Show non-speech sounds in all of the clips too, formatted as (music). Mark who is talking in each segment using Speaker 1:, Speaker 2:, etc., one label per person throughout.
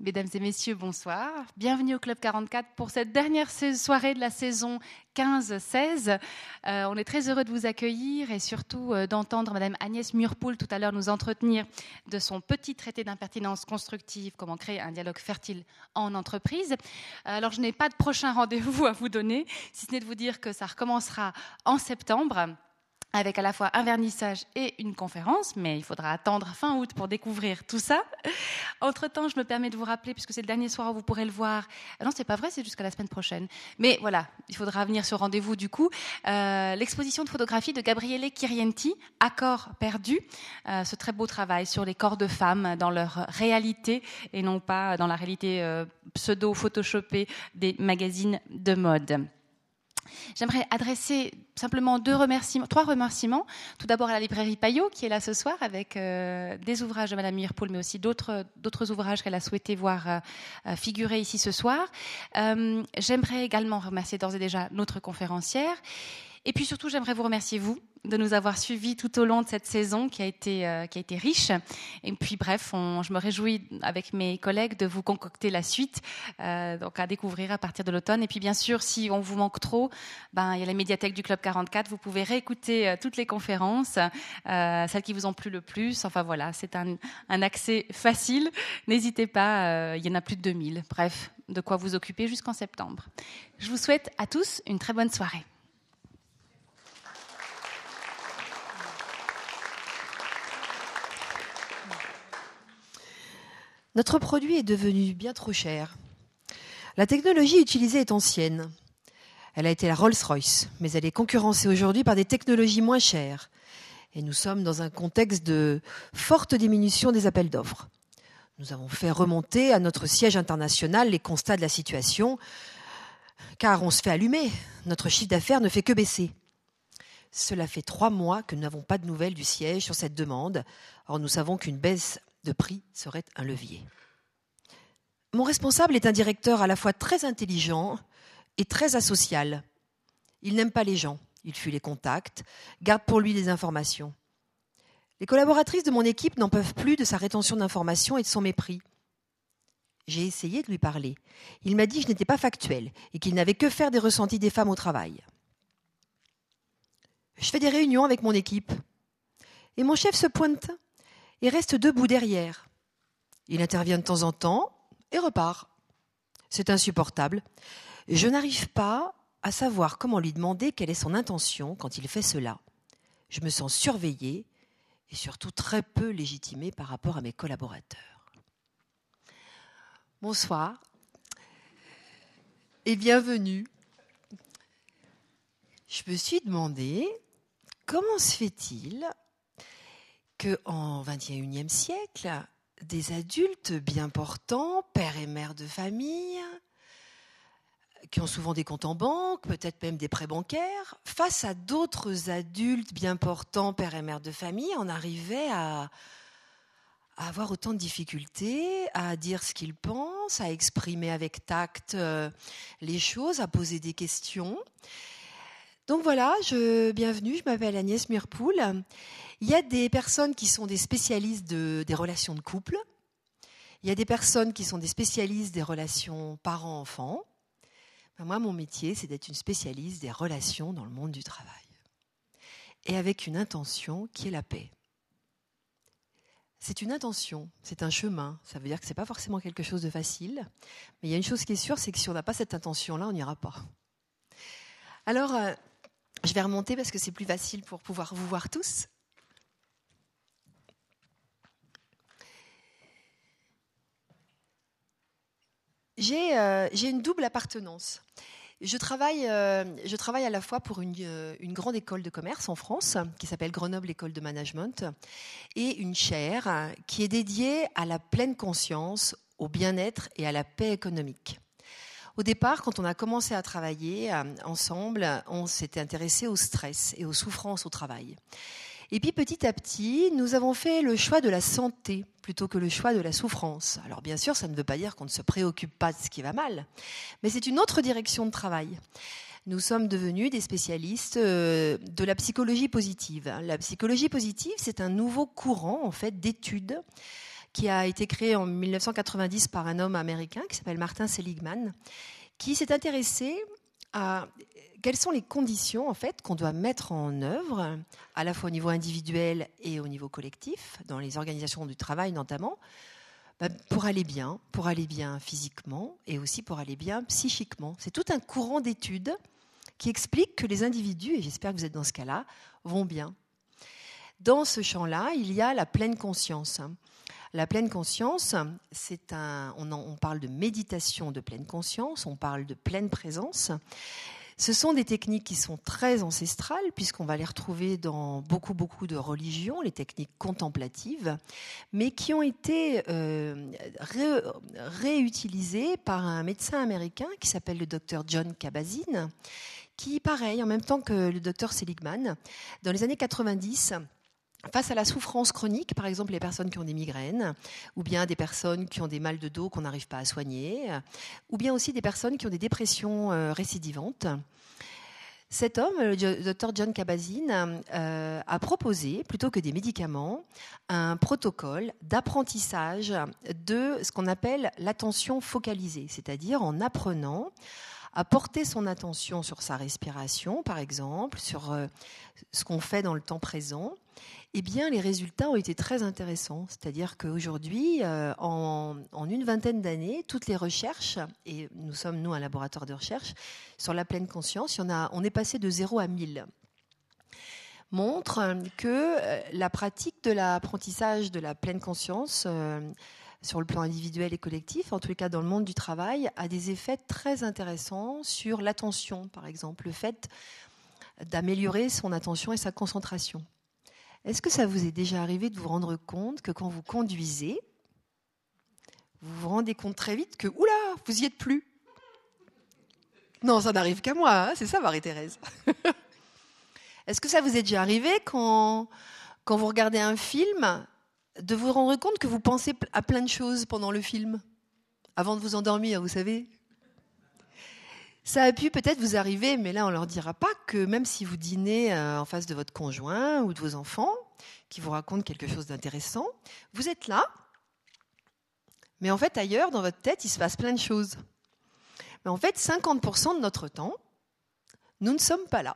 Speaker 1: Mesdames et messieurs, bonsoir. Bienvenue au Club 44 pour cette dernière soirée de la saison 15-16. Euh, on est très heureux de vous accueillir et surtout euh, d'entendre Madame Agnès Murpoul tout à l'heure nous entretenir de son petit traité d'impertinence constructive, comment créer un dialogue fertile en entreprise. Alors je n'ai pas de prochain rendez-vous à vous donner, si ce n'est de vous dire que ça recommencera en septembre avec à la fois un vernissage et une conférence, mais il faudra attendre fin août pour découvrir tout ça. Entre-temps, je me permets de vous rappeler, puisque c'est le dernier soir où vous pourrez le voir. Ah non, c'est pas vrai, c'est jusqu'à la semaine prochaine. Mais voilà, il faudra venir sur rendez-vous du coup. Euh, L'exposition de photographie de Gabriele Chirienti, Accord perdu, euh, ce très beau travail sur les corps de femmes dans leur réalité et non pas dans la réalité euh, pseudo-photoshopée des magazines de mode. J'aimerais adresser simplement trois remerciements. Tout d'abord à la librairie Payot qui est là ce soir avec euh, des ouvrages de Madame Mirpoul, mais aussi d'autres ouvrages qu'elle a souhaité voir euh, figurer ici ce soir. Euh, j'aimerais également remercier d'ores et déjà notre conférencière et puis surtout, j'aimerais vous remercier, vous, de nous avoir suivis tout au long de cette saison qui a été, euh, riche. Et puis, bref, je me réjouis avec mes collègues de vous concocter la suite, euh, donc à découvrir à partir de l'automne. Et puis, bien sûr, si on vous manque trop, ben, il y a la médiathèque du Club 44. Vous pouvez réécouter euh, toutes les conférences, celles qui vous ont plu le plus. Enfin, voilà, c'est un, accès facile. N'hésitez pas, il y en a plus de 2000. Bref, de quoi vous occuper jusqu'en septembre. Je vous souhaite à tous une très bonne soirée.
Speaker 2: Notre produit est devenu bien trop cher. La technologie utilisée est ancienne. Elle a été la Rolls-Royce, mais elle est concurrencée aujourd'hui par des technologies moins chères. Et nous sommes dans un contexte de forte diminution des appels d'offres. Nous avons fait remonter à notre siège international les constats de la situation, car on se fait allumer. Notre chiffre d'affaires ne fait que baisser. Cela fait trois mois que nous n'avons pas de nouvelles du siège sur cette demande. Or, nous savons qu'une baisse de prix serait un levier. Mon responsable est un directeur à la fois très intelligent et très asocial. Il n'aime pas les gens, il fuit les contacts, garde pour lui les informations. Les collaboratrices de mon équipe n'en peuvent plus de sa rétention d'informations et de son mépris. J'ai essayé de lui parler. Il m'a dit que je n'étais pas factuel et qu'il n'avait que faire des ressentis des femmes au travail. Je fais des réunions avec mon équipe. Et mon chef se pointe et reste debout derrière. Il intervient de temps en temps et repart. C'est insupportable. Je n'arrive pas à savoir comment lui demander quelle est son intention quand il fait cela. Je me sens surveillée et surtout très peu légitimée par rapport à mes collaborateurs. Bonsoir et bienvenue. Je me suis demandé comment se fait-il qu'en XXIe siècle, des adultes bien portants, pères et mères de famille, qui ont souvent des comptes en banque, peut-être même des prêts bancaires, face à d'autres adultes bien portants, pères et mères de famille, en arrivaient à, à avoir autant de difficultés à dire ce qu'ils pensent, à exprimer avec tact euh, les choses, à poser des questions. Donc voilà, bienvenue, je m'appelle Agnès Murpoul. Il y a des personnes qui sont des spécialistes de, des relations de couple. Il y a des personnes qui sont des spécialistes des relations parents-enfants. Ben moi, mon métier, c'est d'être une spécialiste des relations dans le monde du travail. Et avec une intention qui est la paix. C'est une intention, c'est un chemin. Ça veut dire que ce n'est pas forcément quelque chose de facile. Mais il y a une chose qui est sûre, c'est que si on n'a pas cette intention-là, on n'ira pas. Alors, euh, je vais remonter parce que c'est plus facile pour pouvoir vous voir tous. J'ai euh, une double appartenance. Je travaille, euh, je travaille à la fois pour euh, une, grande école de commerce en France qui s'appelle Grenoble École de Management et une chaire qui est dédiée à la pleine conscience, au bien-être et à la paix économique. Au départ, quand on a commencé à travailler euh, ensemble, on s'était intéressé au stress et aux souffrances au travail. Et puis petit à petit, nous avons fait le choix de la santé plutôt que le choix de la souffrance. Alors bien sûr, ça ne veut pas dire qu'on ne se préoccupe pas de ce qui va mal, mais c'est une autre direction de travail. Nous sommes devenus des spécialistes euh, de la psychologie positive. La psychologie positive, c'est un nouveau courant en fait d'études qui a été créé en 1990 par un homme américain qui s'appelle Martin Seligman, qui s'est intéressé à quelles sont les conditions en fait qu'on doit mettre en œuvre, à la fois au niveau individuel et au niveau collectif, dans les organisations du travail notamment, bah, pour aller bien, pour aller bien physiquement et aussi pour aller bien psychiquement. C'est tout un courant d'études qui explique que les individus, et j'espère que vous êtes dans ce cas-là, vont bien. Dans ce champ-là, il y a la pleine conscience. La pleine conscience, on, parle de méditation de pleine conscience, on parle de pleine présence. Ce sont des techniques qui sont très ancestrales, puisqu'on va les retrouver dans beaucoup, beaucoup de religions, les techniques contemplatives, mais qui ont été euh, réutilisées par un médecin américain qui s'appelle le docteur John Kabat-Zinn, qui, pareil, en même temps que le docteur Seligman, dans les années 90, Face à la souffrance chronique, par exemple les personnes qui ont des migraines, ou bien des personnes qui ont des mal de dos qu'on n'arrive pas à soigner, ou bien aussi des personnes qui ont des dépressions euh, récidivantes, cet homme, le docteur John Kabat-Zinn, euh, a proposé, plutôt que des médicaments, un protocole d'apprentissage de ce qu'on appelle l'attention focalisée, c'est-à-dire en apprenant à porter son attention sur sa respiration, par exemple, sur euh, ce qu'on fait dans le temps présent, eh bien, les résultats ont été très intéressants. C'est-à-dire qu'aujourd'hui, euh, en, une vingtaine d'années, toutes les recherches, et nous sommes, nous, un laboratoire de recherche, sur la pleine conscience, on est passé de 0 à 1000 montrent que euh, la pratique de l'apprentissage de la pleine conscience euh, sur le plan individuel et collectif, en les cas dans le monde du travail, a des effets très intéressants sur l'attention, par exemple, le fait d'améliorer son attention et sa concentration. Est-ce que ça vous est déjà arrivé de vous rendre compte que quand vous conduisez, vous vous rendez compte très vite que, oula, vous y êtes plus? Non, ça n'arrive qu'à moi, hein, c'est ça Marie-Thérèse. (laughs) Est-ce que ça vous est déjà arrivé quand, quand vous regardez un film, de vous rendre compte que vous pensez à plein de choses pendant le film, avant de vous endormir, vous savez? Ça a pu peut-être vous arriver, mais là on leur dira pas que même si vous dînez euh, en face de votre conjoint ou de vos enfants, qui vous racontent quelque chose d'intéressant, vous êtes là, mais en fait ailleurs dans votre tête il se passe plein de choses. Mais en fait 50% de notre temps, nous ne sommes pas là.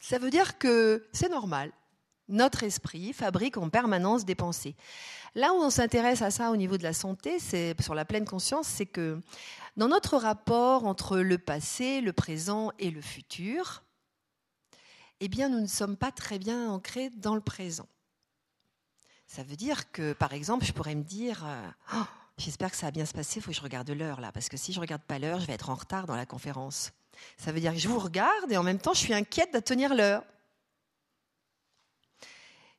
Speaker 2: Ça veut dire que c'est normal. Notre esprit fabrique en permanence des pensées. Là où on s'intéresse à ça au niveau de la santé, c'est sur la pleine conscience, c'est que dans notre rapport entre le passé, le présent et le futur, eh bien, nous ne sommes pas très bien ancrés dans le présent. Ça veut dire que, par exemple, je pourrais me dire euh, oh, J'espère que ça va bien se passer, il faut que je regarde l'heure là, parce que si je ne regarde pas l'heure, je vais être en retard dans la conférence. Ça veut dire que je vous regarde et en même temps, je suis inquiète de tenir l'heure.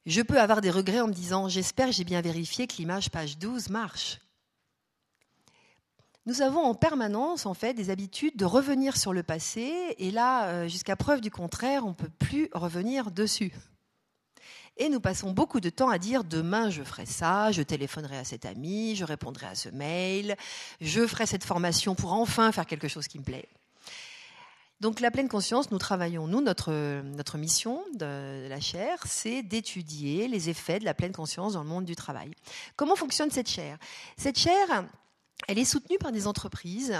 Speaker 2: Je peux avoir des regrets en me disant J'espère j'ai bien vérifié que l'image page 12 marche nous avons en permanence en fait des habitudes de revenir sur le passé et là, euh, jusqu'à preuve du contraire, on ne peut plus revenir dessus. Et nous passons beaucoup de temps à dire demain je ferai ça, je téléphonerai à cet ami, je répondrai à ce mail, je ferai cette formation pour enfin faire quelque chose qui me plaît. Donc la pleine conscience, nous travaillons, nous, notre, mission de la chaire, c'est d'étudier les effets de la pleine conscience dans le monde du travail. Comment fonctionne cette chaire? Cette chaire, elle est soutenue par des entreprises.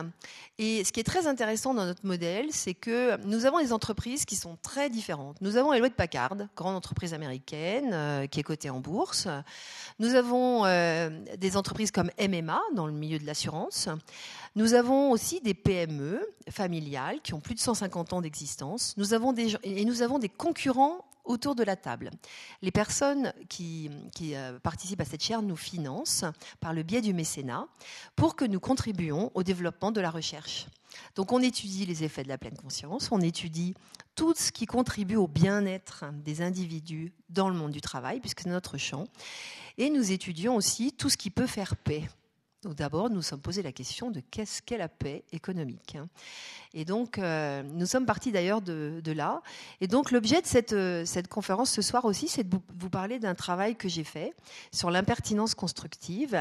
Speaker 2: Et ce qui est très intéressant dans notre modèle, c'est que nous avons des entreprises qui sont très différentes. Nous avons Hewlett Packard, grande entreprise américaine euh, qui est cotée en bourse. Nous avons euh, des entreprises comme MMA dans le milieu de l'assurance. Nous avons aussi des PME familiales qui ont plus de 150 ans d'existence. Et nous avons des concurrents autour de la table. Les personnes qui, euh, participent à cette chaire nous financent par le biais du mécénat pour que nous contribuions au développement de la recherche. Donc on étudie les effets de la pleine conscience, on étudie tout ce qui contribue au bien-être des individus dans le monde du travail, puisque c'est notre champ, et nous étudions aussi tout ce qui peut faire paix d'abord, nous sommes posé la question de qu'est-ce qu'est la paix économique. Hein. Et donc, euh, nous sommes partis d'ailleurs de, là. Et donc, l'objet de cette, euh, conférence ce soir aussi, c'est de vous parler d'un travail que j'ai fait sur l'impertinence constructive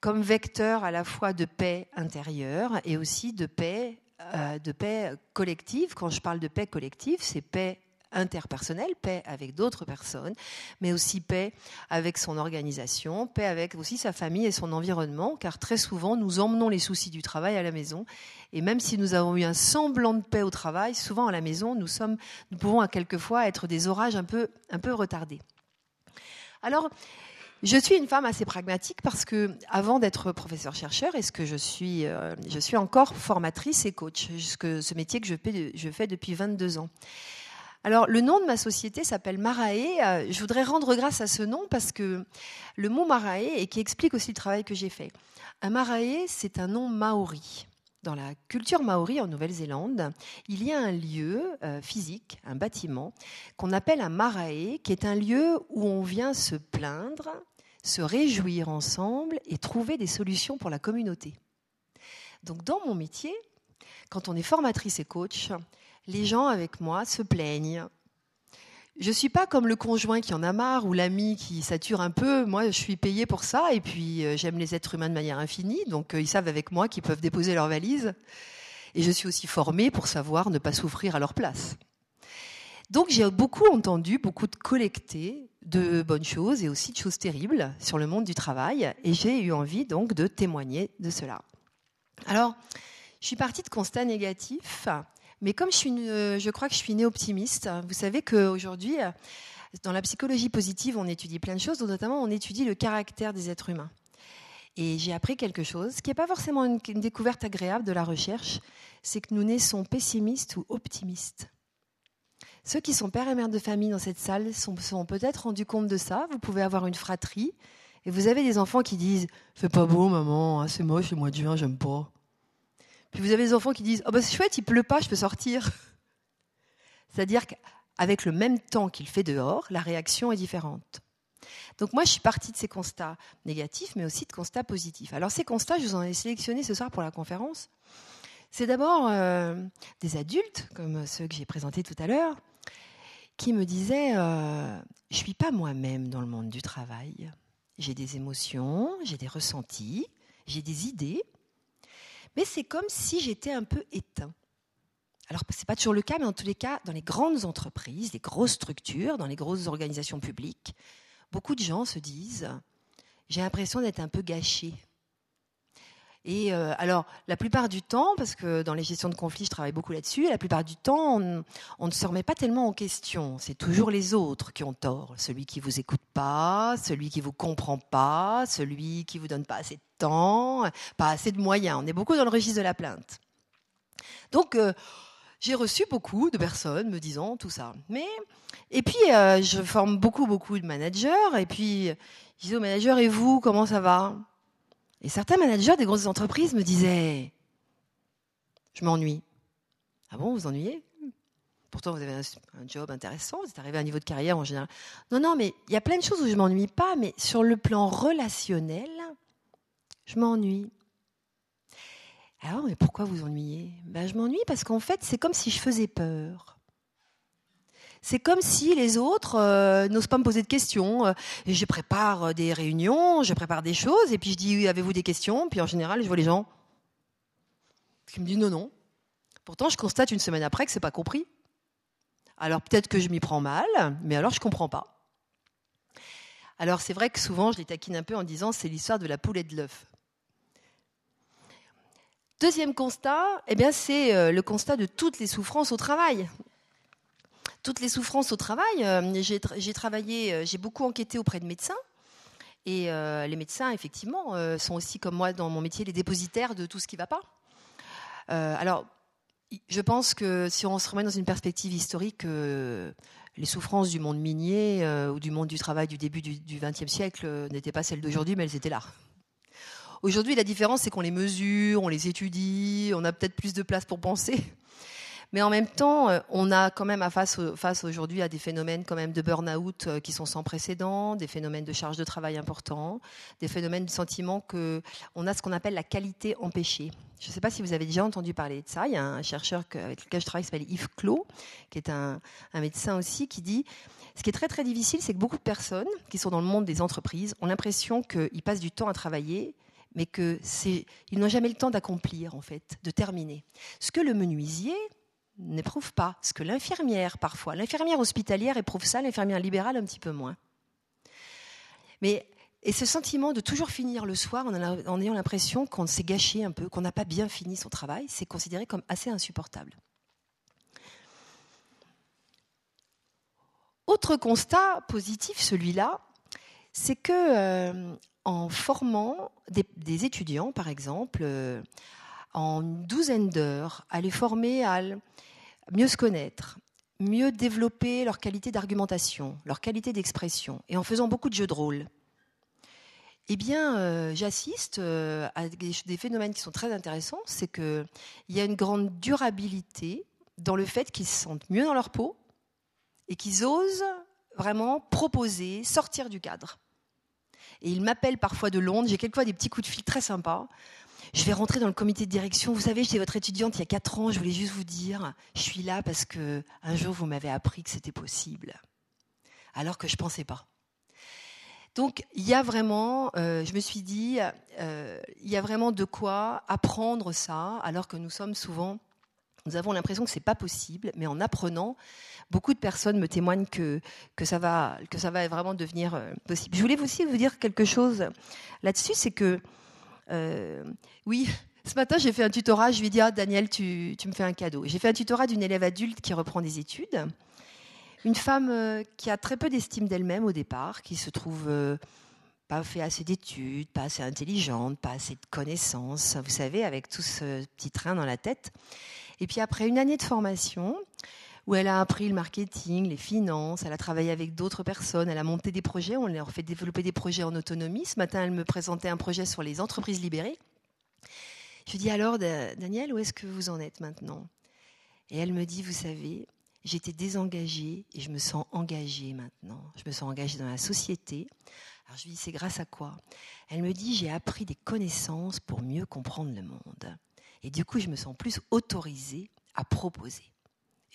Speaker 2: comme vecteur à la fois de paix intérieure et aussi de paix, euh, de paix collective. Quand je parle de paix collective, c'est paix interpersonnelle, paix avec d'autres personnes, mais aussi paix avec son organisation, paix avec aussi sa famille et son environnement, car très souvent nous emmenons les soucis du travail à la maison, et même si nous avons eu un semblant de paix au travail, souvent à la maison nous sommes, nous pouvons à quelquefois être des orages un peu, un peu retardés. Alors, je suis une femme assez pragmatique parce que, avant d'être professeur chercheur, est-ce que je suis, euh, je suis encore formatrice et coach, ce métier que je fais, je fais depuis 22 ans. Alors, le nom de ma société s'appelle Marae. Euh, je voudrais rendre grâce à ce nom parce que le mot Marae, et qui explique aussi le travail que j'ai fait. Un Marae, c'est un nom maori. Dans la culture maori en Nouvelle-Zélande, il y a un lieu euh, physique, un bâtiment, qu'on appelle un marae, qui est un lieu où on vient se plaindre, se réjouir ensemble et trouver des solutions pour la communauté. Donc dans mon métier, quand on est formatrice et coach, les gens avec moi se plaignent. Je ne suis pas comme le conjoint qui en a marre ou l'ami qui sature un peu. Moi, je suis payée pour ça et puis euh, j'aime les êtres humains de manière infinie. Donc euh, ils savent avec moi qu'ils peuvent déposer leurs valises. Et je suis aussi formée pour savoir ne pas souffrir à leur place. Donc j'ai beaucoup entendu, beaucoup de collectés de bonnes choses et aussi de choses terribles sur le monde du travail. Et j'ai eu envie donc de témoigner de cela. Alors, je suis partie de constats négatifs, mais comme je, suis, euh, crois que je suis née optimiste, vous savez qu'aujourd'hui, dans la psychologie positive, on étudie plein de choses, notamment on étudie le caractère des êtres humains. Et j'ai appris quelque chose, qui n'est pas forcément une, découverte agréable de la recherche, c'est que nous naissons pessimistes ou optimistes. Ceux qui sont pères et mères de famille dans cette salle sont, sont peut-être rendus compte de ça. Vous pouvez avoir une fratrie et vous avez des enfants qui disent Fais pas beau, maman, hein, c'est moche le mois de j'aime pas. Puis vous avez des enfants qui disent Oh, bah, c'est chouette, il pleut pas, je peux sortir. (laughs) C'est-à-dire qu'avec le même temps qu'il fait dehors, la réaction est différente. Donc moi, je suis partie de ces constats négatifs, mais aussi de constats positifs. Alors ces constats, je vous en ai sélectionné ce soir pour la conférence. C'est d'abord euh, des adultes, comme ceux que j'ai présentés tout à l'heure, qui me disait euh, Je ne suis pas moi-même dans le monde du travail. J'ai des émotions, j'ai des ressentis, j'ai des idées, mais c'est comme si j'étais un peu éteint. Alors, ce n'est pas toujours le cas, mais en tous les cas, dans les grandes entreprises, les grosses structures, dans les grosses organisations publiques, beaucoup de gens se disent J'ai l'impression d'être un peu gâché et euh, alors, la plupart du temps, parce que dans les gestions de conflits, je travaille beaucoup là-dessus, la plupart du temps, on, ne se remet pas tellement en question. C'est toujours les autres qui ont tort. Celui qui vous écoute pas, celui qui vous comprend pas, celui qui vous donne pas assez de temps, pas assez de moyens. On est beaucoup dans le registre de la plainte. Donc, euh, j'ai reçu beaucoup de personnes me disant tout ça. Mais et puis euh, je forme beaucoup beaucoup de managers et puis je dis aux managers et vous comment ça va? Et certains managers des grosses entreprises me disaient Je m'ennuie. Ah bon, vous ennuyez? Pourtant, vous avez un, job intéressant, vous êtes arrivé à un niveau de carrière en général. Non, non, mais il y a plein de choses où je m'ennuie pas, mais sur le plan relationnel, je m'ennuie. Alors, mais pourquoi vous ennuyez? Ben, Je m'ennuie parce qu'en fait, c'est comme si je faisais peur c'est comme si les autres euh, n'osent pas me poser de questions. Euh, je prépare euh, des réunions, je prépare des choses, et puis je dis avez-vous des questions? Puis en général, je vois les gens qui me disent non, non. Pourtant, je constate une semaine après que c'est pas compris. Alors peut-être que je m'y prends mal, mais alors je comprends pas. Alors c'est vrai que souvent je les taquine un peu en disant c'est l'histoire de la poule et de l'œuf. Deuxième constat, eh bien c'est le constat de toutes les souffrances au travail toutes les souffrances au travail. Euh, j'ai travaillé, euh, j'ai beaucoup enquêté auprès de médecins. Et euh, les médecins, effectivement, sont aussi, comme moi, dans mon métier, les dépositaires de tout ce qui ne va pas. alors, je pense que si on se remet dans une perspective historique, les souffrances du monde minier ou du monde du travail du début du XXe siècle n'étaient pas celles d'aujourd'hui, mais elles étaient là. Aujourd'hui, la différence, c'est qu'on les mesure, on les étudie, on a peut-être plus de place pour penser. Mais en même temps, euh, on a quand même à face, aujourd'hui à des phénomènes quand même de burn-out euh, qui sont sans précédent, des phénomènes de charge de travail importants, des phénomènes de sentiment que on a ce qu'on appelle la qualité empêchée. Je ne sais pas si vous avez déjà entendu parler de ça. Il y a un chercheur avec lequel je travaille qui s'appelle Yves Clos, qui est un médecin aussi, qui dit ce qui est très très difficile, c'est que beaucoup de personnes qui sont dans le monde des entreprises ont l'impression qu'ils passent du temps à travailler, mais qu'ils n'ont jamais le temps d'accomplir, en fait, de terminer. Ce que le menuisier n'éprouve pas ce que l'infirmière parfois. L'infirmière hospitalière éprouve ça, l'infirmière libérale un petit peu moins. Mais et ce sentiment de toujours finir le soir en, ayant l'impression qu'on s'est gâché un peu, qu'on n'a pas bien fini son travail, c'est considéré comme assez insupportable. Autre constat positif, celui-là, c'est que euh, en formant des, étudiants, par exemple, euh, en une douzaine d'heures, à les former à mieux se connaître, mieux développer leur qualité d'argumentation, leur qualité d'expression, et en faisant beaucoup de jeux de rôle, eh bien, euh, j'assiste euh, à des, phénomènes qui sont très intéressants. C'est qu'il y a une grande durabilité dans le fait qu'ils se sentent mieux dans leur peau et qu'ils osent vraiment proposer, sortir du cadre. Et ils m'appellent parfois de Londres. J'ai quelquefois des petits coups de fil très sympas. Je vais rentrer dans le comité de direction. Vous savez, j'étais votre étudiante il y a quatre ans. Je voulais juste vous dire, je suis là parce que un jour vous m'avez appris que c'était possible, alors que je ne pensais pas. Donc il y a vraiment, euh, je me suis dit, euh, il y a vraiment de quoi apprendre ça, alors que nous sommes souvent, nous avons l'impression que c'est pas possible, mais en apprenant, beaucoup de personnes me témoignent que, que, ça, va, que ça va vraiment devenir euh, possible. Je voulais aussi vous dire quelque chose là-dessus, c'est que, oui, (laughs) ce matin j'ai fait un tutorat, je lui ai dit, ah, Daniel, tu, tu me fais un cadeau. J'ai fait un tutorat d'une élève adulte qui reprend des études. Une femme euh, qui a très peu d'estime d'elle-même au départ, qui se trouve euh, pas fait assez d'études, pas assez intelligente, pas assez de connaissances, vous savez, avec tout ce petit train dans la tête. Et puis après une année de formation, où elle a appris le marketing, les finances, elle a travaillé avec d'autres personnes, elle a monté des projets, on leur fait développer des projets en autonomie. Ce matin, elle me présentait un projet sur les entreprises libérées. Je lui dis alors, Daniel, où est-ce que vous en êtes maintenant? Et elle me dit, vous savez, j'étais désengagée et je me sens engagée maintenant. Je me sens engagée dans la société. Alors je lui dis, c'est grâce à quoi? Elle me dit, j'ai appris des connaissances pour mieux comprendre le monde. Et du coup, je me sens plus autorisée à proposer.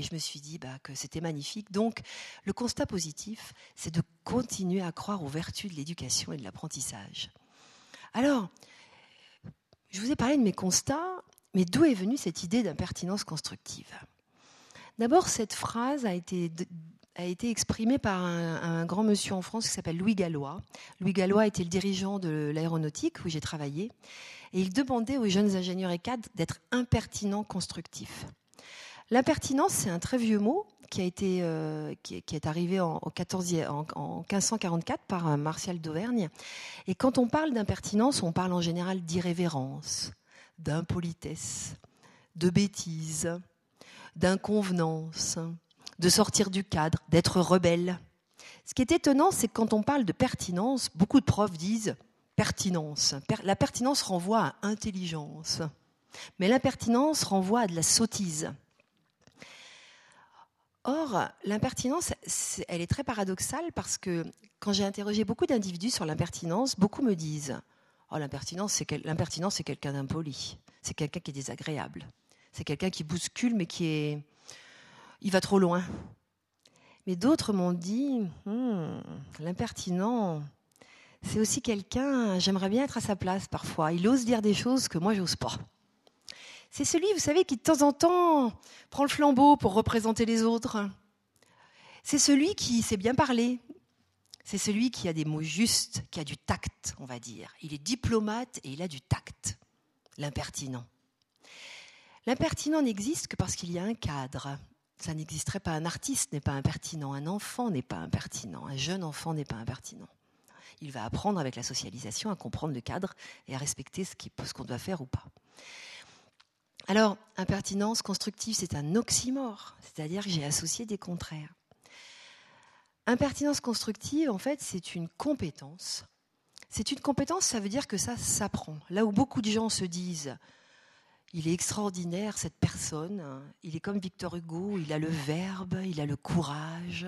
Speaker 2: Et je me suis dit bah, que c'était magnifique. Donc, le constat positif, c'est de continuer à croire aux vertus de l'éducation et de l'apprentissage. Alors, je vous ai parlé de mes constats, mais d'où est venue cette idée d'impertinence constructive? D'abord, cette phrase a été, a été exprimée par un, grand monsieur en France qui s'appelle Louis Gallois. Louis Gallois était le dirigeant de l'aéronautique où j'ai travaillé. Et il demandait aux jeunes ingénieurs et cadres d'être impertinents constructifs. L'impertinence, c'est un très vieux mot qui, a été, euh, qui, est arrivé en, 14, en, en 1544 par Martial d'Auvergne. Et quand on parle d'impertinence, on parle en général d'irrévérence, d'impolitesse, de bêtise, d'inconvenance, de sortir du cadre, d'être rebelle. Ce qui est étonnant, c'est que quand on parle de pertinence, beaucoup de profs disent pertinence. La pertinence renvoie à intelligence, mais l'impertinence renvoie à de la sottise. Or, l'impertinence, elle est très paradoxale parce que quand j'ai interrogé beaucoup d'individus sur l'impertinence, beaucoup me disent Oh, l'impertinence, c'est quelqu'un d'impoli, c'est quelqu'un qui est désagréable. C'est quelqu'un qui bouscule, mais qui est. Il va trop loin. Mais d'autres m'ont dit hmm, l'impertinent, c'est aussi quelqu'un, j'aimerais bien être à sa place parfois. Il ose dire des choses que moi, j'ose pas. C'est celui, vous savez, qui de temps en temps prend le flambeau pour représenter les autres. C'est celui qui sait bien parler. C'est celui qui a des mots justes, qui a du tact, on va dire. Il est diplomate et il a du tact. L'impertinent. L'impertinent n'existe que parce qu'il y a un cadre. Ça n'existerait pas. Un artiste n'est pas impertinent, un enfant n'est pas impertinent, un jeune enfant n'est pas impertinent. Il va apprendre avec la socialisation à comprendre le cadre et à respecter ce qu'on doit faire ou pas. Alors, impertinence constructive, c'est un oxymore, c'est-à-dire que j'ai associé des contraires. Impertinence constructive, en fait, c'est une compétence. C'est une compétence, ça veut dire que ça s'apprend. Là où beaucoup de gens se disent il est extraordinaire, cette personne. Il est comme Victor Hugo, il a le verbe, il a le courage,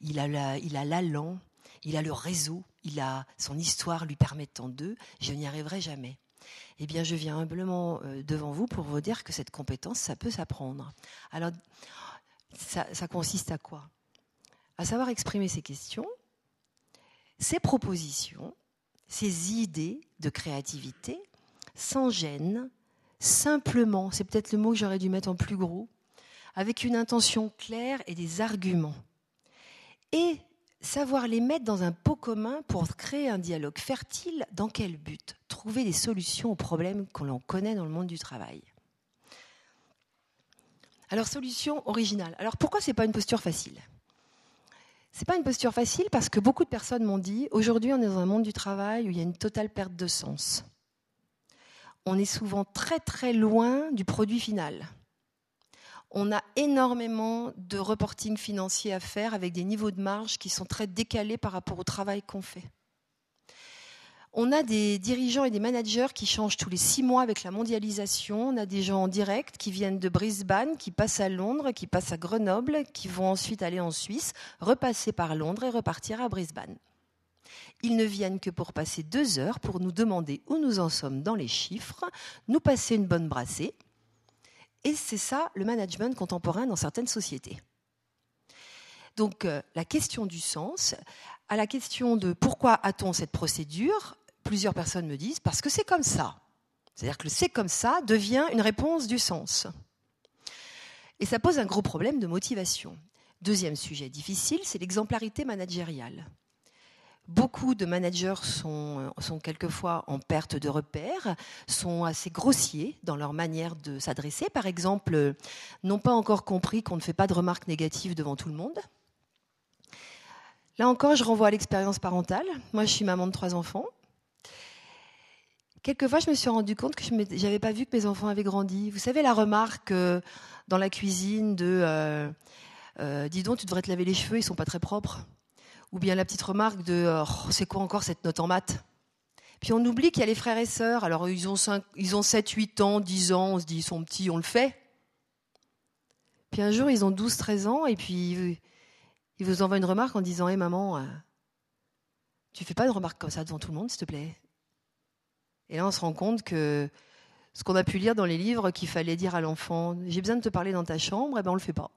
Speaker 2: il a l'allant, il a le réseau, il a son histoire lui permettant d'eux. Je n'y arriverai jamais. Eh bien, je viens humblement euh, devant vous pour vous dire que cette compétence, ça peut s'apprendre. Alors, ça, consiste à quoi? À savoir exprimer ses questions, ses propositions, ses idées de créativité, sans gêne, simplement, c'est peut-être le mot que j'aurais dû mettre en plus gros, avec une intention claire et des arguments. Et savoir les mettre dans un pot commun pour créer un dialogue fertile. Dans quel but? Trouver des solutions aux problèmes que l'on connaît dans le monde du travail. Alors, solution originale. Alors, pourquoi ce n'est pas une posture facile? C'est pas une posture facile parce que beaucoup de personnes m'ont dit aujourd'hui on est dans un monde du travail où il y a une totale perte de sens. On est souvent très très loin du produit final. On a énormément de reporting financier à faire avec des niveaux de marge qui sont très décalés par rapport au travail qu'on fait. On a des dirigeants et des managers qui changent tous les six mois avec la mondialisation. On a des gens en direct qui viennent de Brisbane, qui passent à Londres, qui passent à Grenoble, qui vont ensuite aller en Suisse, repasser par Londres et repartir à Brisbane. Ils ne viennent que pour passer deux heures pour nous demander où nous en sommes dans les chiffres, nous passer une bonne brassée. Et c'est ça le management contemporain dans certaines sociétés. Donc euh, la question du sens, à la question de pourquoi a-t-on cette procédure, plusieurs personnes me disent parce que c'est comme ça. C'est-à-dire que le c'est comme ça devient une réponse du sens. Et ça pose un gros problème de motivation. Deuxième sujet difficile, c'est l'exemplarité managériale. Beaucoup de managers sont, sont, quelquefois en perte de repères, sont assez grossiers dans leur manière de s'adresser. Par exemple, n'ont pas encore compris qu'on ne fait pas de remarques négatives devant tout le monde. Là encore, je renvoie à l'expérience parentale. Moi, je suis maman de trois enfants. Quelquefois, je me suis rendu compte que je n'avais pas vu que mes enfants avaient grandi. Vous savez, la remarque euh, dans la cuisine de euh, euh, Dis donc, tu devrais te laver les cheveux, ils sont pas très propres. Ou bien la petite remarque de oh, C'est quoi encore cette note en maths? Puis on oublie qu'il y a les frères et sœurs. Alors, ils ont, ils ont 7, 8 ans, 10 ans, on se dit Ils sont petits, on le fait. Puis un jour, ils ont 12, 13 ans, et puis ils vous envoient une remarque en disant Hé maman, tu fais pas de remarques comme ça devant tout le monde, s'il te plaît et là, on se rend compte que ce qu'on a pu lire dans les livres qu'il fallait dire à l'enfant, j'ai besoin de te parler dans ta chambre, eh ben on le fait pas.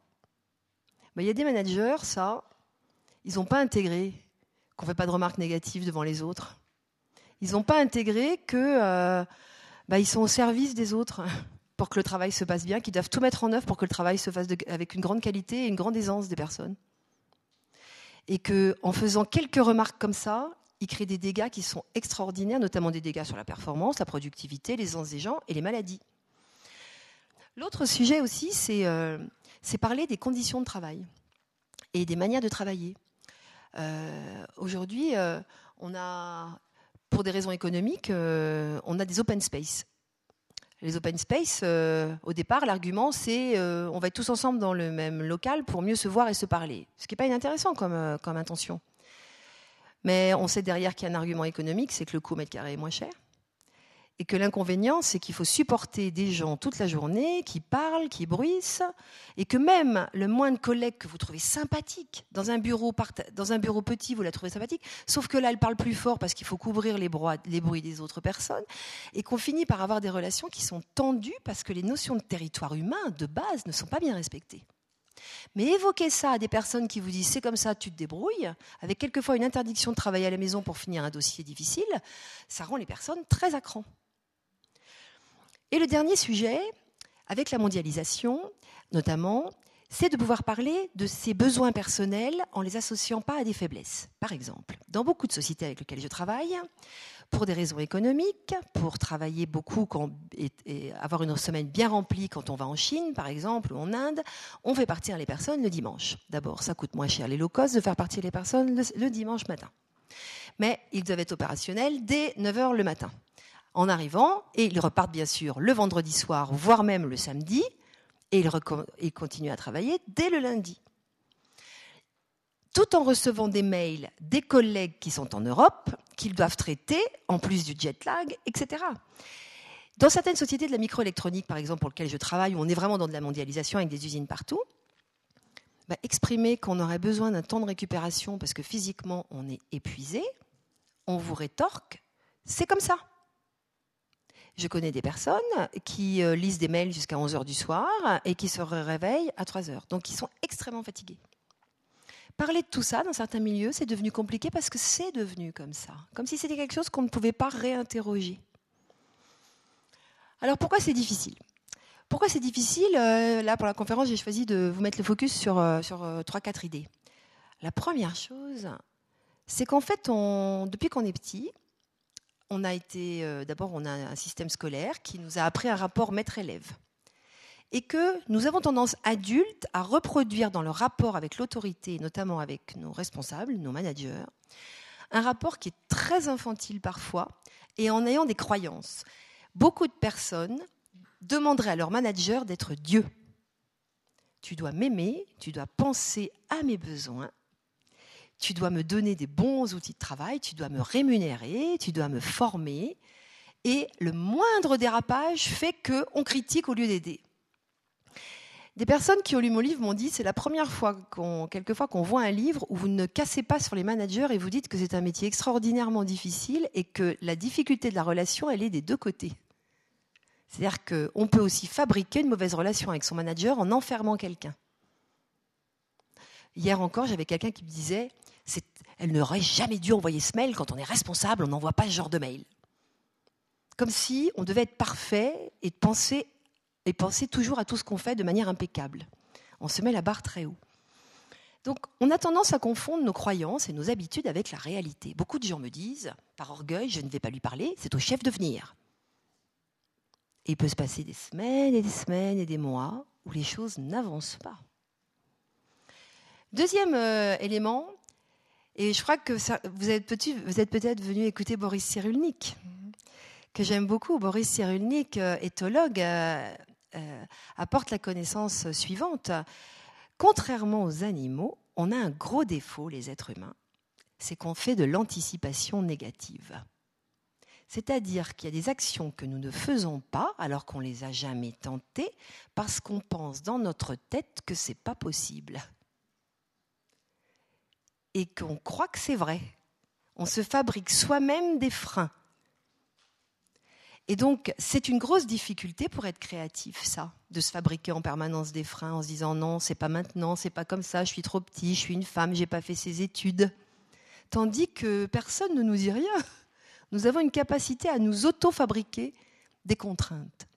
Speaker 2: Il y a des managers, ça, ils n'ont pas intégré qu'on ne fait pas de remarques négatives devant les autres. Ils n'ont pas intégré que euh, ils sont au service des autres (laughs) pour que le travail se passe bien, qu'ils doivent tout mettre en œuvre pour que le travail se fasse avec une grande qualité et une grande aisance des personnes. Et qu'en faisant quelques remarques comme ça, il crée des dégâts qui sont extraordinaires, notamment des dégâts sur la performance, la productivité, l'aisance des gens et les maladies. L'autre sujet aussi, c'est euh, parler des conditions de travail et des manières de travailler. Euh, aujourd'hui, euh, on a, pour des raisons économiques, on a des open space. Les open space, au départ, l'argument, c'est on va être tous ensemble dans le même local pour mieux se voir et se parler. Ce qui n'est pas inintéressant comme, comme intention. Mais on sait derrière qu'il y a un argument économique, c'est que le coût mètre carré est moins cher. Et que l'inconvénient, c'est qu'il faut supporter des gens toute la journée qui parlent, qui bruissent, et que même le moins de collègues que vous trouvez sympathique, dans un bureau, dans un bureau petit, vous la trouvez sympathique, sauf que là, elle parle plus fort parce qu'il faut couvrir les, les bruits des autres personnes, et qu'on finit par avoir des relations qui sont tendues parce que les notions de territoire humain, de base, ne sont pas bien respectées. Mais évoquer ça à des personnes qui vous disent c'est comme ça, tu te débrouilles, avec quelquefois une interdiction de travailler à la maison pour finir un dossier difficile, ça rend les personnes très à Et le dernier sujet, avec la mondialisation notamment, c'est de pouvoir parler de ses besoins personnels en les associant pas à des faiblesses. Par exemple, dans beaucoup de sociétés avec lesquelles je travaille, pour des raisons économiques, pour travailler beaucoup et, avoir une semaine bien remplie quand on va en Chine, par exemple, ou en Inde, on fait partir les personnes le dimanche. D'abord, ça coûte moins cher les low cost de faire partir les personnes le, dimanche matin. Mais ils doivent être opérationnels dès 9h le matin. En arrivant, et ils repartent bien sûr le vendredi soir, voire même le samedi, et ils continuent à travailler dès le lundi tout en recevant des mails des collègues qui sont en Europe, qu'ils doivent traiter, en plus du jet lag, etc. Dans certaines sociétés de la microélectronique, par exemple, pour lesquelles je travaille, où on est vraiment dans de la mondialisation avec des usines partout, bah, exprimer qu'on aurait besoin d'un temps de récupération parce que physiquement on est épuisé, on vous rétorque, c'est comme ça. Je connais des personnes qui euh, lisent des mails jusqu'à 11h du soir et qui se réveillent à 3h. Donc ils sont extrêmement fatigués. Parler de tout ça dans certains milieux, c'est devenu compliqué parce que c'est devenu comme ça, comme si c'était quelque chose qu'on ne pouvait pas réinterroger. Alors pourquoi c'est difficile? Pourquoi c'est difficile? Là, pour la conférence, j'ai choisi de vous mettre le focus sur, sur 3-4 idées. La première chose, c'est qu'en fait, depuis qu'on est petit, on a été, euh, d'abord, on a un système scolaire qui nous a appris un rapport maître-élève. Et que nous avons tendance, adultes, à reproduire dans le rapport avec l'autorité, notamment avec nos responsables, nos managers, un rapport qui est très infantile parfois, et en ayant des croyances. Beaucoup de personnes demanderaient à leur manager d'être Dieu. Tu dois m'aimer, tu dois penser à mes besoins, tu dois me donner des bons outils de travail, tu dois me rémunérer, tu dois me former. Et le moindre dérapage fait qu'on critique au lieu d'aider. Des personnes qui ont lu mon livre m'ont dit c'est la première fois qu'on, quelquefois qu'on voit un livre où vous ne cassez pas sur les managers et vous dites que c'est un métier extraordinairement difficile et que la difficulté de la relation, elle est des deux côtés. C'est-à-dire qu'on peut aussi fabriquer une mauvaise relation avec son manager en enfermant quelqu'un. Hier encore, j'avais quelqu'un qui me disait elle n'aurait jamais dû envoyer ce mail. Quand on est responsable, on n'envoie pas ce genre de mail. Comme si on devait être parfait et penser, toujours à tout ce qu'on fait de manière impeccable. On se met la barre très haut. Donc, on a tendance à confondre nos croyances et nos habitudes avec la réalité. Beaucoup de gens me disent, par orgueil, je ne vais pas lui parler, c'est au chef de venir. Et il peut se passer des semaines et des semaines et des mois où les choses n'avancent pas. Deuxième euh, élément, et je crois que vous êtes, peut-être venu écouter Boris Cyrulnik, que j'aime beaucoup. Boris Cyrulnik, euh, éthologue, euh, euh, apporte la connaissance suivante. Contrairement aux animaux, on a un gros défaut, les êtres humains, c'est qu'on fait de l'anticipation négative. C'est-à-dire qu'il y a des actions que nous ne faisons pas alors qu'on les a jamais tentées parce qu'on pense dans notre tête que c'est pas possible et qu'on croit que c'est vrai. On se fabrique soi-même des freins. Et donc, c'est une grosse difficulté pour être créatif, ça, de se fabriquer en permanence des freins en se disant non, c'est pas maintenant, c'est pas comme ça, je suis trop petit, je suis une femme, j'ai pas fait ces études. Tandis que personne ne nous dit rien. Nous avons une capacité à nous auto-fabriquer des contraintes.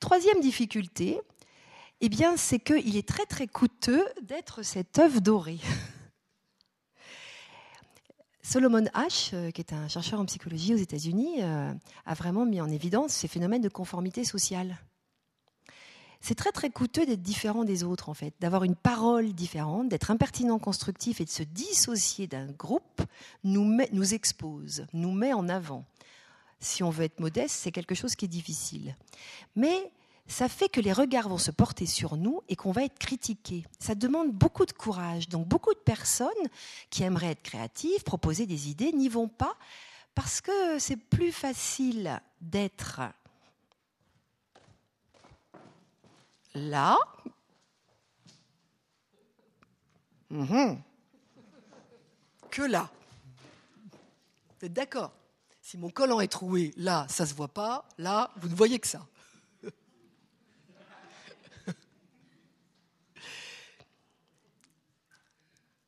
Speaker 2: Troisième difficulté, eh bien, c'est qu'il est très très coûteux d'être cette œuf dorée. Solomon Ash, euh, qui est un chercheur en psychologie aux États-Unis, euh, a vraiment mis en évidence ces phénomènes de conformité sociale. C'est très très coûteux d'être différent des autres en fait, d'avoir une parole différente, d'être impertinent constructif et de se dissocier d'un groupe nous, nous expose, nous met en avant. Si on veut être modeste, c'est quelque chose qui est difficile. Mais ça fait que les regards vont se porter sur nous et qu'on va être critiqué. Ça demande beaucoup de courage. Donc beaucoup de personnes qui aimeraient être créatives, proposer des idées, n'y vont pas parce que c'est plus facile d'être là mhm, que là. Vous êtes d'accord? Si mon collant est troué, là, ça ne se voit pas, là, vous ne voyez que ça.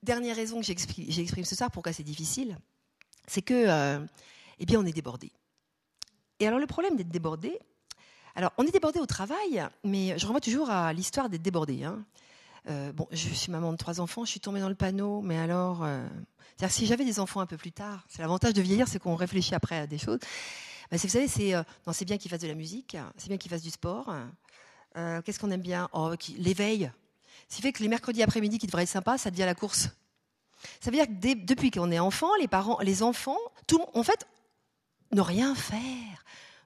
Speaker 2: Dernière raison que j'exprime ce soir, pourquoi c'est difficile, c'est que, euh, eh bien, on est débordé. Et alors, le problème d'être débordé, alors, on est débordé au travail, mais je renvoie toujours à l'histoire d'être débordé. Hein. Euh, bon, je suis maman de trois enfants, je suis tombée dans le panneau, mais alors, euh, si j'avais des enfants un peu plus tard, c'est l'avantage de vieillir, c'est qu'on réfléchit après à des choses. Ben, vous savez, c'est bien qu'ils fassent de la musique, c'est bien qu'ils fassent du sport. Qu'est-ce qu'on aime bien? Oh, L'éveil. Ce qui fait que les mercredis après-midi qui devraient être sympas, ça devient la course. Ça veut dire que depuis qu'on est enfant, les parents, les enfants, tout, en fait, ne rien faire,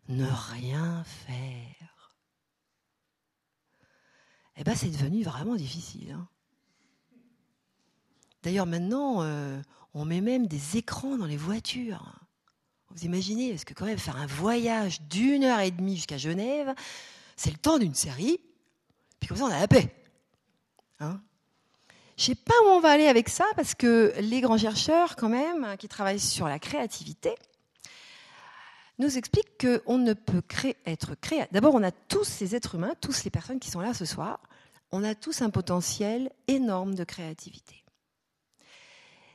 Speaker 2: ne rien faire. Eh ben, c'est devenu vraiment difficile. Hein. D'ailleurs, maintenant, euh, on met même des écrans dans les voitures. Vous imaginez, parce que quand même faire un voyage d'une heure et demie jusqu'à Genève, c'est le temps d'une série. Puis comme ça, on a la paix. Hein? Je ne sais pas où on va aller avec ça, parce que les grands chercheurs, quand même, qui travaillent sur la créativité, nous expliquent qu'on ne peut être créatif. D'abord, on a tous ces êtres humains, tous les personnes qui sont là ce soir, on a tous un potentiel énorme de créativité.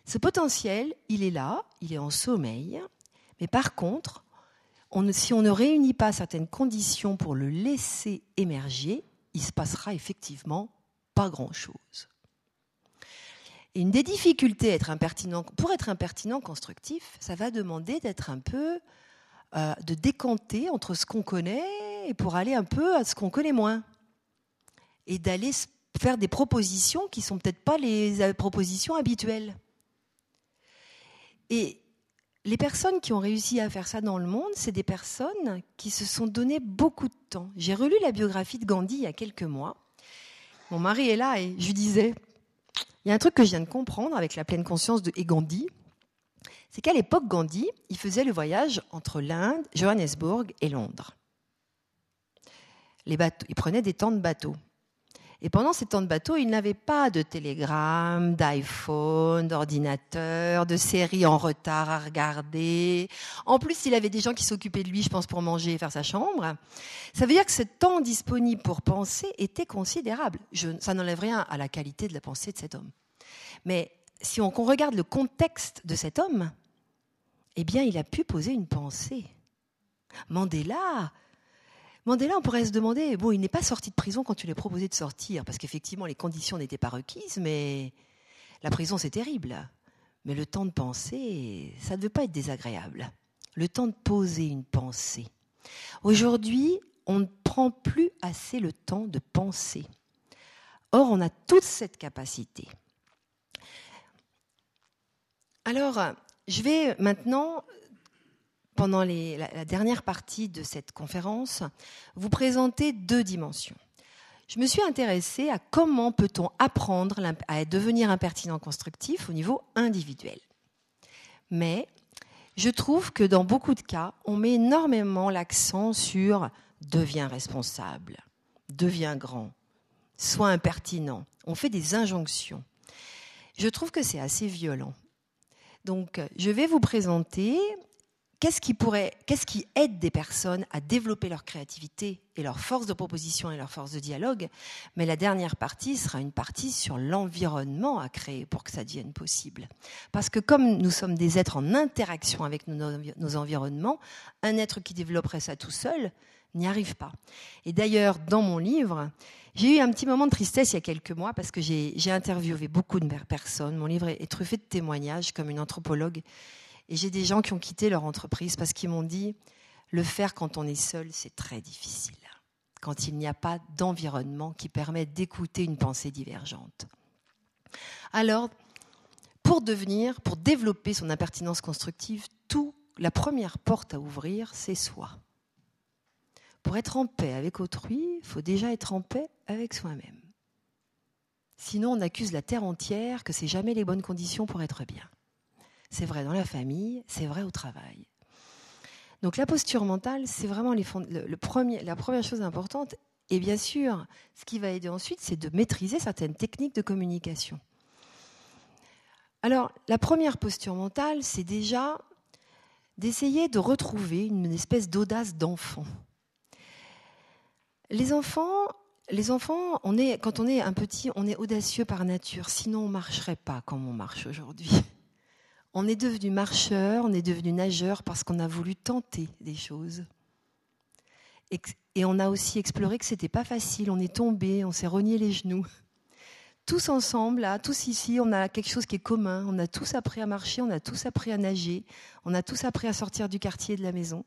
Speaker 2: Ce potentiel, il est là, il est en sommeil, mais par contre, si on ne réunit pas certaines conditions pour le laisser émerger, il se passera effectivement pas grand-chose. Et une des difficultés être impertinent, pour être impertinent constructif, ça va demander d'être un peu, euh, de décanter entre ce qu'on connaît et pour aller un peu à ce qu'on connaît moins. Et d'aller faire des propositions qui sont peut-être pas les euh, propositions habituelles. Et les personnes qui ont réussi à faire ça dans le monde, c'est des personnes qui se sont donné beaucoup de temps. J'ai relu la biographie de Gandhi il y a quelques mois. Mon mari est là et je lui disais, il y a un truc que je viens de comprendre avec la pleine conscience de Gandhi, c'est qu'à l'époque, Gandhi, il faisait le voyage entre l'Inde, Johannesburg et Londres. Les bateaux, il prenait des temps de bateau. Et pendant ces temps de bateau, il n'avait pas de télégramme, d'iPhone, d'ordinateur, de séries en retard à regarder. En plus, il avait des gens qui s'occupaient de lui, je pense, pour manger et faire sa chambre. Ça veut dire que ce temps disponible pour penser était considérable. ça n'enlève rien à la qualité de la pensée de cet homme. Mais si on, on regarde le contexte de cet homme, eh bien, il a pu poser une pensée. Mandela, Mandela, on pourrait se demander, bon, il n'est pas sorti de prison quand tu lui as proposé de sortir, parce qu'effectivement, les conditions n'étaient pas requises, mais la prison, c'est terrible. Mais le temps de penser, ça ne veut pas être désagréable. Le temps de poser une pensée. Aujourd'hui, on ne prend plus assez le temps de penser. Or, on a toute cette capacité. Alors, je vais maintenant pendant la, dernière partie de cette conférence, vous présenter deux dimensions. Je me suis intéressée à comment peut-on apprendre à devenir impertinent constructif au niveau individuel. Mais je trouve que dans beaucoup de cas, on met énormément l'accent sur deviens responsable, deviens grand, sois impertinent. On fait des injonctions. Je trouve que c'est assez violent. Donc, je vais vous présenter qu'est-ce qui pourrait, qu'est-ce qui aide des personnes à développer leur créativité et leur force de proposition et leur force de dialogue? Mais la dernière partie sera une partie sur l'environnement à créer pour que ça devienne possible. Parce que comme nous sommes des êtres en interaction avec nos, nos environnements, un être qui développerait ça tout seul n'y arrive pas. Et d'ailleurs, dans mon livre, j'ai eu un petit moment de tristesse il y a quelques mois parce que j'ai interviewé beaucoup de personnes. Mon livre est truffé de témoignages comme une anthropologue et j'ai des gens qui ont quitté leur entreprise parce qu'ils m'ont dit, le faire quand on est seul, c'est très difficile, quand il n'y a pas d'environnement qui permet d'écouter une pensée divergente. Alors, pour devenir, pour développer son impertinence constructive, la première porte à ouvrir, c'est soi. Pour être en paix avec autrui, il faut déjà être en paix avec soi-même. Sinon, on accuse la terre entière que c'est jamais les bonnes conditions pour être bien. C'est vrai dans la famille, c'est vrai au travail. Donc la posture mentale, c'est vraiment la première chose importante. Et bien sûr, ce qui va aider ensuite, c'est de maîtriser certaines techniques de communication. Alors, la première posture mentale, c'est déjà d'essayer de retrouver une espèce d'audace d'enfant. Les enfants, les enfants, quand on est un petit, on est audacieux par nature. Sinon, on ne marcherait pas comme on marche aujourd'hui. On est devenu marcheur, on est devenu nageur parce qu'on a voulu tenter des choses. Et, on a aussi exploré que c'était pas facile. On est tombé, on s'est rogné les genoux. Tous ensemble, là, tous ici, on a quelque chose qui est commun. On a tous appris à marcher, on a tous appris à nager, on a tous appris à sortir du quartier de la maison.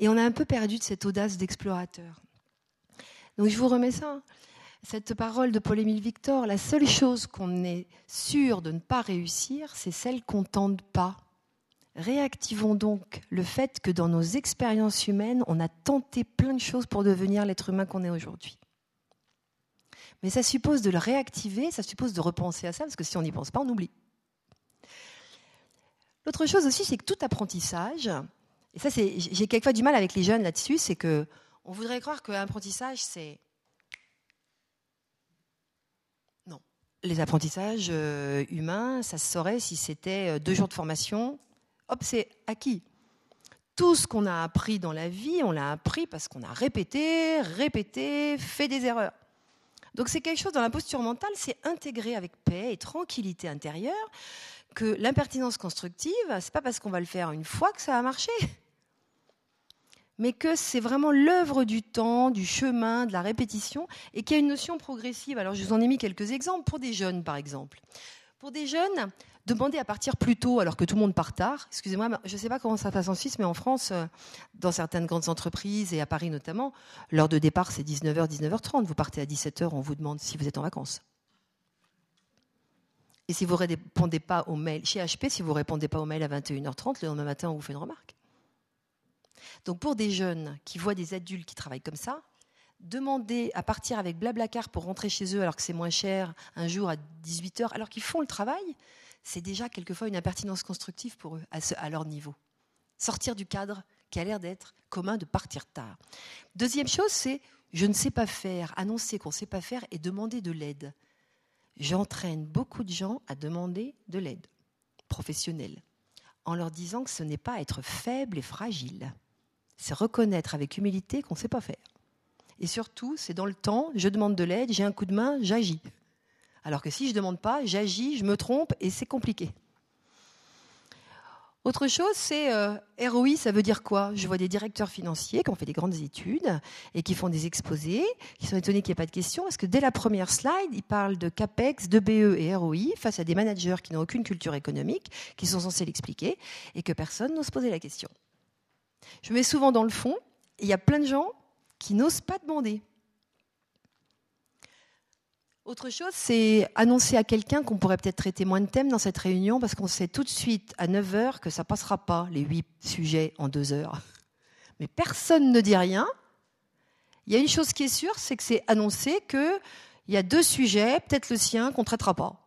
Speaker 2: Et on a un peu perdu de cette audace d'explorateur. Donc je vous remets ça cette parole de Paul-Émile Victor, la seule chose qu'on est sûr de ne pas réussir, c'est celle qu'on tente pas. Réactivons donc le fait que dans nos expériences humaines, on a tenté plein de choses pour devenir l'être humain qu'on est aujourd'hui. Mais ça suppose de le réactiver, ça suppose de repenser à ça, parce que si on n'y pense pas, on oublie. L'autre chose aussi, c'est que tout apprentissage, et ça, j'ai quelquefois du mal avec les jeunes là-dessus, c'est que on voudrait croire qu'un apprentissage, c'est les apprentissages euh, humains, ça se saurait si c'était euh, deux jours de formation. Hop, c'est acquis. Tout ce qu'on a appris dans la vie, on l'a appris parce qu'on a répété, répété, fait des erreurs. Donc c'est quelque chose dans la posture mentale, c'est intégrer avec paix et tranquillité intérieure que l'impertinence constructive, c'est pas parce qu'on va le faire une fois que ça va marcher. Mais que c'est vraiment l'œuvre du temps, du chemin, de la répétition, et qu'il y a une notion progressive. Alors je vous en ai mis quelques exemples pour des jeunes, par exemple. Pour des jeunes, demander à partir plus tôt alors que tout le monde part tard. Excusez-moi, je ne sais pas comment ça passe en Suisse, mais en France, euh, dans certaines grandes entreprises et à Paris notamment, l'heure de départ c'est 19h, 19h30. Vous partez à 17h, on vous demande si vous êtes en vacances. Et si vous répondez pas au mail, chez HP, si vous répondez pas au mail à 21h30, le lendemain matin, on vous fait une remarque. Donc pour des jeunes qui voient des adultes qui travaillent comme ça, demander à partir avec Blablacar pour rentrer chez eux alors que c'est moins cher un jour à 18h, alors qu'ils font le travail, c'est déjà quelquefois une impertinence constructive pour eux, à, leur niveau. Sortir du cadre qui a l'air d'être commun de partir tard. Deuxième chose, c'est je ne sais pas faire, annoncer qu'on ne sait pas faire et demander de l'aide. J'entraîne beaucoup de gens à demander de l'aide professionnelle en leur disant que ce n'est pas être faible et fragile, c'est reconnaître avec humilité qu'on ne sait pas faire. Et surtout, c'est dans le temps, je demande de l'aide, j'ai un coup de main, j'agis. Alors que si je ne demande pas, j'agis, je me trompe et c'est compliqué. Autre chose, c'est euh, ROI, ça veut dire quoi? Je vois des directeurs financiers qui ont fait des grandes études et qui font des exposés, qui sont étonnés qu'il n'y ait pas de questions, parce que dès la première slide, ils parlent de CAPEX, de BE et ROI face à des managers qui n'ont aucune culture économique, qui sont censés l'expliquer, et que personne n'ose poser la question. Je me mets souvent dans le fond, et il y a plein de gens qui n'osent pas demander. Autre chose, c'est annoncer à quelqu'un qu'on pourrait peut-être traiter moins de thèmes dans cette réunion parce qu'on sait tout de suite à 9 heures que ça ne passera pas les 8 sujets en 2 heures. Mais personne ne dit rien. Il y a une chose qui est sûre, c'est que c'est annoncé qu'il y a deux sujets, peut-être le sien, qu'on ne traitera pas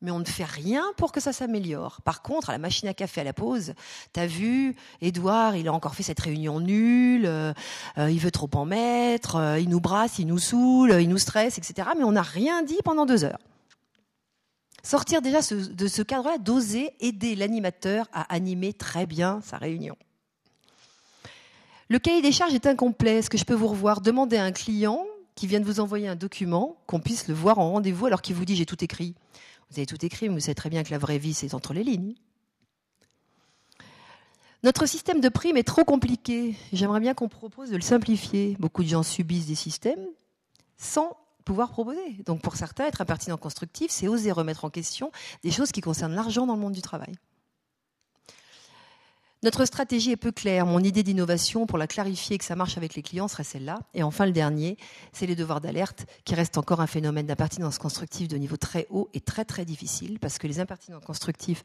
Speaker 2: mais on ne fait rien pour que ça s'améliore. Par contre, à la machine à café à la pause, t'as vu, Edouard, il a encore fait cette réunion nulle, euh, euh, il veut trop en mettre, euh, il nous brasse, il nous saoule, il nous stresse, etc. Mais on n'a rien dit pendant deux heures. Sortir déjà de ce cadre-là, d'oser aider l'animateur à animer très bien sa réunion. Le cahier des charges est incomplet. Est-ce que je peux vous revoir Demandez à un client qui vient de vous envoyer un document, qu'on puisse le voir en rendez-vous alors qu'il vous dit j'ai tout écrit? Vous avez tout écrit, mais vous savez très bien que la vraie vie, c'est entre les lignes. Notre système de primes est trop compliqué. J'aimerais bien qu'on propose de le simplifier. Beaucoup de gens subissent des systèmes sans pouvoir proposer. Donc pour certains, être impertinent constructif, c'est oser remettre en question des choses qui concernent l'argent dans le monde du travail. Notre stratégie est peu claire. Mon idée d'innovation pour la clarifier et que ça marche avec les clients serait celle-là. Et enfin, le dernier, c'est les devoirs d'alerte, qui restent encore un phénomène d'impertinence constructive de niveau très haut et très très difficile, parce que les impertinents constructifs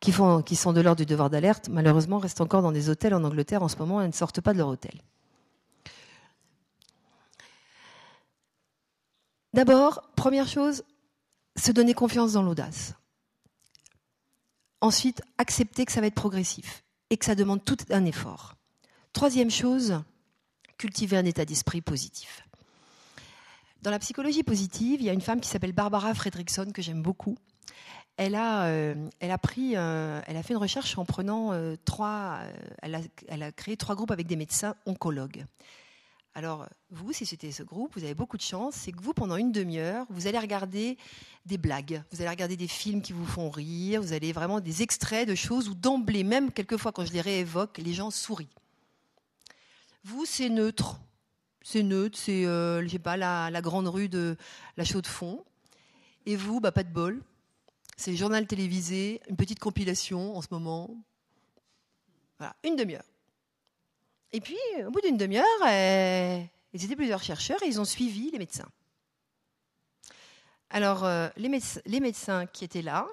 Speaker 2: qui, sont de l'ordre du devoir d'alerte, malheureusement, restent encore dans des hôtels en Angleterre en ce moment et ne sortent pas de leur hôtel. D'abord, première chose, se donner confiance dans l'audace. Ensuite, accepter que ça va être progressif et que ça demande tout un effort. Troisième chose, cultiver un état d'esprit positif. Dans la psychologie positive, il y a une femme qui s'appelle Barbara Fredrickson que j'aime beaucoup. Elle a, euh, euh, elle a fait une recherche en prenant euh, trois, elle a, elle a créé trois groupes avec des médecins oncologues. Alors, vous, si c'était ce groupe, vous avez beaucoup de chance, c'est que vous, pendant une demi-heure, vous allez regarder des blagues, vous allez regarder des films qui vous font rire, vous allez vraiment des extraits de choses où d'emblée, même quelquefois quand je les réévoque, les gens sourient. Vous, c'est neutre. C'est neutre, c'est, euh, pas, la, grande rue de la Chaux-de-Fonds. Et vous, bah, pas de bol. C'est journal télévisé, une petite compilation en ce moment. Voilà, une demi-heure. Et puis, au bout d'une demi-heure, euh, ils étaient plusieurs chercheurs et ils ont suivi les médecins. Alors, euh, les, médecins, qui étaient là,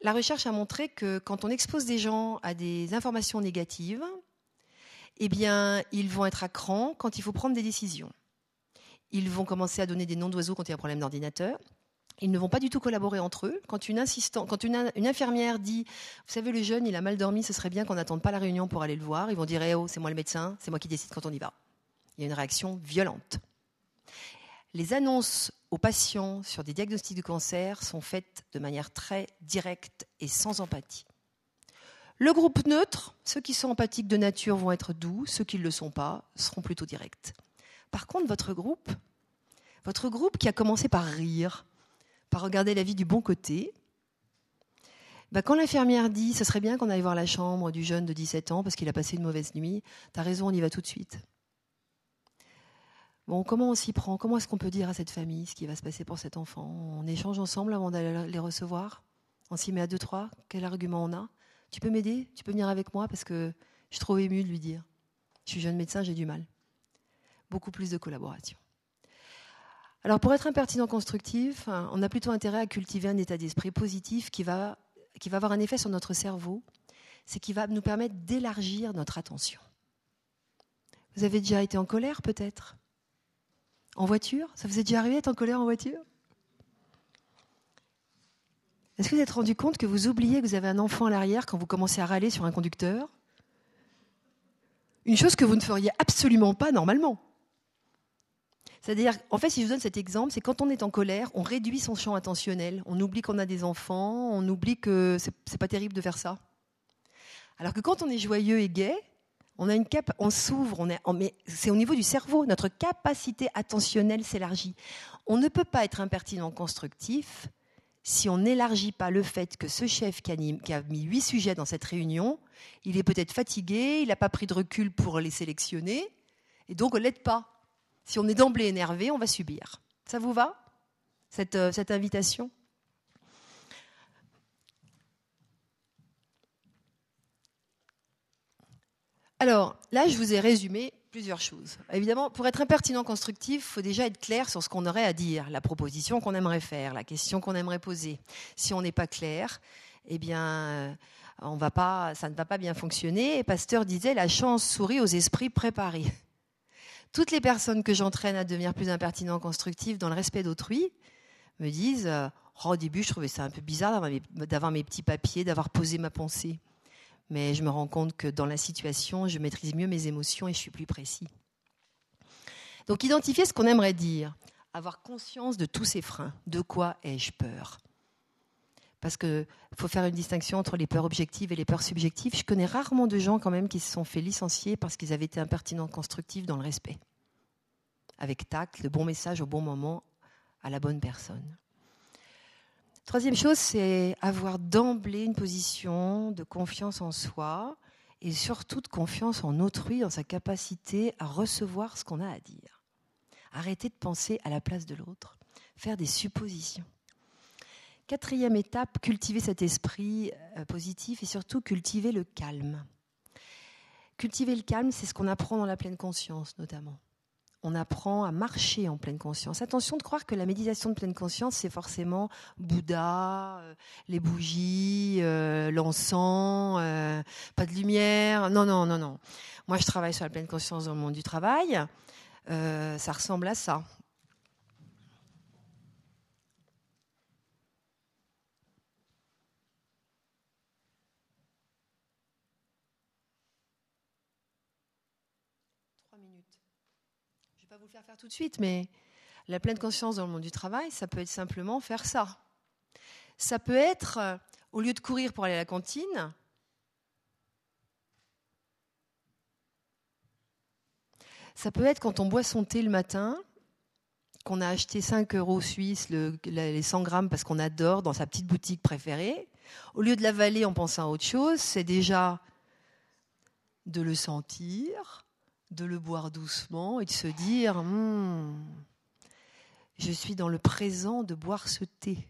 Speaker 2: la recherche a montré que quand on expose des gens à des informations négatives, eh bien, ils vont être à cran quand il faut prendre des décisions. Ils vont commencer à donner des noms d'oiseaux quand il y a un problème d'ordinateur. Ils ne vont pas du tout collaborer entre eux. Quand une, infirmière dit, vous savez, le jeune, il a mal dormi, ce serait bien qu'on n'attende pas la réunion pour aller le voir, ils vont dire, eh oh, c'est moi le médecin, c'est moi qui décide quand on y va. Il y a une réaction violente. Les annonces aux patients sur des diagnostics de cancer sont faites de manière très directe et sans empathie. Le groupe neutre, ceux qui sont empathiques de nature vont être doux, ceux qui ne le sont pas seront plutôt directs. Par contre, votre groupe, votre groupe qui a commencé par rire, par regarder la vie du bon côté, bah, quand l'infirmière dit ce serait bien qu'on aille voir la chambre du jeune de 17 ans parce qu'il a passé une mauvaise nuit, tu as raison, on y va tout de suite. Bon, comment on s'y prend? Comment est-ce qu'on peut dire à cette famille ce qui va se passer pour cet enfant? On échange ensemble avant d'aller les recevoir? On s'y met à deux, trois? Quel argument on a? Tu peux m'aider? Tu peux venir avec moi? Parce que je suis trop émue de lui dire. Je suis jeune médecin, j'ai du mal. Beaucoup plus de collaboration. Alors pour être impertinent constructif, on a plutôt intérêt à cultiver un état d'esprit positif qui va, avoir un effet sur notre cerveau, c'est qui va nous permettre d'élargir notre attention. Vous avez déjà été en colère peut-être? En voiture? Ça vous est déjà arrivé d'être en colère en voiture? Est-ce que vous êtes rendu compte que vous oubliez que vous avez un enfant à l'arrière quand vous commencez à râler sur un conducteur? Une chose que vous ne feriez absolument pas normalement. C'est-à-dire, en fait, si je vous donne cet exemple, c'est quand on est en colère, on réduit son champ attentionnel, on oublie qu'on a des enfants, on oublie que c'est pas terrible de faire ça. Alors que quand on est joyeux et gai, on a une cap, on s'ouvre, on est, mais c'est au niveau du cerveau, notre capacité attentionnelle s'élargit. On ne peut pas être impertinent constructif si on n'élargit pas le fait que ce chef qui a, mis huit sujets dans cette réunion, il est peut-être fatigué, il n'a pas pris de recul pour les sélectionner, et donc on l'aide pas. Si on est d'emblée énervé, on va subir. Ça vous va, cette, euh, invitation? Alors, là, je vous ai résumé plusieurs choses. Évidemment, pour être impertinent constructif, il faut déjà être clair sur ce qu'on aurait à dire, la proposition qu'on aimerait faire, la question qu'on aimerait poser. Si on n'est pas clair, eh bien, euh, on va pas, ça ne va pas bien fonctionner. Pasteur disait, la chance sourit aux esprits préparés toutes les personnes que j'entraîne à devenir plus impertinents, constructifs, dans le respect d'autrui, me disent euh, oh, Au début, je trouvais ça un peu bizarre d'avoir mes, petits papiers, d'avoir posé ma pensée. Mais je me rends compte que dans la situation, je maîtrise mieux mes émotions et je suis plus précis. Donc, identifier ce qu'on aimerait dire, avoir conscience de tous ces freins. De quoi ai-je peur? Parce qu'il faut faire une distinction entre les peurs objectives et les peurs subjectives. Je connais rarement de gens quand même qui se sont fait licencier parce qu'ils avaient été impertinents constructifs dans le respect. Avec tact, le bon message au bon moment, à la bonne personne. Troisième chose, c'est avoir d'emblée une position de confiance en soi et surtout de confiance en autrui, dans sa capacité à recevoir ce qu'on a à dire. Arrêter de penser à la place de l'autre, faire des suppositions. Quatrième étape, cultiver cet esprit euh, positif et surtout cultiver le calme. Cultiver le calme, c'est ce qu'on apprend dans la pleine conscience notamment. On apprend à marcher en pleine conscience. Attention de croire que la méditation de pleine conscience, c'est forcément Bouddha, euh, les bougies, euh, l'encens, pas de lumière. Non, non, non, non. Moi, je travaille sur la pleine conscience dans le monde du travail. ça ressemble à ça. vous faire faire tout de suite, mais la pleine conscience dans le monde du travail, ça peut être simplement faire ça. Ça peut être, euh, au lieu de courir pour aller à la cantine, ça peut être quand on boit son thé le matin, qu'on a acheté 5 euros suisses, les 100 grammes, parce qu'on adore dans sa petite boutique préférée. Au lieu de l'avaler en pensant à autre chose, c'est déjà de le sentir, de le boire doucement et de se dire hmm, je suis dans le présent de boire ce thé.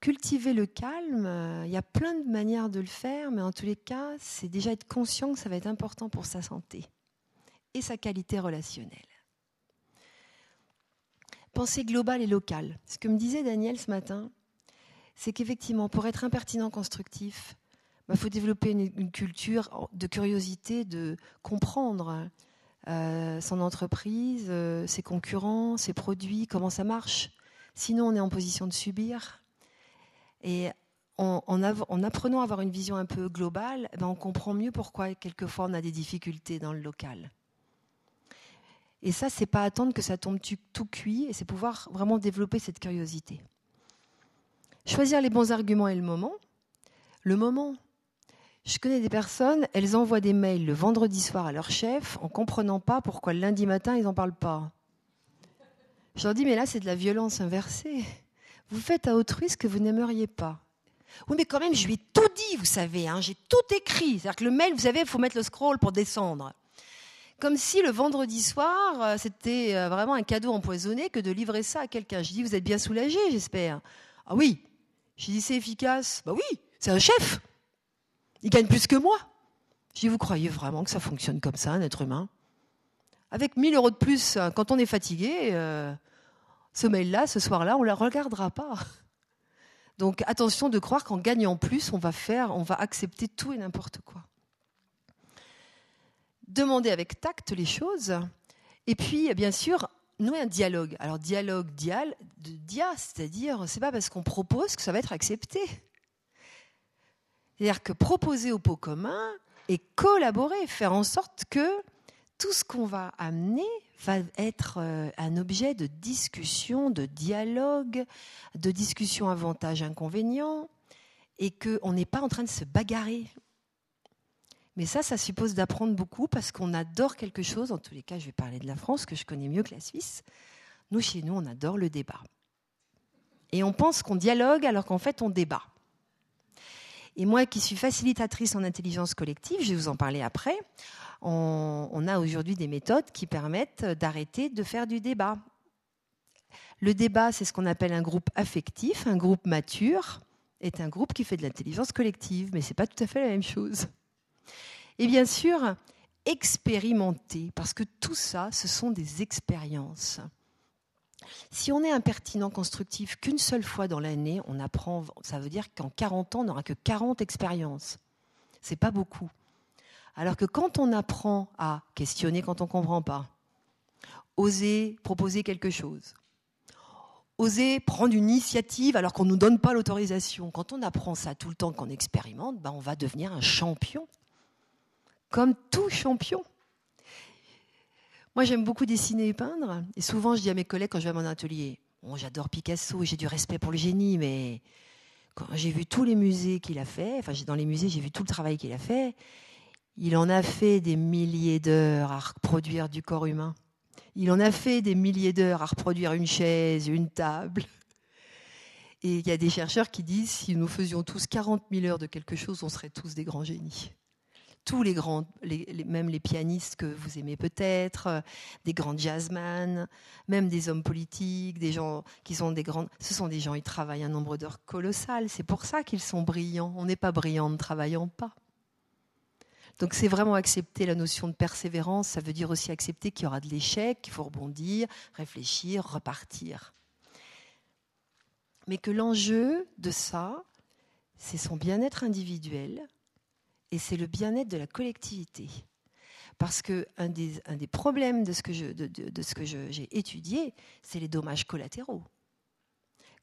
Speaker 2: Cultiver le calme, il y a plein de manières de le faire, mais en tous les cas, c'est déjà être conscient que ça va être important pour sa santé et sa qualité relationnelle. Pensée globale et locale. Ce que me disait Daniel ce matin, c'est qu'effectivement, pour être impertinent constructif, il faut développer une, culture de curiosité, de comprendre euh, son entreprise, euh, ses concurrents, ses produits, comment ça marche. Sinon, on est en position de subir. Et en, apprenant à avoir une vision un peu globale, ben, on comprend mieux pourquoi quelquefois on a des difficultés dans le local. Et ça, c'est pas attendre que ça tombe tout cuit, et c'est pouvoir vraiment développer cette curiosité. Choisir les bons arguments et le moment. Le moment, je connais des personnes, elles envoient des mails le vendredi soir à leur chef en comprenant pas pourquoi le lundi matin ils n'en parlent pas. Je leur dis, mais là c'est de la violence inversée. Vous faites à autrui ce que vous n'aimeriez pas. Oui, mais quand même, je lui ai tout dit, vous savez, hein, j'ai tout écrit. C'est-à-dire que le mail, vous savez, il faut mettre le scroll pour descendre. Comme si le vendredi soir, euh, c'était euh, vraiment un cadeau empoisonné que de livrer ça à quelqu'un. Je dis, vous êtes bien soulagé, j'espère. Ah oui. Je dis, c'est efficace. Bah oui, c'est un chef. Il gagne plus que moi. Je dis, vous croyez vraiment que ça fonctionne comme ça, un être humain Avec 1000 euros de plus, euh, quand on est fatigué, ce mail-là, ce soir-là, on ne la regardera pas. Donc attention de croire qu'en gagnant plus, on va faire, on va accepter tout et n'importe quoi. Demander avec tact les choses. Et puis, bien sûr, nouer un dialogue. Alors, dialogue, dial, dia, c'est-à-dire, c'est pas parce qu'on propose que ça va être accepté. C'est-à-dire que proposer au pot commun et collaborer, faire en sorte que tout ce qu'on va amener va être euh, un objet de discussion, de dialogue, de discussion avantages-inconvénients, et qu'on n'est pas en train de se bagarrer. Mais ça, ça suppose d'apprendre beaucoup parce qu'on adore quelque chose. En tous les cas, je vais parler de la France, que je connais mieux que la Suisse. Nous, chez nous, on adore le débat. Et on pense qu'on dialogue alors qu'en fait, on débat. Et moi qui suis facilitatrice en intelligence collective, je vais vous en parler après, on, a aujourd'hui des méthodes qui permettent d'arrêter de faire du débat. Le débat, c'est ce qu'on appelle un groupe affectif, un groupe mature est un groupe qui fait de l'intelligence collective, mais ce n'est pas tout à fait la même chose. Et bien sûr, expérimenter, parce que tout ça, ce sont des expériences. Si on est impertinent constructif qu'une seule fois dans l'année, on apprend, ça veut dire qu'en 40 ans, on n'aura que 40 expériences. C'est pas beaucoup. Alors que quand on apprend à questionner quand on ne comprend pas, oser proposer quelque chose, oser prendre une initiative alors qu'on ne nous donne pas l'autorisation, quand on apprend ça tout le temps qu'on expérimente, ben on va devenir un champion. Comme tout champion. Moi, j'aime beaucoup dessiner et peindre. Et souvent, je dis à mes collègues quand je vais à mon atelier, j'adore Picasso, j'ai du respect pour le génie, mais quand j'ai vu tous les musées qu'il a fait, enfin, dans les musées, j'ai vu tout le travail qu'il a fait, il en a fait des milliers d'heures à reproduire du corps humain. Il en a fait des milliers d'heures à reproduire une chaise, une table. Et il y a des chercheurs qui disent si nous faisions tous 40 000 heures de quelque chose, on serait tous des grands génies. Tous les grands, même les pianistes que vous aimez peut-être, des grands jazzman, même des hommes politiques, des gens qui sont des grands. Ce sont des gens, ils travaillent un nombre d'heures colossal. C'est pour ça qu'ils sont brillants. On n'est pas brillant en ne travaillant pas. Donc c'est vraiment accepter la notion de persévérance, ça veut dire aussi accepter qu'il y aura de l'échec, qu'il faut rebondir, réfléchir, repartir. Mais que l'enjeu de ça, c'est son bien-être individuel et c'est le bien-être de la collectivité. Parce des, un des problèmes de ce que, j'ai étudié, c'est les dommages collatéraux.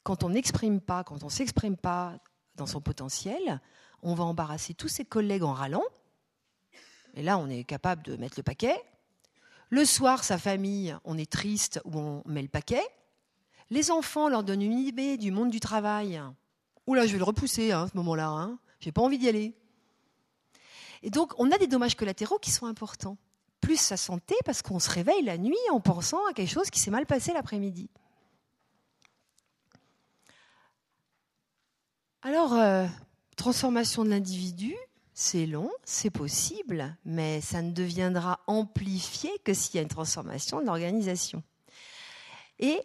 Speaker 2: Quand on n'exprime pas, quand on s'exprime pas dans son potentiel, on va embarrasser tous ses collègues en râlant, et là, on est capable de mettre le paquet. Le soir, sa famille, on est triste ou on met le paquet. Les enfants leur donnent une idée du monde du travail. Oula, je vais le repousser hein, à ce moment-là. Hein. J'ai pas envie d'y aller. Et donc, on a des dommages collatéraux qui sont importants. Plus sa santé, parce qu'on se réveille la nuit en pensant à quelque chose qui s'est mal passé l'après-midi. Alors, euh, transformation de l'individu, c'est long, c'est possible, mais ça ne deviendra amplifié que s'il y a une transformation de l'organisation. Et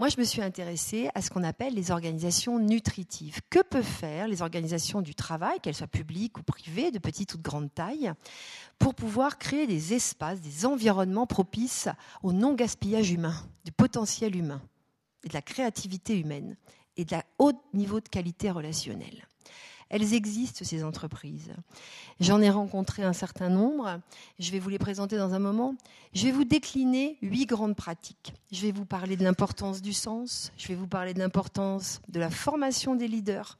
Speaker 2: moi, je me suis intéressée à ce qu'on appelle les organisations nutritives. Que peuvent faire les organisations du travail, qu'elles soient publiques ou privées, de petite ou de grande taille, pour pouvoir créer des espaces, des environnements propices au non-gaspillage humain, du potentiel humain, de la créativité humaine, et de la haut niveau de qualité relationnelle? Elles existent, ces entreprises. J'en ai rencontré un certain nombre. Je vais vous les présenter dans un moment. Je vais vous décliner huit grandes pratiques. Je vais vous parler de l'importance du sens. Je vais vous parler de l'importance de la formation des leaders.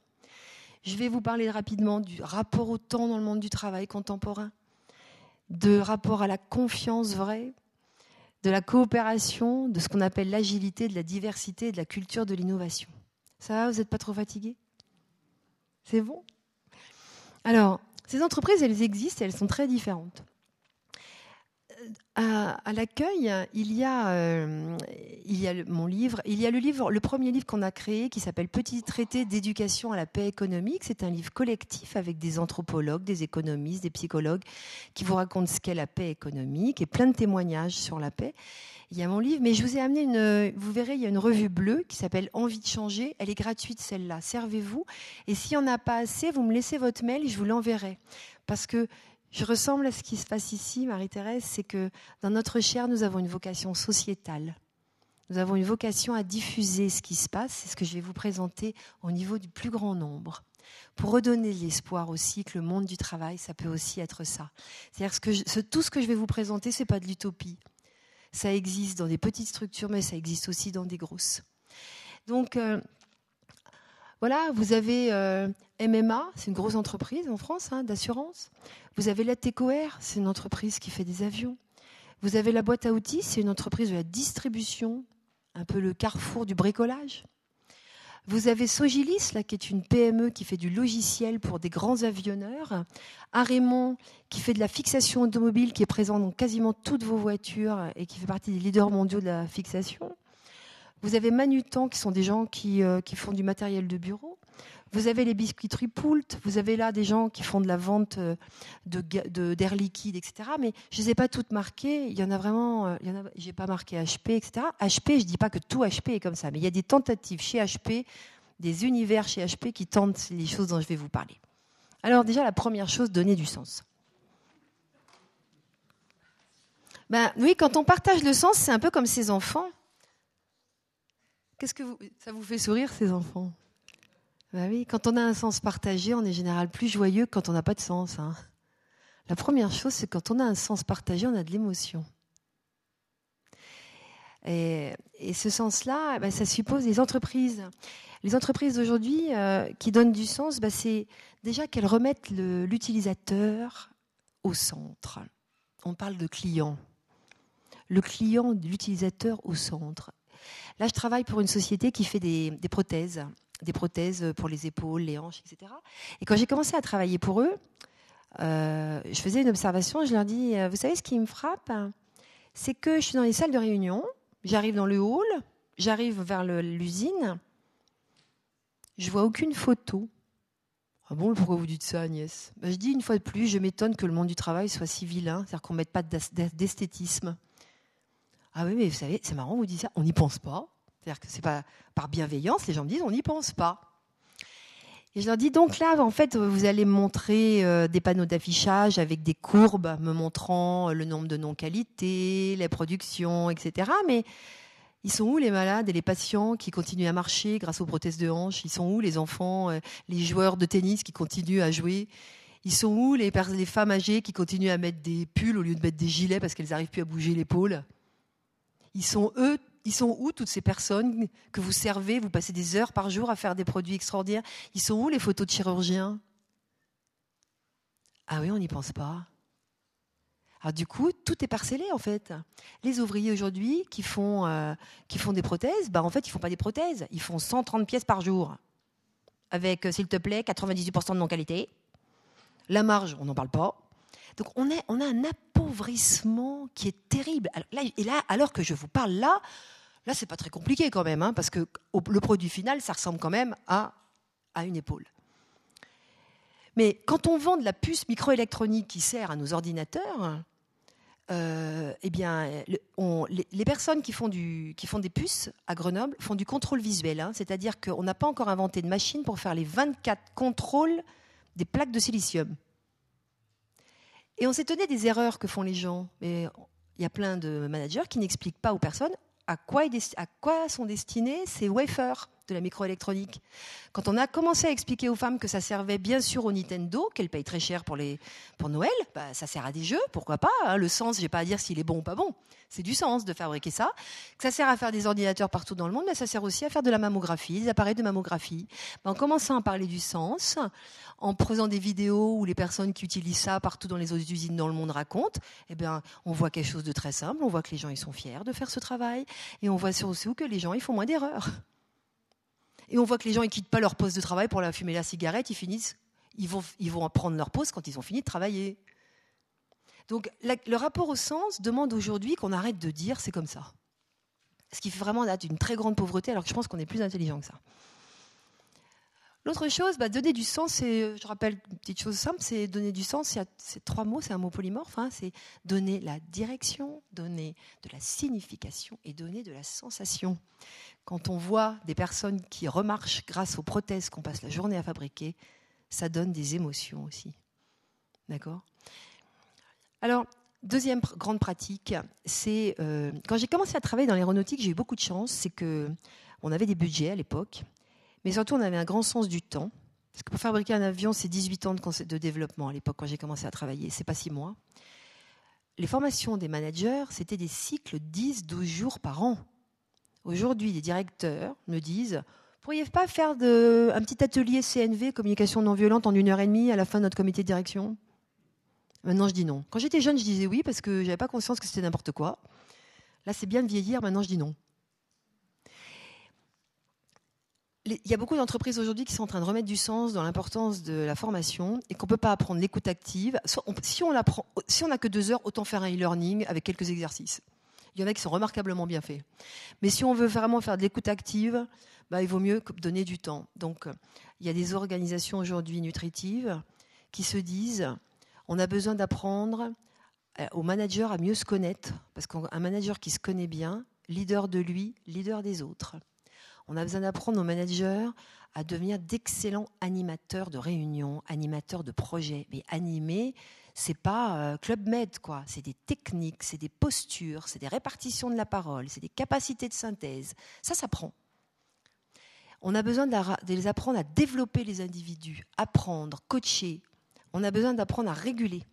Speaker 2: Je vais vous parler rapidement du rapport au temps dans le monde du travail contemporain, de rapport à la confiance vraie, de la coopération, de ce qu'on appelle l'agilité, de la diversité de la culture de l'innovation. Ça va, vous n'êtes pas trop fatigué c'est bon? Alors, ces entreprises, elles existent et elles sont très différentes. À, l'accueil, il y a, euh, mon livre, il y a le livre, le premier livre qu'on a créé qui s'appelle Petit traité d'éducation à la paix économique. C'est un livre collectif avec des anthropologues, des économistes, des psychologues qui vous racontent ce qu'est la paix économique et plein de témoignages sur la paix. Il y a mon livre, mais je vous ai amené une, vous verrez, il y a une revue bleue qui s'appelle Envie de changer. Elle est gratuite celle-là. Servez-vous. Et s'il n'y en a pas assez, vous me laissez votre mail, je vous l'enverrai. Parce que je ressemble à ce qui se passe ici, Marie-Thérèse, c'est que dans notre chair, nous avons une vocation sociétale. Nous avons une vocation à diffuser ce qui se passe, c'est ce que je vais vous présenter au niveau du plus grand nombre. Pour redonner l'espoir aussi que le monde du travail, ça peut aussi être ça. C'est-à-dire que tout ce que je vais vous présenter, ce n'est pas de l'utopie. Ça existe dans des petites structures, mais ça existe aussi dans des grosses. Donc, euh, voilà, vous avez euh, MMA, c'est une grosse entreprise en France hein, d'assurance. Vous avez la TECOR, c'est une entreprise qui fait des avions. Vous avez la boîte à outils, c'est une entreprise de la distribution, un peu le carrefour du bricolage. Vous avez Sogilis, là, qui est une PME qui fait du logiciel pour des grands avionneurs. Arémont, qui fait de la fixation automobile, qui est présent dans quasiment toutes vos voitures et qui fait partie des leaders mondiaux de la fixation. Vous avez Manutan, qui sont des gens qui, euh, qui font du matériel de bureau. Vous avez les biscuiteries Poult, vous avez là des gens qui font de la vente euh, d'air de, d'air liquide, etc. Mais je ne les ai pas toutes marquées. Il y en a vraiment, euh, il y en a, j'ai pas marqué HP, etc. HP, je dis pas que tout HP est comme ça, mais il y a des tentatives chez HP, des univers chez HP qui tentent les choses dont je vais vous parler. Alors déjà, la première chose, donner du sens. Ben oui, quand on partage le sens, c'est un peu comme ces enfants. Qu'est-ce que ça vous fait sourire, ces enfants? Bah oui, quand on a un sens partagé, on est général plus joyeux que quand on n'a pas de sens. Hein. La première chose, c'est quand on a un sens partagé, on a de l'émotion. Et, ce sens-là, bah, ça suppose les entreprises. Les entreprises d'aujourd'hui euh, qui donnent du sens, bah, c'est déjà qu'elles remettent l'utilisateur au centre. On parle de client. Le client, l'utilisateur au centre. Là, je travaille pour une société qui fait des prothèses des prothèses pour les épaules, les hanches, etc. Et quand j'ai commencé à travailler pour eux, euh, je faisais une observation, je leur dis, euh, vous savez ce qui me frappe C'est que je suis dans les salles de réunion, j'arrive dans le hall, j'arrive vers l'usine, je vois aucune photo. Ah bon, pourquoi vous dites ça, Agnès? Ben, Je dis une fois de plus, je m'étonne que le monde du travail soit si vilain, c'est-à-dire qu'on ne mette pas d'esthétisme. Ah oui, mais vous savez, c'est marrant, vous dites ça, on n'y pense pas. C'est-à-dire que c'est pas par bienveillance, les gens me disent on n'y pense pas. Et je leur dis donc là, en fait, vous allez me montrer euh, des panneaux d'affichage avec des courbes me montrant euh, le nombre de non-qualités, les productions, etc. Mais ils sont où les malades et les patients qui continuent à marcher grâce aux prothèses de hanche? Ils sont où les enfants, euh, les joueurs de tennis qui continuent à jouer? Ils sont où les, les femmes âgées qui continuent à mettre des pulls au lieu de mettre des gilets parce qu'elles n'arrivent plus à bouger l'épaule? Ils sont eux ils sont où toutes ces personnes que vous servez Vous passez des heures par jour à faire des produits extraordinaires? Ils sont où les photos de chirurgiens? Ah oui, on n'y pense pas. Alors du coup, tout est parcellé en fait. Les ouvriers aujourd'hui qui font euh, des prothèses, bah en fait ils font pas des prothèses, ils font 130 pièces par jour, avec euh, s'il te plaît 98% de non qualité. La marge, on n'en parle pas. Donc on, a un appauvrissement qui est terrible. et là, alors que je vous parle là, là c'est pas très compliqué quand même, hein, parce que le produit final, ça ressemble quand même à, une épaule. Mais quand on vend de la puce microélectronique qui sert à nos ordinateurs, euh, eh bien, les, personnes qui font, du, qui des puces à Grenoble font du contrôle visuel, hein. c'est-à-dire qu'on n'a pas encore inventé de machine pour faire les 24 contrôles des plaques de silicium. Et on s'étonnait des erreurs que font les gens. Mais il y a plein de managers qui n'expliquent pas aux personnes à quoi, sont destinés ces wafers de la microélectronique. Quand on a commencé à expliquer aux femmes que ça servait bien sûr au Nintendo, qu'elles payent très cher pour, les, pour Noël, bah, ça sert à des jeux, pourquoi pas. Hein. le sens, j'ai pas à dire s'il est bon ou pas bon. C'est du sens de fabriquer ça. Que ça sert à faire des ordinateurs partout dans le monde, mais ça sert aussi à faire de la mammographie, des appareils de mammographie. Bah, en commençant à parler du sens, en faisant des vidéos où les personnes qui utilisent ça partout dans les autres usines dans le monde racontent, eh bien, on voit quelque chose de très simple. On voit que les gens ils sont fiers de faire ce travail, et on voit surtout que les gens ils font moins d'erreurs. Et on voit que les gens, ils quittent pas leur poste de travail pour la fumer la cigarette, ils finissent, ils vont, ils vont prendre leur pause quand ils ont fini de travailler. Donc le rapport au sens demande aujourd'hui qu'on arrête de dire c'est comme ça. Ce qui fait vraiment date d'une très grande pauvreté, alors que je pense qu'on est plus intelligent que ça. L'autre chose, bah, donner du sens, c'est, je rappelle une petite chose simple, c'est donner du sens. C'est trois mots, c'est un mot polymorphe. Hein, c'est donner la direction, donner de la signification et donner de la sensation. Quand on voit des personnes qui remarchent grâce aux prothèses qu'on passe la journée à fabriquer, ça donne des émotions aussi. D'accord? Alors, deuxième grande pratique, c'est euh, quand j'ai commencé à travailler dans l'aéronautique, j'ai eu beaucoup de chance. C'est que on avait des budgets à l'époque mais surtout, on avait un grand sens du temps. Parce que pour fabriquer un avion, c'est 18 ans de développement à l'époque quand j'ai commencé à travailler. C'est pas 6 mois. Les formations des managers, c'était des cycles 10-12 jours par an. Aujourd'hui, les directeurs me disent pourriez pas faire un petit atelier CNV, communication non violente, en une heure et demie à la fin de notre comité de direction? Maintenant, je dis non. Quand j'étais jeune, je disais oui parce que j'avais pas conscience que c'était n'importe quoi. Là, c'est bien de vieillir. Maintenant, je dis non. Il y a beaucoup d'entreprises aujourd'hui qui sont en train de remettre du sens dans l'importance de la formation et qu'on ne peut pas apprendre l'écoute active. si on n'a que deux heures, autant faire un e-learning avec quelques exercices. Il y en a qui sont remarquablement bien faits. Mais si on veut vraiment faire de l'écoute active, bah, il vaut mieux donner du temps. Donc, il y a des organisations aujourd'hui nutritives qui se disent on a besoin d'apprendre euh, au manager à mieux se connaître, parce qu'un manager qui se connaît bien, leader de lui, leader des autres. On a besoin d'apprendre aux managers à devenir d'excellents animateurs de réunions, animateurs de projets. Mais animer, c'est pas euh, Club Med, quoi. C'est des techniques, c'est des postures, c'est des répartitions de la parole, c'est des capacités de synthèse. Ça s'apprend. On a besoin de les apprendre à développer les individus, apprendre, coacher. On a besoin d'apprendre à réguler.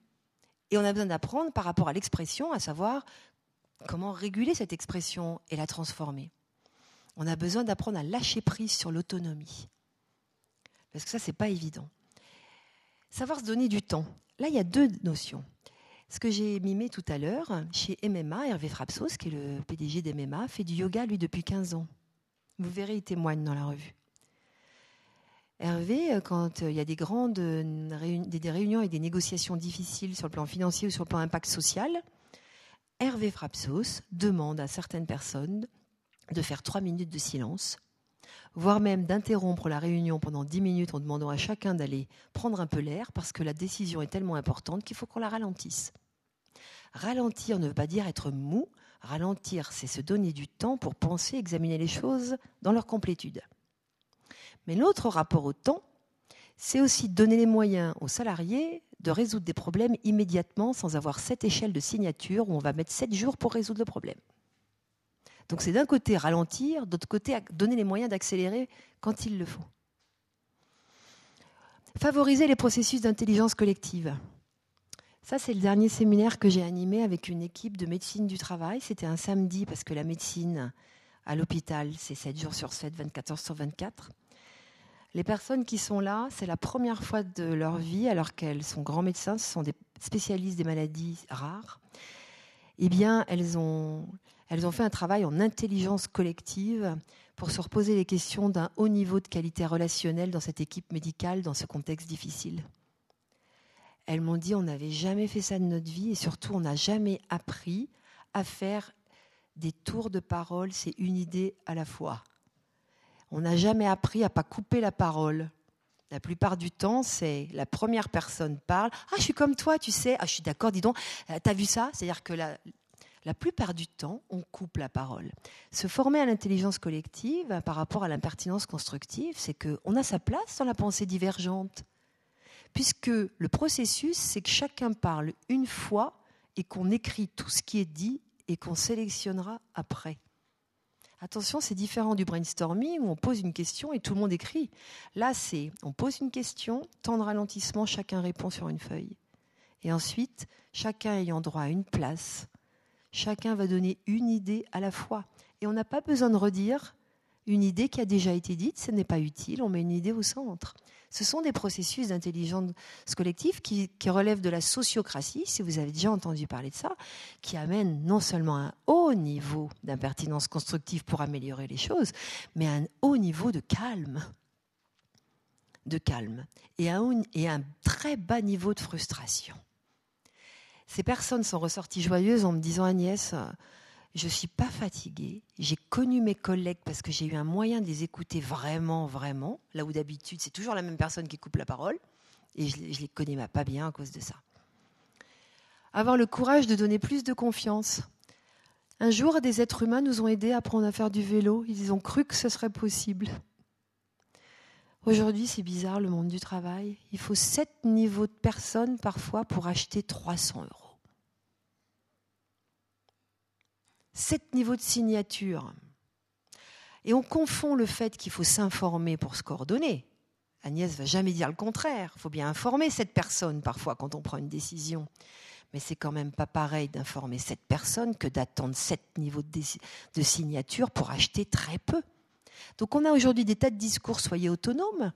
Speaker 2: Et on a besoin d'apprendre par rapport à l'expression, à savoir comment réguler cette expression et la transformer on a besoin d'apprendre à lâcher prise sur l'autonomie. Parce que ça, c'est pas évident. Savoir se donner du temps. Là, il y a deux notions. Ce que j'ai mimé tout à l'heure, chez MMA, Hervé Frapsos, qui est le PDG d'MMA, fait du yoga, lui, depuis 15 ans. Vous verrez, il témoigne dans la revue. Hervé, euh, quand euh, il y a des grandes euh, réunions et des négociations difficiles sur le plan financier ou sur le plan impact social, Hervé Frapsos demande à certaines personnes de faire trois minutes de silence, voire même d'interrompre la réunion pendant dix minutes en demandant à chacun d'aller prendre un peu l'air parce que la décision est tellement importante qu'il faut qu'on la ralentisse. Ralentir ne veut pas dire être mou, ralentir c'est se donner du temps pour penser, examiner les choses dans leur complétude. Mais l'autre rapport au temps, c'est aussi donner les moyens aux salariés de résoudre des problèmes immédiatement sans avoir cette échelle de signature où on va mettre sept jours pour résoudre le problème. Donc c'est d'un côté ralentir, d'autre côté donner les moyens d'accélérer quand il le faut. Favoriser les processus d'intelligence collective. Ça, c'est le dernier séminaire que j'ai animé avec une équipe de médecine du travail. C'était un samedi parce que la médecine à l'hôpital, c'est 7 jours sur 7, 24 heures sur 24. Les personnes qui sont là, c'est la première fois de leur vie, alors qu'elles sont grands médecins, ce sont des spécialistes des maladies rares. Eh bien, elles ont, elles ont fait un travail en intelligence collective pour se reposer les questions d'un haut niveau de qualité relationnelle dans cette équipe médicale, dans ce contexte difficile. Elles m'ont dit on n'avait jamais fait ça de notre vie et surtout on n'a jamais appris à faire des tours de parole, c'est une idée à la fois. On n'a jamais appris à pas couper la parole. La plupart du temps, c'est la première personne parle. Ah, je suis comme toi, tu sais. Ah, je suis d'accord, dis donc. Euh, t'as vu ça? C'est-à-dire que la, la plupart du temps, on coupe la parole. Se former à l'intelligence collective par rapport à l'impertinence constructive, c'est qu'on a sa place dans la pensée divergente. Puisque le processus, c'est que chacun parle une fois et qu'on écrit tout ce qui est dit et qu'on sélectionnera après. Attention, c'est différent du brainstorming où on pose une question et tout le monde écrit. Là, c'est on pose une question, temps de ralentissement, chacun répond sur une feuille. Et ensuite, chacun ayant droit à une place, Chacun va donner une idée à la fois. Et on n'a pas besoin de redire une idée qui a déjà été dite, ce n'est pas utile, on met une idée au centre. Ce sont des processus d'intelligence collective qui, relèvent de la sociocratie, si vous avez déjà entendu parler de ça, qui amènent non seulement un haut niveau d'impertinence constructive pour améliorer les choses, mais un haut niveau de calme. De calme. Et un, et un très bas niveau de frustration. Ces personnes sont ressorties joyeuses en me disant Agnès, je ne suis pas fatiguée, j'ai connu mes collègues parce que j'ai eu un moyen de les écouter vraiment, vraiment, là où d'habitude c'est toujours la même personne qui coupe la parole, et je ne les connais pas bien à cause de ça. Avoir le courage de donner plus de confiance. Un jour, des êtres humains nous ont aidés à apprendre à faire du vélo, ils ont cru que ce serait possible. Aujourd'hui, c'est bizarre le monde du travail. Il faut sept niveaux de personnes parfois pour acheter 300 euros. Sept niveaux de signature. Et on confond le fait qu'il faut s'informer pour se coordonner. Agnès va jamais dire le contraire. Il faut bien informer cette personne parfois quand on prend une décision. Mais c'est quand même pas pareil d'informer cette personne que d'attendre sept niveaux de, de signature pour acheter très peu. Donc on a aujourd'hui des tas de discours, soyez autonomes.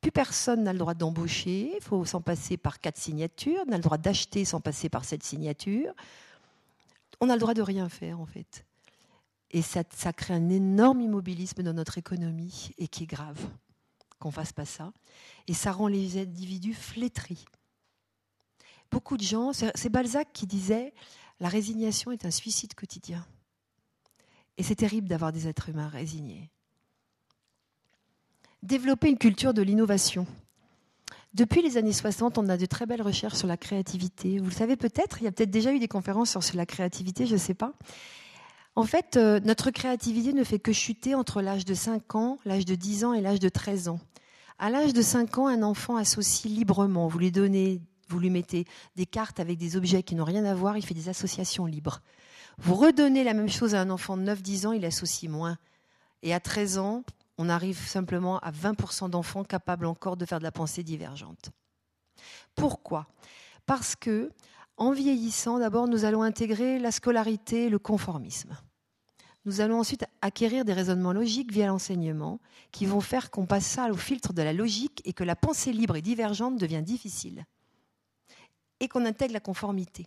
Speaker 2: Plus personne n'a le droit d'embaucher, il faut s'en passer par quatre signatures, on a le droit d'acheter sans passer par cette signature. On a le droit de rien faire en fait. Et ça, crée un énorme immobilisme dans notre économie et qui est grave qu'on fasse pas ça. Et ça rend les individus flétris. Beaucoup de gens, c'est Balzac qui disait, la résignation est un suicide quotidien. Et c'est terrible d'avoir des êtres humains résignés développer une culture de l'innovation. Depuis les années 60, on a de très belles recherches sur la créativité. Vous le savez peut-être, il y a peut-être déjà eu des conférences sur la créativité, je ne sais pas. En fait, euh, notre créativité ne fait que chuter entre l'âge de 5 ans, l'âge de 10 ans et l'âge de 13 ans. À l'âge de 5 ans, un enfant associe librement. Vous lui donnez, vous lui mettez des cartes avec des objets qui n'ont rien à voir, il fait des associations libres. Vous redonnez la même chose à un enfant de 9-10 ans, il associe moins. Et à 13 ans, on arrive simplement à 20% d'enfants capables encore de faire de la pensée divergente. Pourquoi? Parce que, en vieillissant, d'abord, nous allons intégrer la scolarité et le conformisme. Nous allons ensuite acquérir des raisonnements logiques via l'enseignement qui vont faire qu'on passe ça au filtre de la logique et que la pensée libre et divergente devient difficile et qu'on intègre la conformité.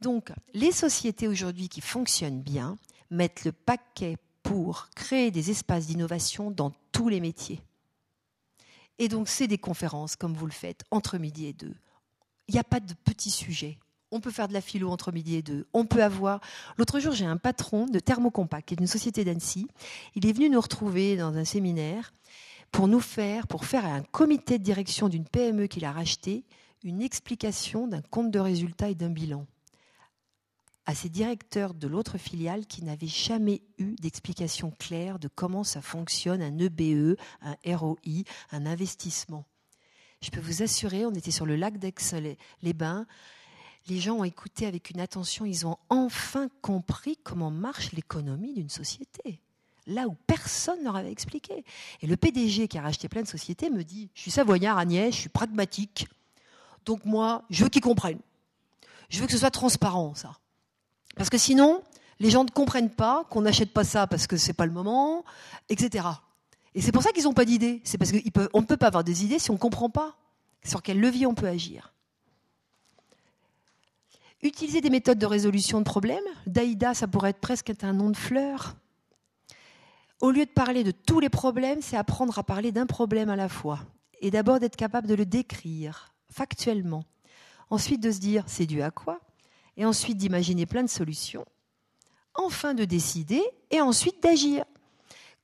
Speaker 2: Donc, les sociétés aujourd'hui qui fonctionnent bien mettent le paquet pour créer des espaces d'innovation dans tous les métiers. Et donc, c'est des conférences, comme vous le faites, entre midi et deux. Il n'y a pas de petits sujets. On peut faire de la philo entre midi et deux. On peut avoir. L'autre jour, j'ai un patron de Thermocompact, qui est une société d'Annecy. Il est venu nous retrouver dans un séminaire pour nous faire, pour faire à un comité de direction d'une PME qu'il a racheté, une explication d'un compte de résultat et d'un bilan à ces directeurs de l'autre filiale qui n'avaient jamais eu d'explication claire de comment ça fonctionne un EBE, un ROI, un investissement. Je peux vous assurer, on était sur le lac d'Aix-les-Bains, les gens ont écouté avec une attention, ils ont enfin compris comment marche l'économie d'une société. Là où personne ne leur avait expliqué. Et le PDG qui a racheté plein de sociétés me dit, je suis savoyard Agnès, je suis pragmatique, donc moi, je veux qu'ils comprennent. Je veux que ce soit transparent, ça. Parce que sinon, les gens ne comprennent pas qu'on n'achète pas ça parce que c'est pas le moment, etc. Et c'est pour ça qu'ils n'ont pas d'idées. C'est parce qu'on ne peut pas avoir des idées si on ne comprend pas sur quel levier on peut agir. Utiliser des méthodes de résolution de problèmes. Daïda, ça pourrait être presque un nom de fleur. Au lieu de parler de tous les problèmes, c'est apprendre à parler d'un problème à la fois. Et d'abord d'être capable de le décrire factuellement. Ensuite de se dire c'est dû à quoi? Et ensuite d'imaginer plein de solutions, enfin de décider et ensuite d'agir.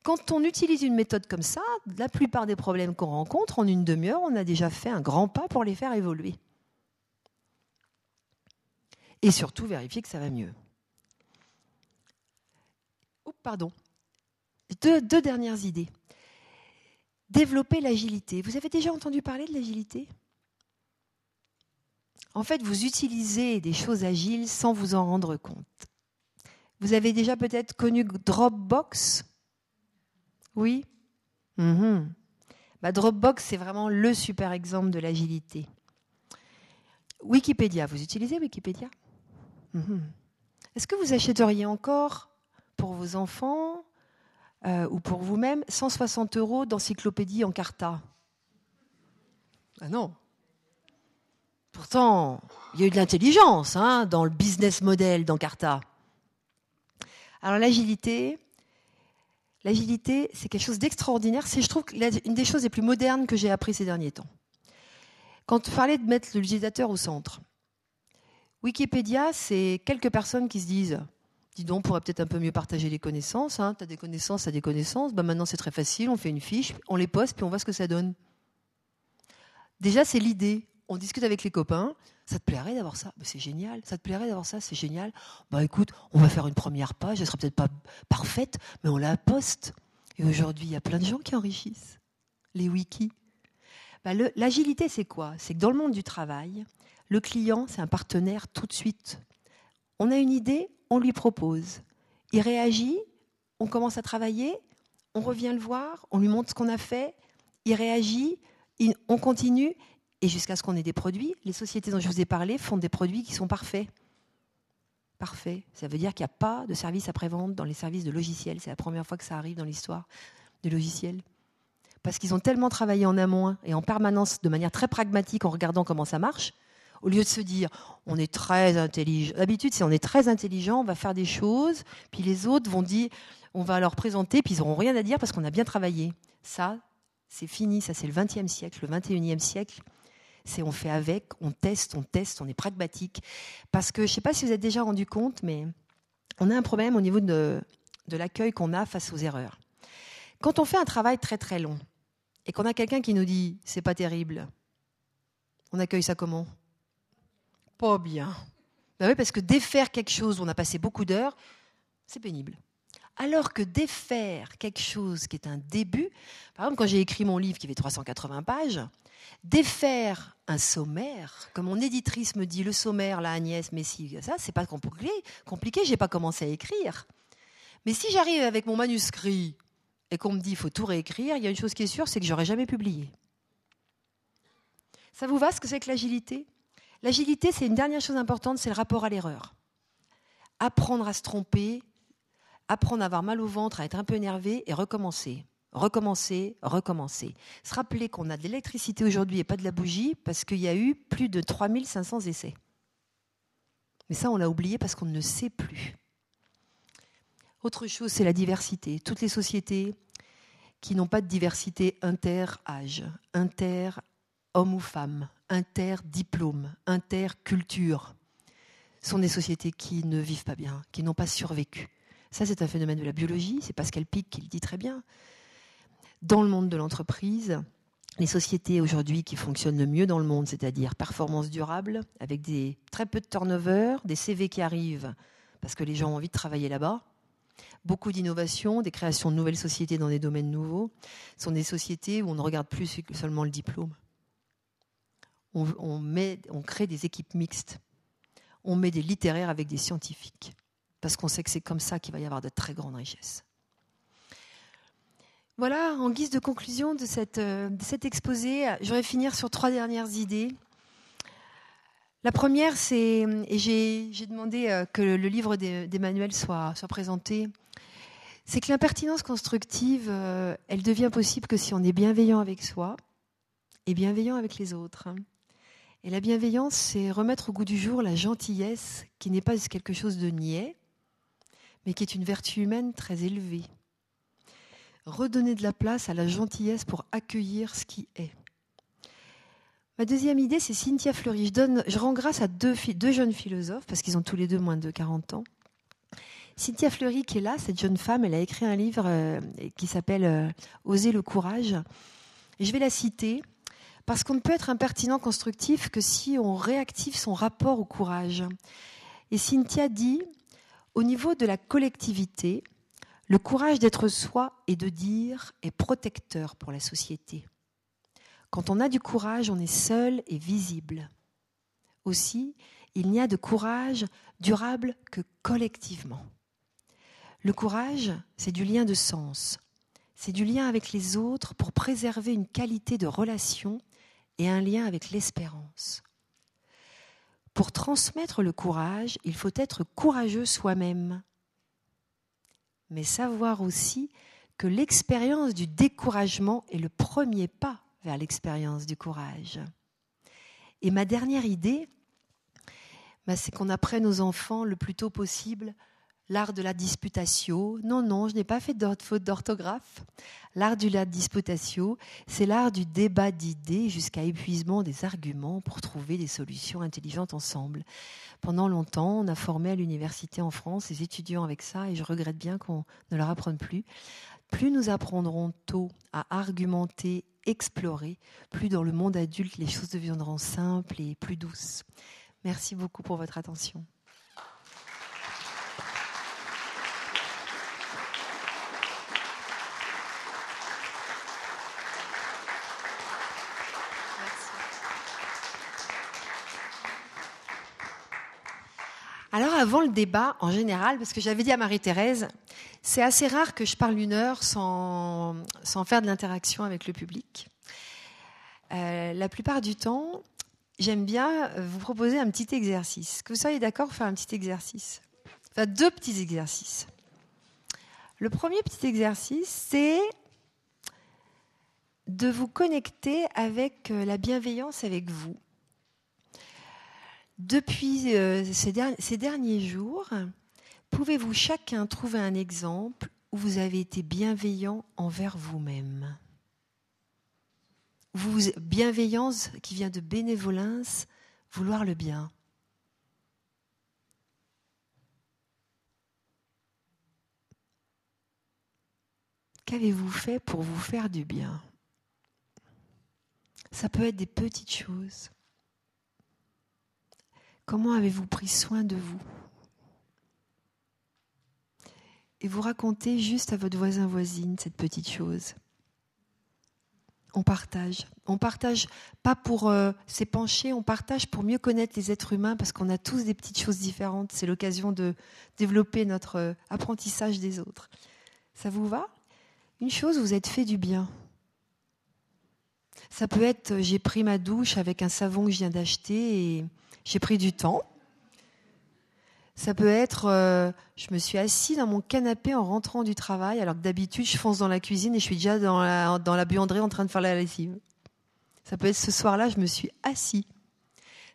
Speaker 2: Quand on utilise une méthode comme ça, la plupart des problèmes qu'on rencontre, en une demi-heure, on a déjà fait un grand pas pour les faire évoluer. Et surtout vérifier que ça va mieux. Oups, pardon. Deux, deux dernières idées. Développer l'agilité. Vous avez déjà entendu parler de l'agilité? En fait, vous utilisez des choses agiles sans vous en rendre compte. Vous avez déjà peut-être connu Dropbox? Oui? Mhm. bah, Dropbox, c'est vraiment le super exemple de l'agilité. Wikipédia, vous utilisez Wikipédia? Mhm. Est-ce que vous achèteriez encore pour vos enfants euh, ou pour vous-même 160 euros d'encyclopédie en carta? Ah non Pourtant, il y a eu de l'intelligence hein, dans le business model d'Encarta. Alors l'agilité, l'agilité, c'est quelque chose d'extraordinaire. C'est, je trouve, une des choses les plus modernes que j'ai appris ces derniers temps. Quand vous parlez de mettre l'utilisateur au centre, Wikipédia, c'est quelques personnes qui se disent Dis donc, on pourrait peut-être un peu mieux partager les connaissances. Hein. Tu as des connaissances, tu as des connaissances. Bah, maintenant, c'est très facile. On fait une fiche, on les poste, puis on voit ce que ça donne. Déjà, c'est l'idée. On discute avec les copains. Ça te plairait d'avoir ça? Bah, C'est génial. Ça te plairait d'avoir ça? C'est génial. Bah écoute, on va faire une première page. Elle sera peut-être pas parfaite, mais on la poste. Et aujourd'hui, il y a plein de gens qui enrichissent les wikis. Bah, l'agilité, c'est quoi? C'est que dans le monde du travail, le client, c'est un partenaire tout de suite. On a une idée, on lui propose. Il réagit, on commence à travailler, on revient le voir, on lui montre ce qu'on a fait, il réagit, on continue, et jusqu'à ce qu'on ait des produits. Les sociétés dont je vous ai parlé font des produits qui sont parfaits. Parfait. Ça veut dire qu'il n'y a pas de service après-vente dans les services de logiciels. C'est la première fois que ça arrive dans l'histoire du logiciel. Parce qu'ils ont tellement travaillé en amont et en permanence de manière très pragmatique en regardant comment ça marche, au lieu de se dire on est très intelligent. D'habitude, si on est très intelligent, on va faire des choses, puis les autres vont dire on va leur présenter, puis ils n'auront rien à dire parce qu'on a bien travaillé. Ça, c'est fini, ça c'est le 20e siècle, le 21e siècle. C'est on fait avec, on teste, on teste, on est pragmatique. Parce que je ne sais pas si vous êtes déjà rendu compte, mais on a un problème au niveau de, l'accueil qu'on a face aux erreurs. Quand on fait un travail très très long et qu'on a quelqu'un qui nous dit c'est pas terrible, on accueille ça comment? Pas bien. Ben parce que défaire quelque chose où on a passé beaucoup d'heures, c'est pénible. Alors que défaire quelque chose qui est un début, par exemple quand j'ai écrit mon livre qui fait 380 pages, défaire un sommaire, comme mon éditrice me dit, le sommaire, la Agnès, Messi, ça, c'est pas compliqué, compliqué, j'ai pas commencé à écrire. Mais si j'arrive avec mon manuscrit et qu'on me dit il faut tout réécrire, il y a une chose qui est sûre, c'est que j'aurais jamais publié. Ça vous va ce que c'est que l'agilité? L'agilité, c'est une dernière chose importante, c'est le rapport à l'erreur. Apprendre à se tromper, apprendre à avoir mal au ventre, à être un peu énervé et recommencer. Recommencer, recommencer. Se rappeler qu'on a de l'électricité aujourd'hui et pas de la bougie parce qu'il y a eu plus de 3500 essais. Mais ça, on l'a oublié parce qu'on ne sait plus. Autre chose, c'est la diversité. Toutes les sociétés qui n'ont pas de diversité inter-âge, inter-homme ou femme, inter-diplôme, inter-culture, sont des sociétés qui ne vivent pas bien, qui n'ont pas survécu. Ça, c'est un phénomène de la biologie, c'est Pascal Pic qui le dit très bien. Dans le monde de l'entreprise, les sociétés aujourd'hui qui fonctionnent le mieux dans le monde, c'est-à-dire performance durable, avec des, très peu de turnover, des CV qui arrivent parce que les gens ont envie de travailler là-bas, beaucoup d'innovation, des créations de nouvelles sociétés dans des domaines nouveaux, sont des sociétés où on ne regarde plus seulement le diplôme. On, met, on crée des équipes mixtes. On met des littéraires avec des scientifiques. Parce qu'on sait que c'est comme ça qu'il va y avoir de très grandes richesses. Voilà, en guise de conclusion de, euh, cet exposé, j'aurais finir sur trois dernières idées. La première, c'est, et j'ai demandé euh, que le livre d'Emmanuel soit, soit présenté, c'est que l'impertinence constructive, euh, elle devient possible que si on est bienveillant avec soi et bienveillant avec les autres. Et la bienveillance, c'est remettre au goût du jour la gentillesse qui n'est pas quelque chose de niais, mais qui est une vertu humaine très élevée. Redonner de la place à la gentillesse pour accueillir ce qui est. Ma deuxième idée, c'est Cynthia Fleury. Je, donne, rends grâce à deux, deux jeunes philosophes, parce qu'ils ont tous les deux moins de 40 ans. Cynthia Fleury, qui est là, cette jeune femme, elle a écrit un livre euh, qui s'appelle euh, Oser le courage. Et je vais la citer, parce qu'on ne peut être impertinent constructif que si on réactive son rapport au courage. Et Cynthia dit, au niveau de la collectivité, le courage d'être soi et de dire est protecteur pour la société. Quand on a du courage, on est seul et visible. Aussi, il n'y a de courage durable que collectivement. Le courage, c'est du lien de sens. C'est du lien avec les autres pour préserver une qualité de relation et un lien avec l'espérance. Pour transmettre le courage, il faut être courageux soi-même, mais savoir aussi que l'expérience du découragement est le premier pas vers l'expérience du courage. Et ma dernière idée, bah, c'est qu'on apprenne aux enfants le plus tôt possible l'art de la disputatio. Non, non, je n'ai pas fait de faute d'orthographe. L'art de la disputatio, c'est l'art du débat d'idées jusqu'à épuisement des arguments pour trouver des solutions intelligentes ensemble. Pendant longtemps, on a formé à l'université en France des étudiants avec ça et je regrette bien qu'on ne leur apprenne plus. Plus nous apprendrons tôt à argumenter, explorer, plus dans le monde adulte les choses deviendront simples et plus douces. Merci beaucoup pour votre attention. Alors avant le débat, en général, parce que j'avais dit à Marie-Thérèse, c'est assez rare que je parle une heure sans, faire de l'interaction avec le public. Euh, la plupart du temps, j'aime bien vous proposer un petit exercice. Que vous soyez d'accord pour faire un petit exercice Enfin, deux petits exercices. Le premier petit exercice, c'est de vous connecter avec euh, la bienveillance avec vous. Depuis euh, ces, derniers jours, pouvez-vous chacun trouver un exemple où vous avez été bienveillant envers vous-même? Vous, Bienveillance qui vient de bénévolence, vouloir le bien. Qu'avez-vous fait pour vous faire du bien? Ça peut être des petites choses. Comment avez-vous pris soin de vous? Et vous racontez juste à votre voisin voisine cette petite chose. On partage. On partage pas pour euh, s'épancher, on partage pour mieux connaître les êtres humains parce qu'on a tous des petites choses différentes. C'est l'occasion de développer notre euh, apprentissage des autres. Ça vous va? Une chose, vous êtes fait du bien. Ça peut être euh, j'ai pris ma douche avec un savon que je viens d'acheter et j'ai pris du temps. Ça peut être, euh, je me suis assis dans mon canapé en rentrant du travail, alors que d'habitude je fonce dans la cuisine et je suis déjà dans la, dans la buanderie en train de faire la lessive. Ça peut être ce soir-là, je me suis assis.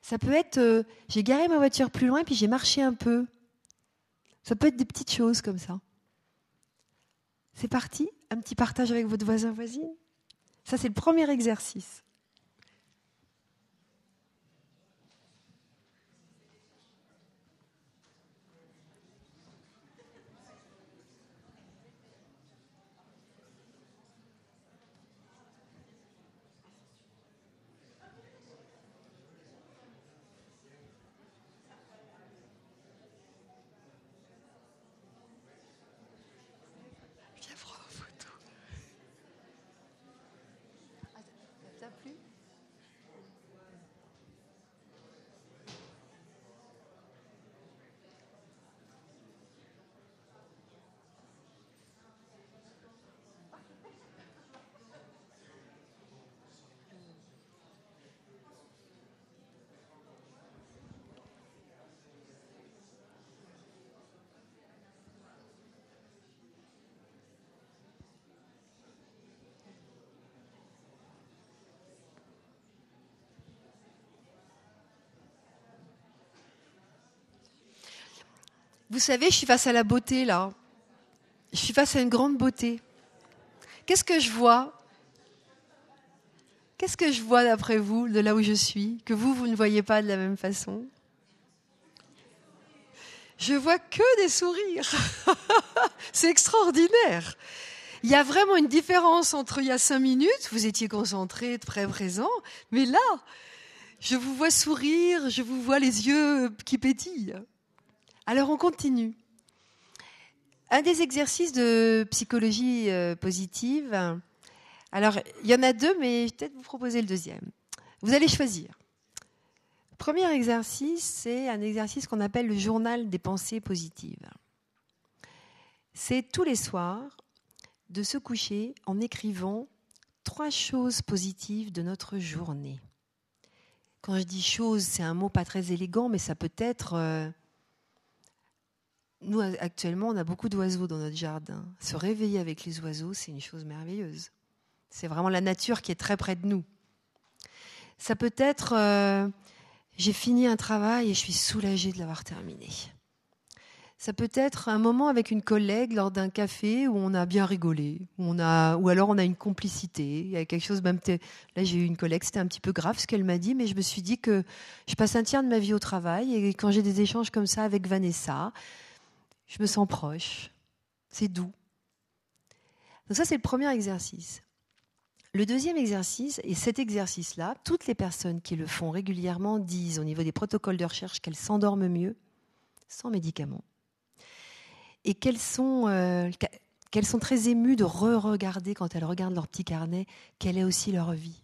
Speaker 2: Ça peut être, euh, j'ai garé ma voiture plus loin puis j'ai marché un peu. Ça peut être des petites choses comme ça. C'est parti, un petit partage avec votre voisin voisine? Ça c'est le premier exercice. Vous savez, je suis face à la beauté là. Je suis face à une grande beauté. Qu'est-ce que je vois? Qu'est-ce que je vois d'après vous, de là où je suis, que vous, vous ne voyez pas de la même façon? Je vois que des sourires. (laughs) C'est extraordinaire. Il y a vraiment une différence entre il y a cinq minutes, vous étiez concentré, très présent, mais là, je vous vois sourire, je vous vois les yeux qui pétillent. Alors on continue. Un des exercices de psychologie euh, positive, alors il y en a deux, mais je vais peut-être vous proposer le deuxième. Vous allez choisir. Premier exercice, c'est un exercice qu'on appelle le journal des pensées positives. C'est tous les soirs de se coucher en écrivant trois choses positives de notre journée. Quand je dis choses, c'est un mot pas très élégant, mais ça peut être euh, nous, actuellement, on a beaucoup d'oiseaux dans notre jardin. Se réveiller avec les oiseaux, c'est une chose merveilleuse. C'est vraiment la nature qui est très près de nous. Ça peut être, euh, j'ai fini un travail et je suis soulagée de l'avoir terminé. Ça peut être un moment avec une collègue lors d'un café où on a bien rigolé, où on a, ou alors on a une complicité. Il y a quelque chose même. Là, j'ai eu une collègue, c'était un petit peu grave ce qu'elle m'a dit, mais je me suis dit que je passe un tiers de ma vie au travail et quand j'ai des échanges comme ça avec Vanessa, je me sens proche. C'est doux. Donc ça, c'est le premier exercice. Le deuxième exercice, et cet exercice-là, toutes les personnes qui le font régulièrement disent au niveau des protocoles de recherche qu'elles s'endorment mieux sans médicaments et qu'elles sont, euh, sont très émues de re-regarder quand elles regardent leur petit carnet quelle est aussi leur vie.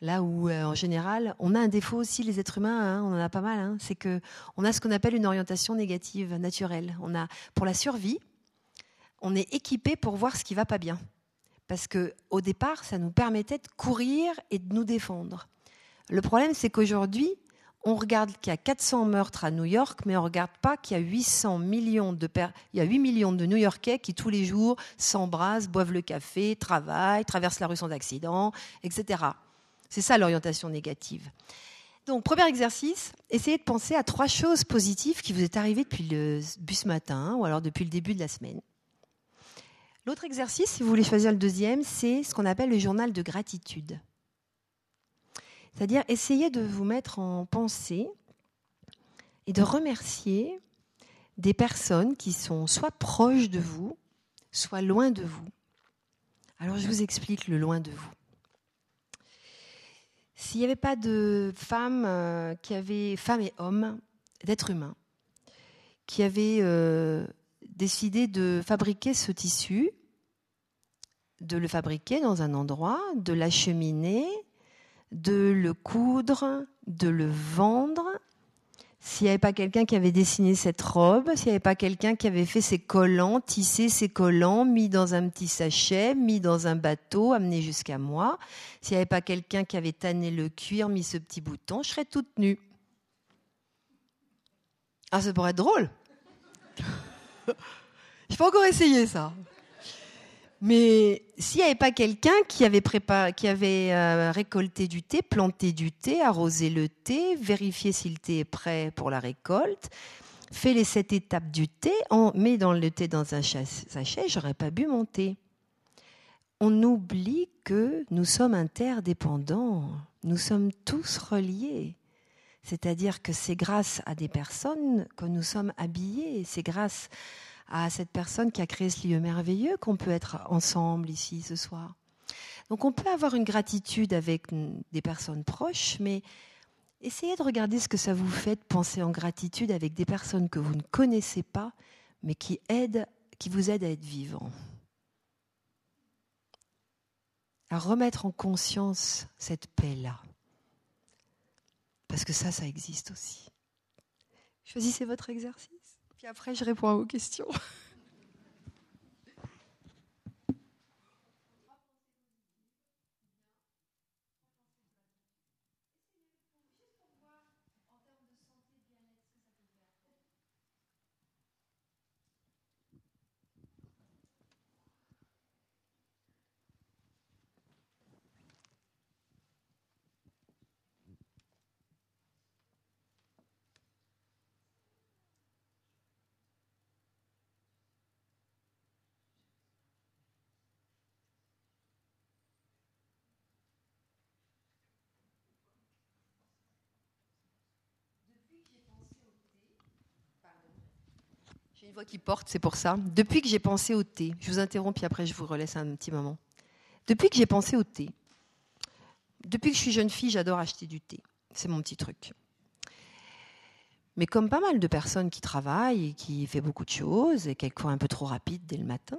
Speaker 2: Là où, euh, en général, on a un défaut aussi, les êtres humains, hein, on en a pas mal, hein, c'est que on a ce qu'on appelle une orientation négative naturelle. On a, pour la survie, on est équipé pour voir ce qui va pas bien, parce que au départ, ça nous permettait de courir et de nous défendre. Le problème, c'est qu'aujourd'hui, on regarde qu'il y a 400 meurtres à New York, mais on ne regarde pas qu'il y a 800 millions de y a 8 millions de New-Yorkais qui tous les jours s'embrassent, boivent le café, travaillent, traversent la rue sans accident, etc. C'est ça l'orientation négative. Donc, premier exercice, essayez de penser à trois choses positives qui vous est arrivées depuis le bus matin ou alors depuis le début de la semaine. L'autre exercice, si vous voulez choisir le deuxième, c'est ce qu'on appelle le journal de gratitude. C'est-à-dire essayer de vous mettre en pensée et de remercier des personnes qui sont soit proches de vous, soit loin de vous. Alors je vous explique le loin de vous. S'il n'y avait pas de femmes euh, qui avaient, femmes et hommes, d'êtres humains, qui avaient euh, décidé de fabriquer ce tissu, de le fabriquer dans un endroit, de l'acheminer, de le coudre, de le vendre. S'il n'y avait pas quelqu'un qui avait dessiné cette robe, s'il n'y avait pas quelqu'un qui avait fait ses collants, tissé ses collants, mis dans un petit sachet, mis dans un bateau, amené jusqu'à moi, s'il n'y avait pas quelqu'un qui avait tanné le cuir, mis ce petit bouton, je serais toute nue. Ah, ça pourrait être drôle. (laughs) Je peux encore essayer ça. Mais s'il n'y avait pas quelqu'un qui avait, qui avait euh, récolté du thé, planté du thé, arrosé le thé, vérifié si le thé est prêt pour la récolte, fait les sept étapes du thé, met dans le thé dans un sachet, j'aurais pas bu mon thé. On oublie que nous sommes interdépendants, nous sommes tous reliés. C'est-à-dire que c'est grâce à des personnes que nous sommes habillés, c'est grâce à cette personne qui a créé ce lieu merveilleux qu'on peut être ensemble ici ce soir. Donc on peut avoir une gratitude avec des personnes proches, mais essayez de regarder ce que ça vous fait de penser en gratitude avec des personnes que vous ne connaissez pas, mais qui, aident, qui vous aident à être vivant. À remettre en conscience cette paix-là. Parce que ça, ça existe aussi. Choisissez votre exercice. Puis après, je réponds à vos questions. Une voix qui porte, c'est pour ça. Depuis que j'ai pensé au thé, je vous interromps puis après je vous relaisse un petit moment. Depuis que j'ai pensé au thé, depuis que je suis jeune fille, j'adore acheter du thé. C'est mon petit truc. Mais comme pas mal de personnes qui travaillent et qui font beaucoup de choses, et quelquefois un peu trop rapide dès le matin,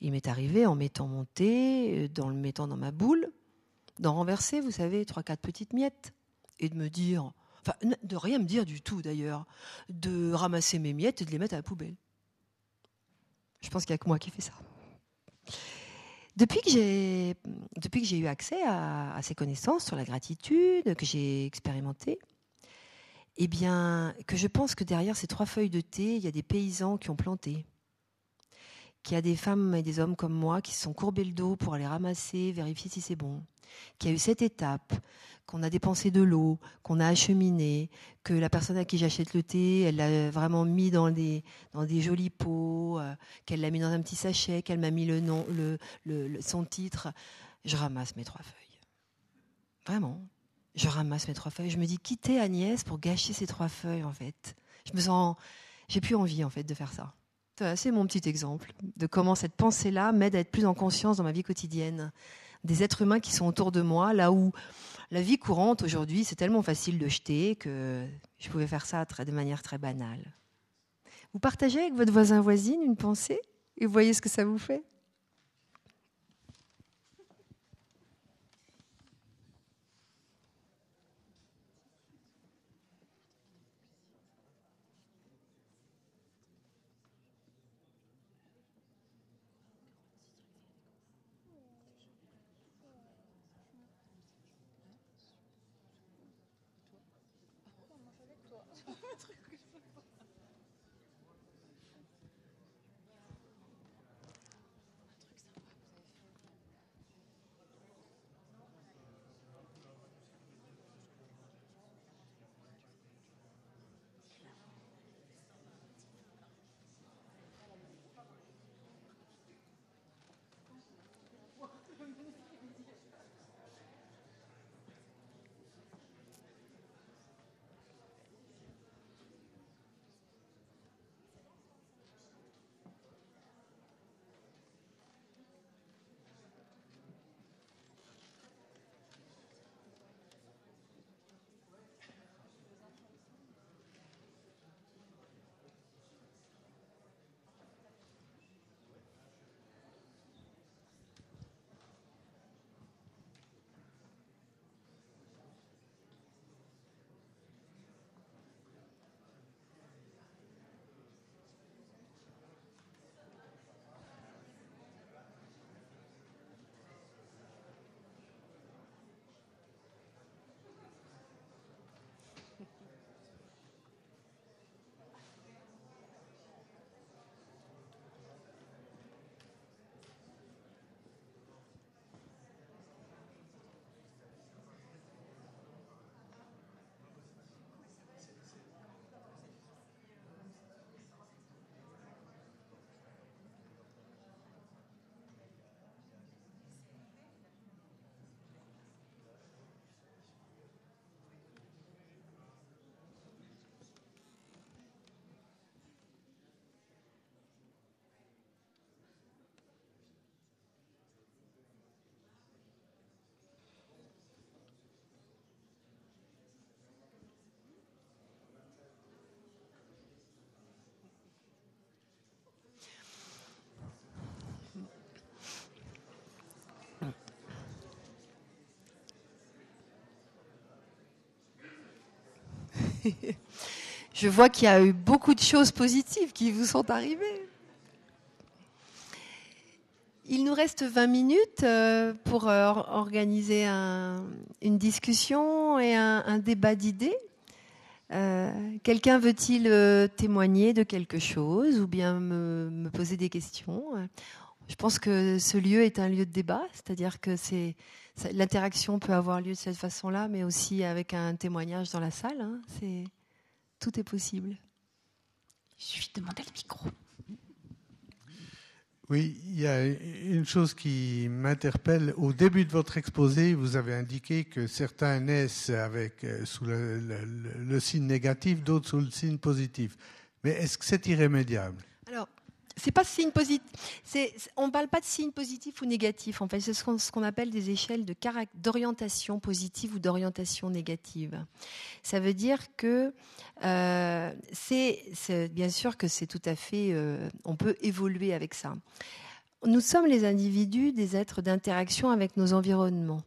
Speaker 2: il m'est arrivé en mettant mon thé, euh, dans le mettant dans ma boule, d'en renverser, vous savez, trois, quatre petites miettes, et de me dire de rien me dire du tout d'ailleurs, de ramasser mes miettes et de les mettre à la poubelle. Je pense qu'il n'y a que moi qui fais ça. Depuis que j'ai, depuis que j'ai eu accès à, ces connaissances sur la gratitude, que j'ai expérimenté, eh bien, que je pense que derrière ces trois feuilles de thé, il y a des paysans qui ont planté, qu'il y a des femmes et des hommes comme moi qui se sont courbés le dos pour aller ramasser, vérifier si c'est bon, qu'il y a eu cette étape, qu'on a dépensé de l'eau, qu'on a acheminé, que la personne à qui j'achète le thé, elle l'a vraiment mis dans des, jolis pots, euh, qu'elle l'a mis dans un petit sachet, qu'elle m'a mis le nom, son titre. Je ramasse mes trois feuilles. Vraiment. Je ramasse mes trois feuilles. Je me dis, quitter Agnès pour gâcher ces trois feuilles, en fait. Je me sens, j'ai plus envie, en fait, de faire ça. C'est mon petit exemple de comment cette pensée-là m'aide à être plus en conscience dans ma vie quotidienne. Des êtres humains qui sont autour de moi, là où la vie courante aujourd'hui, c'est tellement facile de jeter que je pouvais faire ça de manière très banale. Vous partagez avec votre voisin voisine une pensée? Et vous voyez ce que ça vous fait? (laughs) Je vois qu'il y a eu beaucoup de choses positives qui vous sont arrivées. Il nous reste 20 minutes euh, pour euh, organiser une discussion et un, débat d'idées. Euh, quelqu'un veut-il témoigner de quelque chose ou bien me, poser des questions? Je pense que ce lieu est un lieu de débat, c'est-à-dire que c'est l'interaction peut avoir lieu de cette façon-là, mais aussi avec un témoignage dans la salle. Hein. c'est tout est possible.
Speaker 1: Il suffit de demander le micro.
Speaker 3: Oui, il y a une chose qui m'interpelle. Au début de votre exposé, vous avez indiqué que certains naissent avec, euh, sous le signe négatif, d'autres sous le signe positif. Mais est-ce que c'est irrémédiable?
Speaker 2: C'est pas signe positif. on ne parle pas de signe positif ou négatif. En fait, c'est ce qu'on appelle des échelles d'orientation positive ou d'orientation négative. Ça veut dire que euh, c'est bien sûr que c'est tout à fait. Euh, on peut évoluer avec ça. Nous sommes les individus des êtres d'interaction avec nos environnements.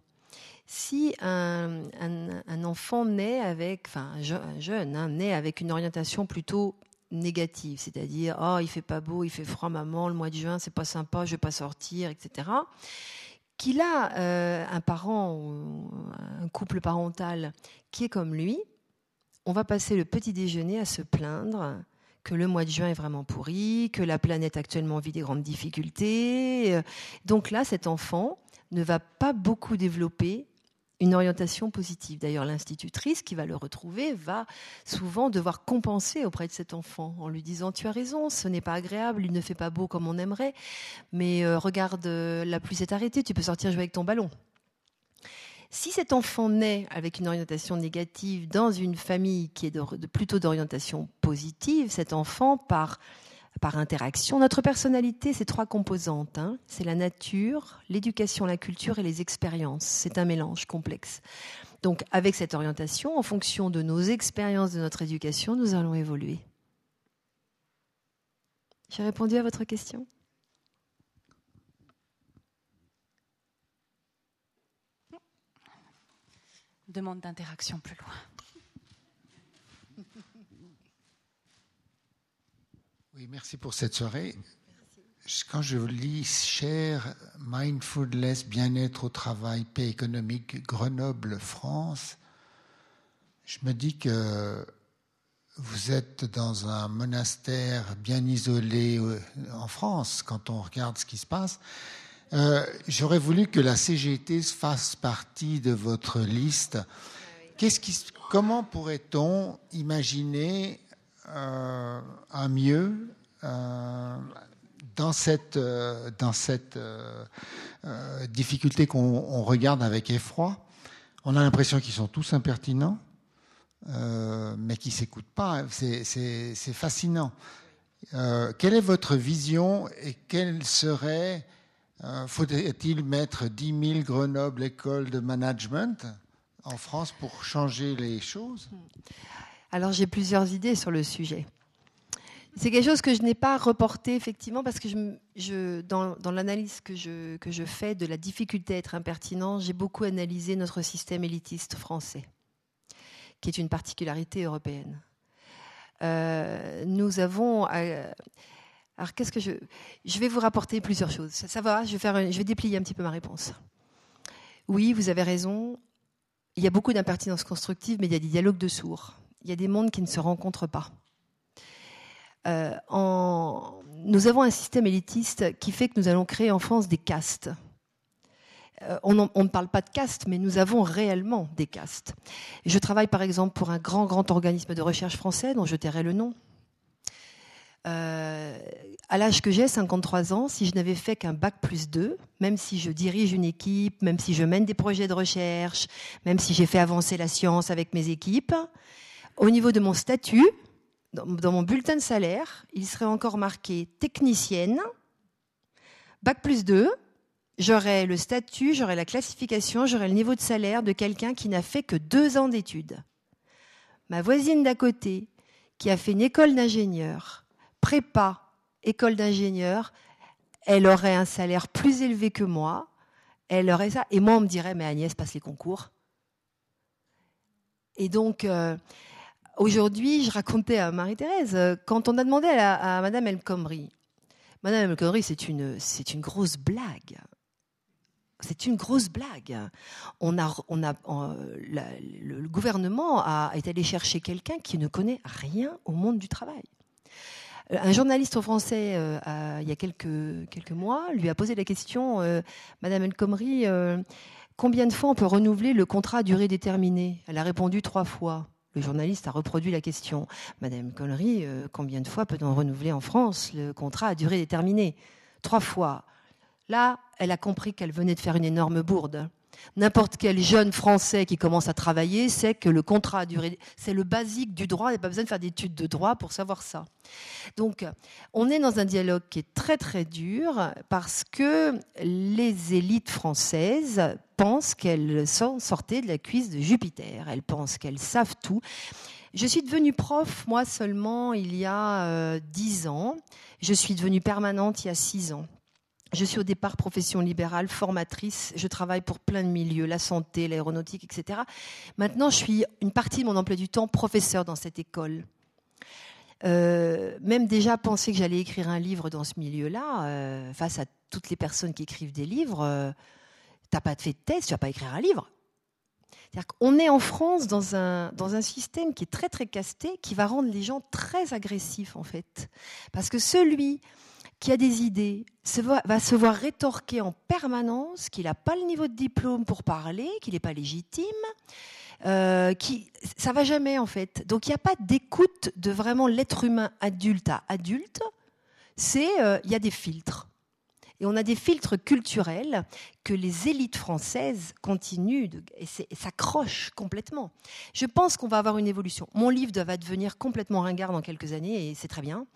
Speaker 2: Si un, enfant naît avec, enfin un, jeune, hein, naît avec une orientation plutôt c'est-à-dire oh il fait pas beau, il fait froid maman, le mois de juin c'est pas sympa, je vais pas sortir, etc. Qu'il a euh, un parent ou un couple parental qui est comme lui, on va passer le petit déjeuner à se plaindre que le mois de juin est vraiment pourri, que la planète actuellement vit des grandes difficultés. Donc là, cet enfant ne va pas beaucoup développer une orientation positive. D'ailleurs, l'institutrice qui va le retrouver va souvent devoir compenser auprès de cet enfant en lui disant Tu as raison, ce n'est pas agréable, il ne fait pas beau comme on aimerait, mais euh, regarde, euh, la pluie s'est arrêtée, tu peux sortir jouer avec ton ballon. Si cet enfant naît avec une orientation négative dans une famille qui est plutôt d'orientation positive, cet enfant, par, par interaction, notre personnalité, c'est trois composantes. Hein. C'est la nature, l'éducation, la culture et les expériences. C'est un mélange complexe. Donc avec cette orientation, en fonction de nos expériences de notre éducation, nous allons évoluer. J'ai répondu à votre question?
Speaker 1: Demande d'interaction plus loin.
Speaker 4: Oui, merci pour cette soirée. Quand je lis Cher, Mindfulness, Bien-être au travail, paix économique, Grenoble, France, je me dis que vous êtes dans un monastère bien isolé euh, en France quand on regarde ce qui se passe. Euh, j'aurais voulu que la CGT fasse partie de votre liste. Qu'est-ce qui, comment pourrait-on imaginer euh, un mieux euh, dans cette, dans cette difficulté qu'on regarde avec effroi On a l'impression qu'ils sont tous impertinents, mais qu'ils ne s'écoutent pas. C'est fascinant. quelle est votre vision et quelle serait euh, Faudrait-il mettre 10 000 Grenoble écoles de management en France pour changer les choses?
Speaker 2: Alors j'ai plusieurs idées sur le sujet. C'est quelque chose que je n'ai pas reporté effectivement parce que dans, l'analyse que je, fais de la difficulté à être impertinent, j'ai beaucoup analysé notre système élitiste français, qui est une particularité européenne. Euh, nous avons euh, alors, qu'est-ce que je. Je vais vous rapporter plusieurs choses. Ça, va je vais, je vais déplier un petit peu ma réponse. Oui, vous avez raison. Il y a beaucoup d'impertinence constructive, mais il y a des dialogues de sourds. Il y a des mondes qui ne se rencontrent pas. Euh. Nous avons un système élitiste qui fait que nous allons créer en France des castes. Euh, on, on, ne parle pas de castes, mais nous avons réellement des castes. Je travaille par exemple pour un grand, grand organisme de recherche français dont je tairai le nom, euh, à l'âge que j'ai, 53 ans, si je n'avais fait qu'un bac plus 2, même si je dirige une équipe, même si je mène des projets de recherche, même si j'ai fait avancer la science avec mes équipes, au niveau de mon statut, dans, mon bulletin de salaire, il serait encore marqué technicienne, bac plus 2, j'aurais le statut, j'aurais la classification, j'aurais le niveau de salaire de quelqu'un qui n'a fait que deux ans d'études. Ma voisine d'à côté, qui a fait une école d'ingénieur, prépa, école d'ingénieur, elle aurait un salaire plus élevé que moi, elle aurait ça. Et moi, on me dirait, mais Agnès passe les concours. Et donc, euh, aujourd'hui, je racontais à Marie-Thérèse, euh, quand on a demandé à, Madame El Khomri, Madame El Khomri, c'est une, c'est une grosse blague. C'est une grosse blague. On a, on a, le gouvernement a, est allé chercher quelqu'un qui ne connaît rien au monde du travail. Euh, un journaliste français, euh, il y a quelques, quelques mois, lui a posé la question, Madame El Khomri, combien de fois on peut renouveler le contrat à durée déterminée? Elle a répondu trois fois. Le journaliste a reproduit la question. Madame Connery, combien de fois peut-on renouveler en France le contrat à durée déterminée? Trois fois. Là, elle a compris qu'elle venait de faire une énorme bourde. N'importe quel jeune français qui commence à travailler sait que le contrat a duré, c'est le basique du droit, il n'y a pas besoin de faire d'études de droit pour savoir ça. Donc, on est dans un dialogue qui est très très dur parce que les élites françaises pensent qu'elles sont sorties de la cuisse de Jupiter, elles pensent qu'elles savent tout. Je suis devenue prof, moi seulement, il y a euh, dix ans. Je suis devenue permanente il y a six ans. Je suis au départ profession libérale, formatrice. Je travaille pour plein de milieux, la santé, l'aéronautique, etc. Maintenant, je suis une partie de mon emploi du temps professeur dans cette école. Euh, même déjà penser que j'allais écrire un livre dans ce milieu-là, euh, face à toutes les personnes qui écrivent des livres, euh, t'as pas fait de thèse, tu vas pas écrire un livre. On est en France dans un, dans un système qui est très très casté, qui va rendre les gens très agressifs en fait. Parce que celui qui a des idées va, se voir rétorquer en permanence qu'il n'a pas le niveau de diplôme pour parler, qu'il n'est pas légitime. Euh, qui, ça va jamais en fait. Donc il n'y a pas d'écoute de vraiment l'être humain adulte à adulte. C'est euh, il y a des filtres. Et on a des filtres culturels que les élites françaises continuent et s'accrochent complètement. Je pense qu'on va avoir une évolution. Mon livre va devenir complètement ringard dans quelques années et c'est très bien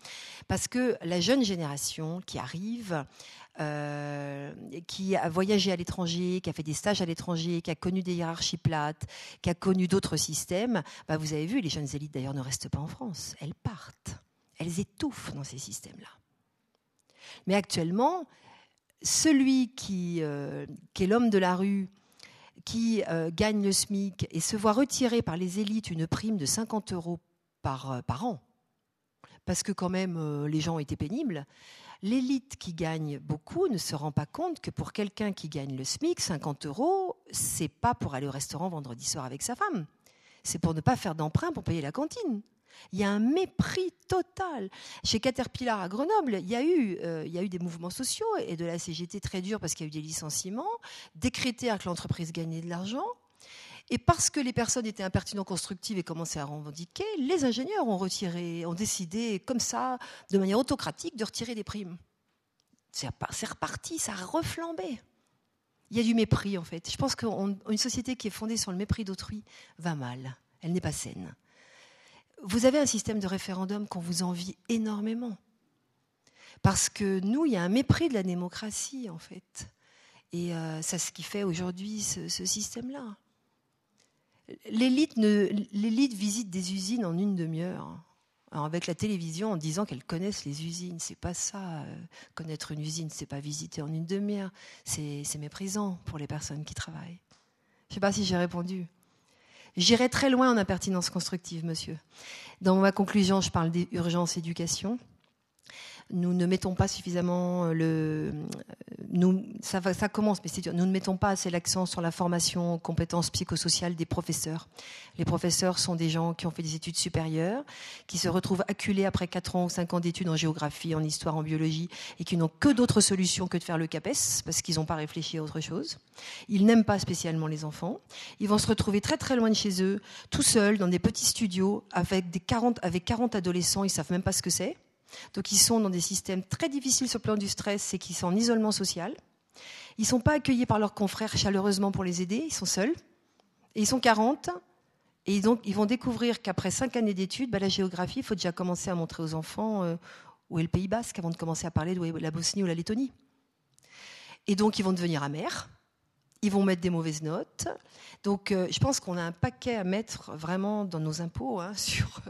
Speaker 2: parce que la jeune génération qui arrive, euh, qui a voyagé à l'étranger, qui a fait des stages à l'étranger, qui a connu des hiérarchies plates, qui a connu d'autres systèmes, bah vous avez vu, les jeunes élites d'ailleurs ne restent pas en France, elles partent, elles étouffent dans ces systèmes-là. Mais actuellement, celui qui, euh, qui est l'homme de la rue, qui euh, gagne le SMIC et se voit retirer par les élites une prime de 50 euros par, euh, par an, parce que quand même les gens étaient pénibles, l'élite qui gagne beaucoup ne se rend pas compte que pour quelqu'un qui gagne le SMIC, 50 euros, c'est pas pour aller au restaurant vendredi soir avec sa femme, c'est pour ne pas faire d'emprunt pour payer la cantine. Il y a un mépris total. Chez Caterpillar à Grenoble, il y a eu, euh, des mouvements sociaux et de la CGT très durs parce qu'il y a eu des licenciements, des critères que l'entreprise gagnait de l'argent. Et parce que les personnes étaient impertinentes constructives et commençaient à revendiquer, les ingénieurs ont décidé comme ça, de manière autocratique, de retirer des primes. C'est reparti, ça a reflambé. Il y a du mépris en fait. Je pense qu'une société qui est fondée sur le mépris d'autrui va mal. Elle n'est pas saine vous avez un système de référendum qu'on vous envie énormément. Parce que nous, il y a un mépris de la démocratie, en fait. Et euh, c'est ce qui fait aujourd'hui ce, système-là. L'élite, visite des usines en une demi-heure. avec la télévision en disant qu'elles connaissent les usines, c'est pas ça. Euh, connaître une usine, c'est pas visiter en une demi-heure. C'est méprisant pour les personnes qui travaillent. Je sais pas si j'ai répondu. J'irai très loin en impertinence constructive, monsieur. Dans ma conclusion, je parle d'urgence éducation nous ne mettons pas suffisamment euh, le. Euh, nous, ça, ça commence, mais c'est. Nous ne mettons pas assez l'accent sur la formation aux compétences psychosociales des professeurs. Les professeurs sont des gens qui ont fait des études supérieures, qui se retrouvent acculés après 4 ans ou 5 ans d'études en géographie, en histoire, en biologie, et qui n'ont que d'autres solutions que de faire le CAPES, parce qu'ils n'ont pas réfléchi à autre chose. Ils n'aiment pas spécialement les enfants. Ils vont se retrouver très très loin de chez eux, tout seuls, dans des petits studios, avec, des 40, avec 40 adolescents, ils savent même pas ce que c'est. Donc ils sont dans des systèmes très difficiles sur le plan du stress, c'est qu'ils sont en isolement social. Ils ne sont pas accueillis par leurs confrères chaleureusement pour les aider, ils sont seuls. Et ils sont 40. Et donc ils vont découvrir qu'après 5 années d'études, bah, la géographie, il faut déjà commencer à montrer aux enfants euh, où est le Pays Basque avant de commencer à parler de la Bosnie ou la Lettonie. Et donc ils vont devenir amers ils vont mettre des mauvaises notes. Donc, euh, je pense qu'on a un paquet à mettre vraiment dans nos impôts hein, (laughs) sur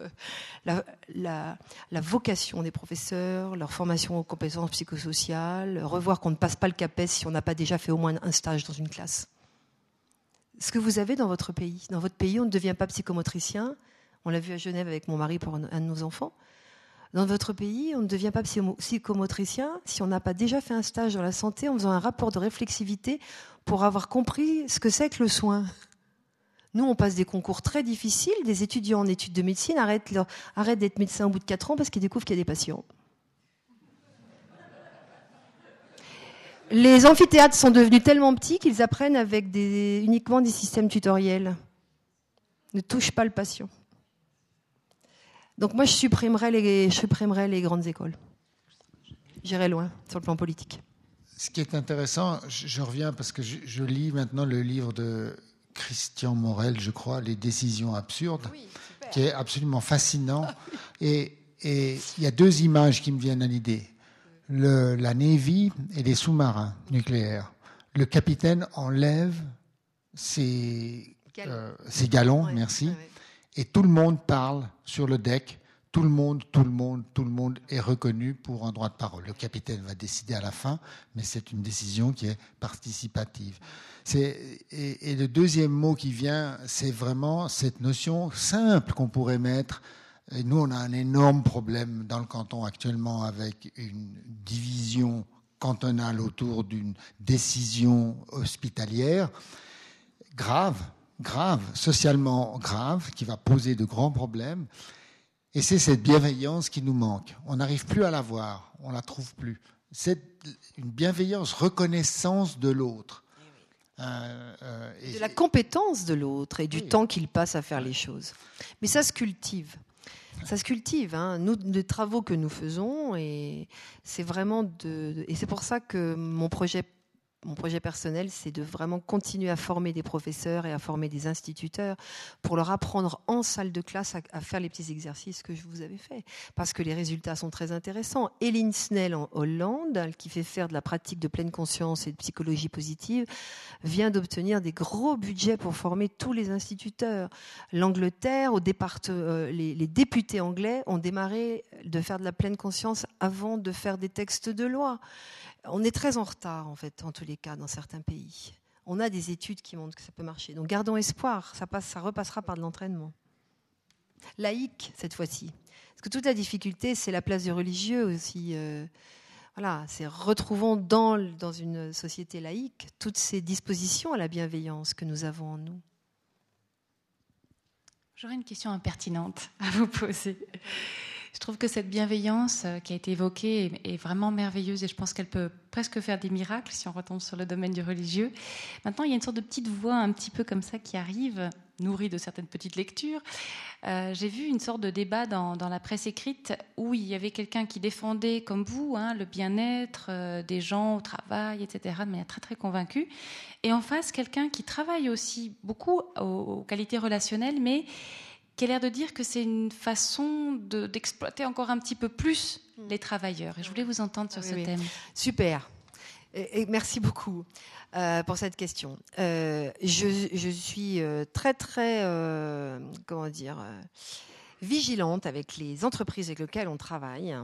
Speaker 2: euh, la, vocation des professeurs, leur formation aux compétences psychosociales, revoir qu'on ne passe pas le CAPES si on n'a pas déjà fait au moins un stage dans une classe. Ce que vous avez dans votre pays, dans votre pays, on ne devient pas psychomotricien. On l'a vu à Genève avec mon mari pour un de nos enfants. Dans votre pays, on ne devient pas psychomotricien si on n'a pas déjà fait un stage dans la santé en faisant un rapport de réflexivité pour avoir compris ce que c'est que le soin. Nous, on passe des concours très difficiles. Des étudiants en études de médecine arrêtent, d'être médecins au bout de 4 ans parce qu'ils découvrent qu'il y a des patients. Les amphithéâtres sont devenus tellement petits qu'ils apprennent avec des, uniquement des systèmes tutoriels. Ne touche pas le patient. Donc moi, je supprimerais les, je supprimerais les grandes écoles. J'irai loin sur le plan politique.
Speaker 4: Ce qui est intéressant, je, reviens parce que je, lis maintenant le livre de Christian Morel, je crois, Les décisions absurdes, qui est absolument fascinant. (laughs) et, et il y a deux images qui me viennent à l'idée. la Navy et les sous-marins nucléaires. Le capitaine enlève ses, galons, euh, merci et tout le monde parle sur le deck. Tout le monde, tout le monde, tout le monde est reconnu pour un droit de parole. Le capitaine va décider à la fin, mais c'est une décision qui est participative. Et, le deuxième mot qui vient, c'est vraiment cette notion simple qu'on pourrait mettre. Et nous, on a un énorme problème dans le canton actuellement avec une division cantonale autour d'une décision hospitalière grave grave, socialement grave, qui va poser de grands problèmes. Et c'est cette bienveillance qui nous manque. On n'arrive plus à la voir, on la trouve plus. C'est une bienveillance, reconnaissance de l'autre.
Speaker 2: Euh, euh, de la compétence de l'autre et du temps qu'il passe à faire les choses. Mais ça se cultive. Ça se cultive. Hein. Nous, les travaux que nous faisons, et c'est vraiment de, et c'est pour ça que mon projet mon projet personnel, c'est de vraiment continuer à former des professeurs et à former des instituteurs pour leur apprendre en salle de classe à, faire les petits exercices que je vous avais faits. Parce que les résultats sont très intéressants. Eline Snell en Hollande, qui fait faire de la pratique de pleine conscience et de psychologie positive, vient d'obtenir des gros budgets pour former tous les instituteurs. L'Angleterre, euh, les députés anglais ont démarré de faire de la pleine conscience avant de faire des textes de loi on est très en retard, en fait, en tous les cas, dans certains pays. On a des études qui montrent que ça peut marcher. Donc gardons espoir, ça, passe, ça repassera par de l'entraînement. Laïque, cette fois-ci. Parce que toute la difficulté, c'est la place du religieux aussi. Euh, voilà, c'est retrouvons dans, dans une société laïque toutes ces dispositions à la bienveillance que nous avons en nous.
Speaker 1: J'aurais une question impertinente à vous poser. Je trouve que cette bienveillance euh, qui a été évoquée est vraiment merveilleuse et je pense qu'elle peut presque faire des miracles si on retombe sur le domaine du religieux. Maintenant, il y a une sorte de petite voix un petit peu comme ça qui arrive, nourrie de certaines petites lectures. Euh, j'ai vu une sorte de débat dans, la presse écrite où il y avait quelqu'un qui défendait, comme vous, hein, le bien-être euh, des gens au travail, etc., de manière très très convaincue. Et en face, quelqu'un qui travaille aussi beaucoup aux qualités relationnelles, mais qui a l'air de dire que c'est une façon d'exploiter encore un petit peu plus hmm. les travailleurs. Et je voulais vous entendre sur ce thème.
Speaker 2: Super. Et, merci beaucoup euh, pour cette question. Euh, je, suis euh, très, très, comment dire, vigilante avec les entreprises avec lesquelles on travaille.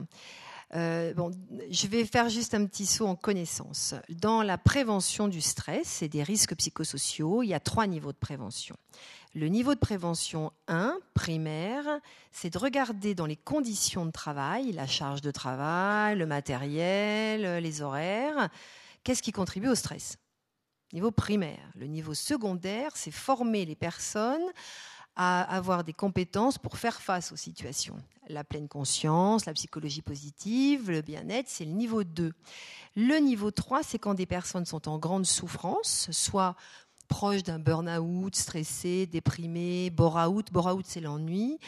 Speaker 2: bon, je vais faire juste un petit saut en connaissance. Dans la prévention du stress et des risques psychosociaux, il y a trois niveaux de prévention. Le niveau de prévention 1, primaire, c'est de regarder dans les conditions de travail, la charge de travail, le matériel, les horaires, qu'est-ce qui contribue au stress. Niveau primaire. Le niveau secondaire, c'est former les personnes à avoir des compétences pour faire face aux situations. La pleine conscience, la psychologie positive, le bien-être, c'est le niveau 2. Le niveau 3, c'est quand des personnes sont en grande souffrance, soit proche d'un burn-out, stressé, déprimé, bore-out. Bore-out, c'est l'ennui.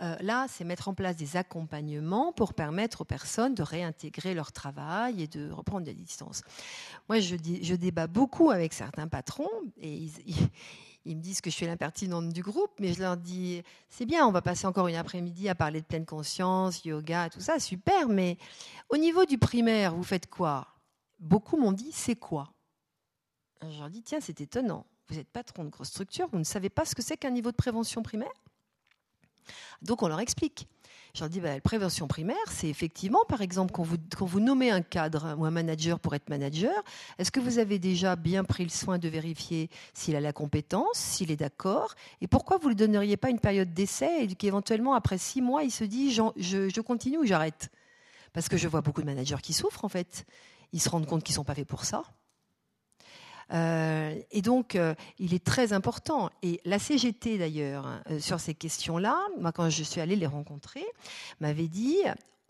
Speaker 2: Euh, là, c'est mettre en place des accompagnements pour permettre aux personnes de réintégrer leur travail et de reprendre des distances. Moi, je, je débat beaucoup avec certains patrons et (laughs) ils, me disent que je suis l'impertinente du groupe, mais je leur dis, c'est bien, on va passer encore une après-midi à parler de pleine conscience, yoga, tout ça, super, mais au niveau du primaire, vous faites quoi? Beaucoup m'ont dit, c'est quoi? Je leur dis, tiens, c'est étonnant. Vous êtes patron de grosse structure, vous ne savez pas ce que c'est qu'un niveau de prévention primaire Donc on leur explique. Je leur dis, bah, la prévention primaire, c'est effectivement, par exemple, quand vous, nommez un cadre ou un manager pour être manager, est-ce que vous avez déjà bien pris le soin de vérifier s'il a la compétence, s'il est d'accord Et pourquoi vous ne lui donneriez pas une période d'essai et qu'éventuellement, après six mois, il se dit, je continue ou j'arrête? Parce que je vois beaucoup de managers qui souffrent, en fait. Ils se rendent compte qu'ils ne sont pas faits pour ça. Euh, et donc, euh, il est très important. Et la CGT, d'ailleurs, hein, euh, sur ces questions-là, moi, quand je suis allée les rencontrer, m'avait dit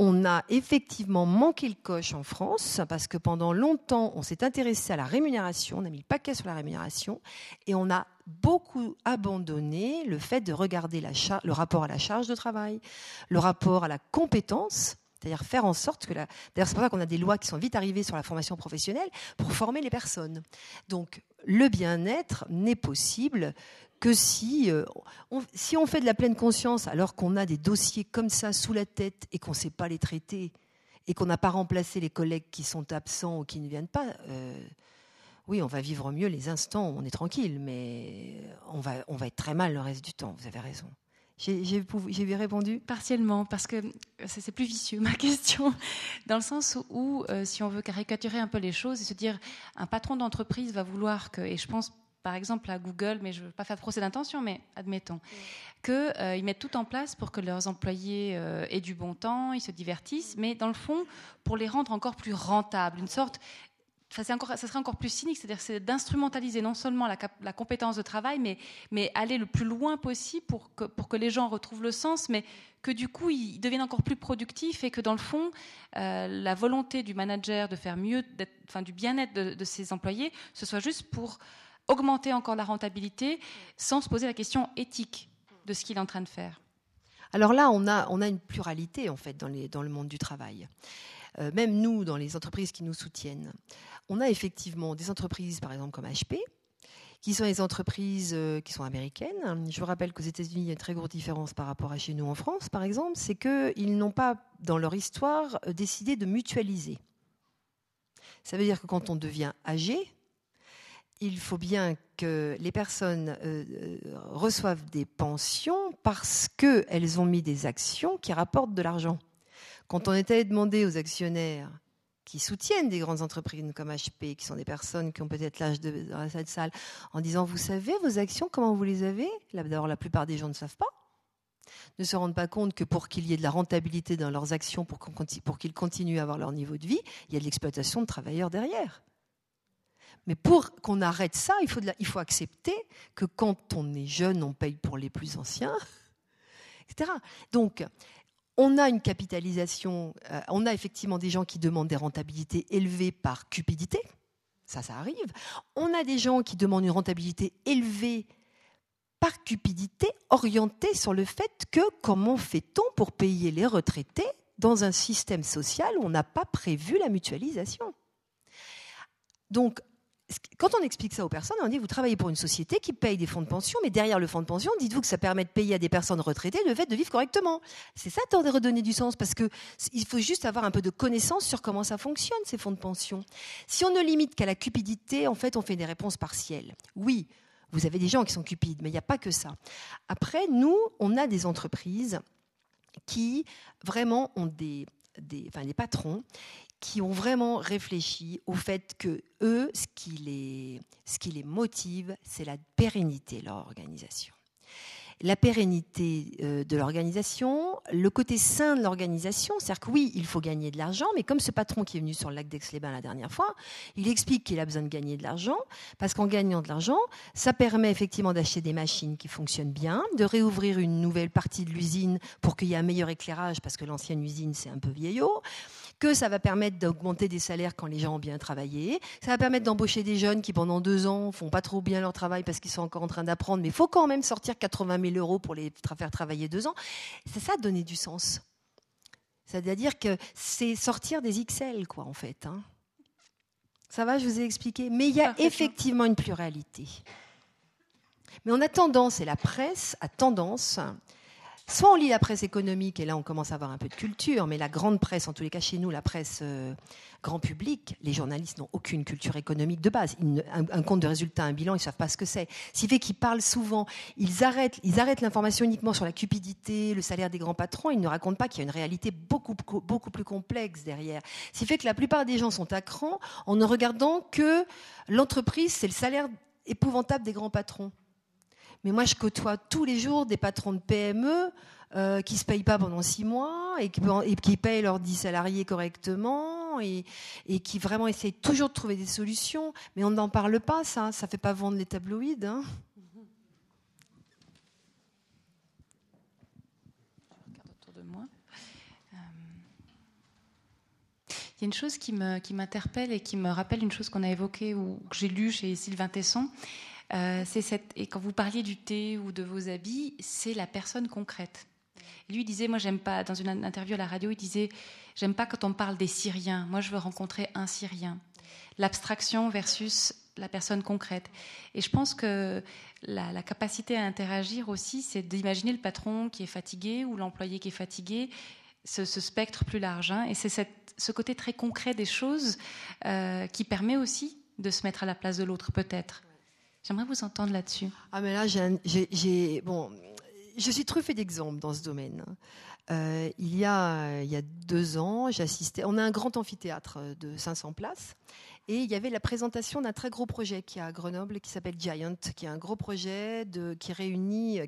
Speaker 2: on a effectivement manqué le coche en France parce que pendant longtemps, on s'est intéressé à la rémunération, on a mis le paquet sur la rémunération et on a beaucoup abandonné le fait de regarder le rapport à la charge de travail, le rapport à la compétence c'est-à-dire faire en sorte que la... D'ailleurs, c'est pour ça qu'on a des lois qui sont vite arrivées sur la formation professionnelle pour former les personnes. Donc, le bien-être n'est possible que si, euh, on, fait de la pleine conscience alors qu'on a des dossiers comme ça sous la tête et qu'on ne sait pas les traiter et qu'on n'a pas remplacé les collègues qui sont absents ou qui ne viennent pas. Euh, oui, on va vivre mieux les instants où on est tranquille, mais on va, on va être très mal le reste du temps, vous avez raison. J'ai répondu
Speaker 1: Partiellement, parce que c'est plus vicieux (laughs) ma question, dans le sens où, euh, si on veut caricaturer un peu les choses et se dire, un patron d'entreprise va vouloir que, et je pense par exemple à Google, mais je ne veux pas faire de procès d'intention, mais admettons, qu'ils euh, mettent tout en place pour que leurs employés euh, aient du bon temps, ils se divertissent, mais dans le fond, pour les rendre encore plus rentables, une sorte Ça serait encore plus cynique, c'est-à-dire c'est d'instrumentaliser non seulement la, compétence de travail, mais, aller le plus loin possible pour que, les gens retrouvent le sens, mais que du coup ils deviennent encore plus productifs et que dans le fond, euh, la volonté du manager de faire mieux, enfin, du bien-être de, ses employés, ce soit juste pour augmenter encore la rentabilité sans se poser la question éthique de ce qu'il est en train de faire.
Speaker 2: Alors là, on a, une pluralité en fait dans le monde du travail. Euh, même nous, dans les entreprises qui nous soutiennent, on a effectivement des entreprises, par exemple comme HP, qui sont des entreprises euh, qui sont américaines. Je vous rappelle qu'aux États-Unis, il y a une très grosse différence par rapport à chez nous en France, par exemple, c'est qu'ils n'ont pas, dans leur histoire, euh, décidé de mutualiser. Ça veut dire que quand on devient âgé, il faut bien que les personnes reçoivent des pensions parce qu'elles ont mis des actions qui rapportent de l'argent. Quand on était demandé aux actionnaires qui soutiennent des grandes entreprises comme HP, qui sont des personnes qui ont peut-être l'âge de cette salle, en disant Vous savez, vos actions, comment vous les avez? D'abord, la plupart des gens ne savent pas, ne se rendent pas compte que pour qu'il y ait de la rentabilité dans leurs actions, pour, pour qu'ils continuent à avoir leur niveau de vie, il y a de l'exploitation de travailleurs derrière. Mais pour qu'on arrête ça, il faut, il faut accepter que quand on est jeune, on paye pour les plus anciens, etc. Donc, on a une capitalisation, euh, on a effectivement des gens qui demandent des rentabilités élevées par cupidité, ça, ça arrive. On a des gens qui demandent une rentabilité élevée par cupidité, orientée sur le fait que comment fait-on pour payer les retraités dans un système social où on n'a pas prévu la mutualisation Donc, quand on explique ça aux personnes, on dit vous travaillez pour une société qui paye des fonds de pension, mais derrière le fonds de pension, dites-vous que ça permet de payer à des personnes retraitées le fait de vivre correctement. C'est ça, de redonner du sens, parce que il faut juste avoir un peu de connaissance sur comment ça fonctionne ces fonds de pension. Si on ne limite qu'à la cupidité, en fait, on fait des réponses partielles. Oui, vous avez des gens qui sont cupides, mais il n'y a pas que ça. Après, nous, on a des entreprises qui vraiment ont des, des, enfin, des patrons qui ont vraiment réfléchi au fait que eux, ce qui les, ce qui les motive, c'est la pérennité de leur organisation. La pérennité euh, de l'organisation, le côté sain de l'organisation, c'est-à-dire que oui, il faut gagner de l'argent, mais comme ce patron qui est venu sur le lac d'Aix-les-Bains la dernière fois, il explique qu'il a besoin de gagner de l'argent, parce qu'en gagnant de l'argent, ça permet effectivement d'acheter des machines qui fonctionnent bien, de réouvrir une nouvelle partie de l'usine pour qu'il y ait un meilleur éclairage, parce que l'ancienne usine, c'est un peu vieillot, que ça va permettre d'augmenter des salaires quand les gens ont bien travaillé, ça va permettre d'embaucher des jeunes qui pendant deux ans font pas trop bien leur travail parce qu'ils sont encore en train d'apprendre, mais il faut quand même sortir 80 000 euros pour les faire travailler deux ans. C'est ça donner du sens. C'est-à-dire que c'est sortir des XL, quoi, en fait. Hein. Ça va, je vous ai expliqué. Mais il y a effectivement une pluralité. Mais on a tendance, et la presse a tendance Soit on lit la presse économique, et là on commence à avoir un peu de culture, mais la grande presse, en tous les cas chez nous, la presse euh, grand public, les journalistes n'ont aucune culture économique de base. un, compte de résultat, un bilan, ils ne savent pas ce que c'est. Ce qui fait qu'ils parlent souvent, ils arrêtent, ils arrêtent l'information uniquement sur la cupidité, le salaire des grands patrons, ils ne racontent pas qu'il y a une réalité beaucoup, beaucoup plus complexe derrière. Qui fait que la plupart des gens sont à cran en ne regardant que l'entreprise, c'est le salaire épouvantable des grands patrons. Mais moi, je côtoie tous les jours des patrons de PME euh, qui ne se payent pas pendant six mois et qui, et payent leurs dix salariés correctement et, et, qui vraiment essayent toujours de trouver des solutions. Mais on n'en parle pas, ça. Ça ne fait pas vendre les tabloïds. Hein.
Speaker 1: Euh, il y a une chose qui m'interpelle et qui me rappelle une chose qu'on a évoquée ou que j'ai lue chez Sylvain Tesson, euh, cette, et quand vous parliez du thé ou de vos habits, c'est la personne concrète. Lui disait, moi j'aime pas, dans une interview à la radio, il disait, j'aime pas quand on parle des Syriens, moi je veux rencontrer un Syrien. L'abstraction versus la personne concrète. Et je pense que la, capacité à interagir aussi, c'est d'imaginer le patron qui est fatigué ou l'employé qui est fatigué, ce, spectre plus large. Hein. et c'est ce côté très concret des choses euh, qui permet aussi de se mettre à la place de l'autre, peut-être. J'aimerais vous entendre là-dessus.
Speaker 2: Ah, mais là, j'ai. Bon, je suis truffée d'exemples dans ce domaine. Euh, il, y a, il y a deux ans, j'assistais. On a un grand amphithéâtre de 500 places. Et il y avait la présentation d'un très gros projet qui est à Grenoble, qui s'appelle Giant, qui est un gros projet qui réunit. Euh,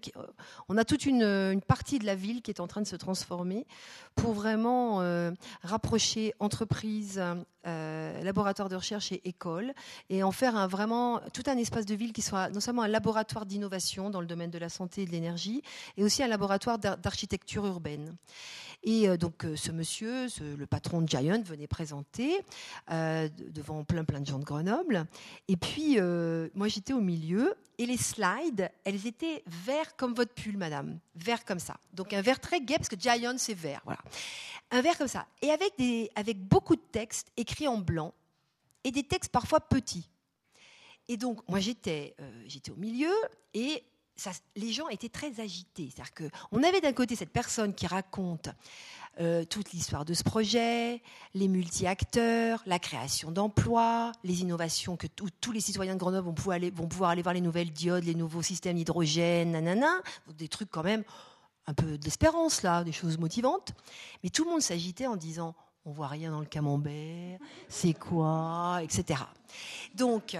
Speaker 2: on a toute une, une, partie de la ville qui est en train de se transformer pour vraiment euh, rapprocher entreprises, euh, laboratoire de recherche et école, et en faire un, vraiment tout un espace de ville qui soit non seulement un laboratoire d'innovation dans le domaine de la santé et de l'énergie, et aussi un laboratoire d'architecture urbaine. Et euh, donc euh, ce monsieur, le patron de Giant, venait présenter devant plein plein de gens de Grenoble. Et puis moi j'étais au milieu et les slides, elles étaient verts comme votre pull, madame, vert comme ça. Donc un vert très gai parce que Giant c'est vert, voilà. Un vert comme ça et avec des avec beaucoup de textes écrits en blanc et des textes parfois petits. Et donc moi j'étais j'étais au milieu et les gens étaient très agités. C'est-à-dire qu'on avait d'un côté cette personne qui raconte euh, toute l'histoire de ce projet, les multi-acteurs, la création d'emplois, les innovations que tous les citoyens de Grenoble vont pouvoir, aller, vont pouvoir aller voir les nouvelles diodes, les nouveaux systèmes d'hydrogène, nanana, des trucs quand même un peu d'espérance là, des choses motivantes. Mais tout le monde s'agitait en disant on voit rien dans le camembert, c'est quoi, etc. Donc,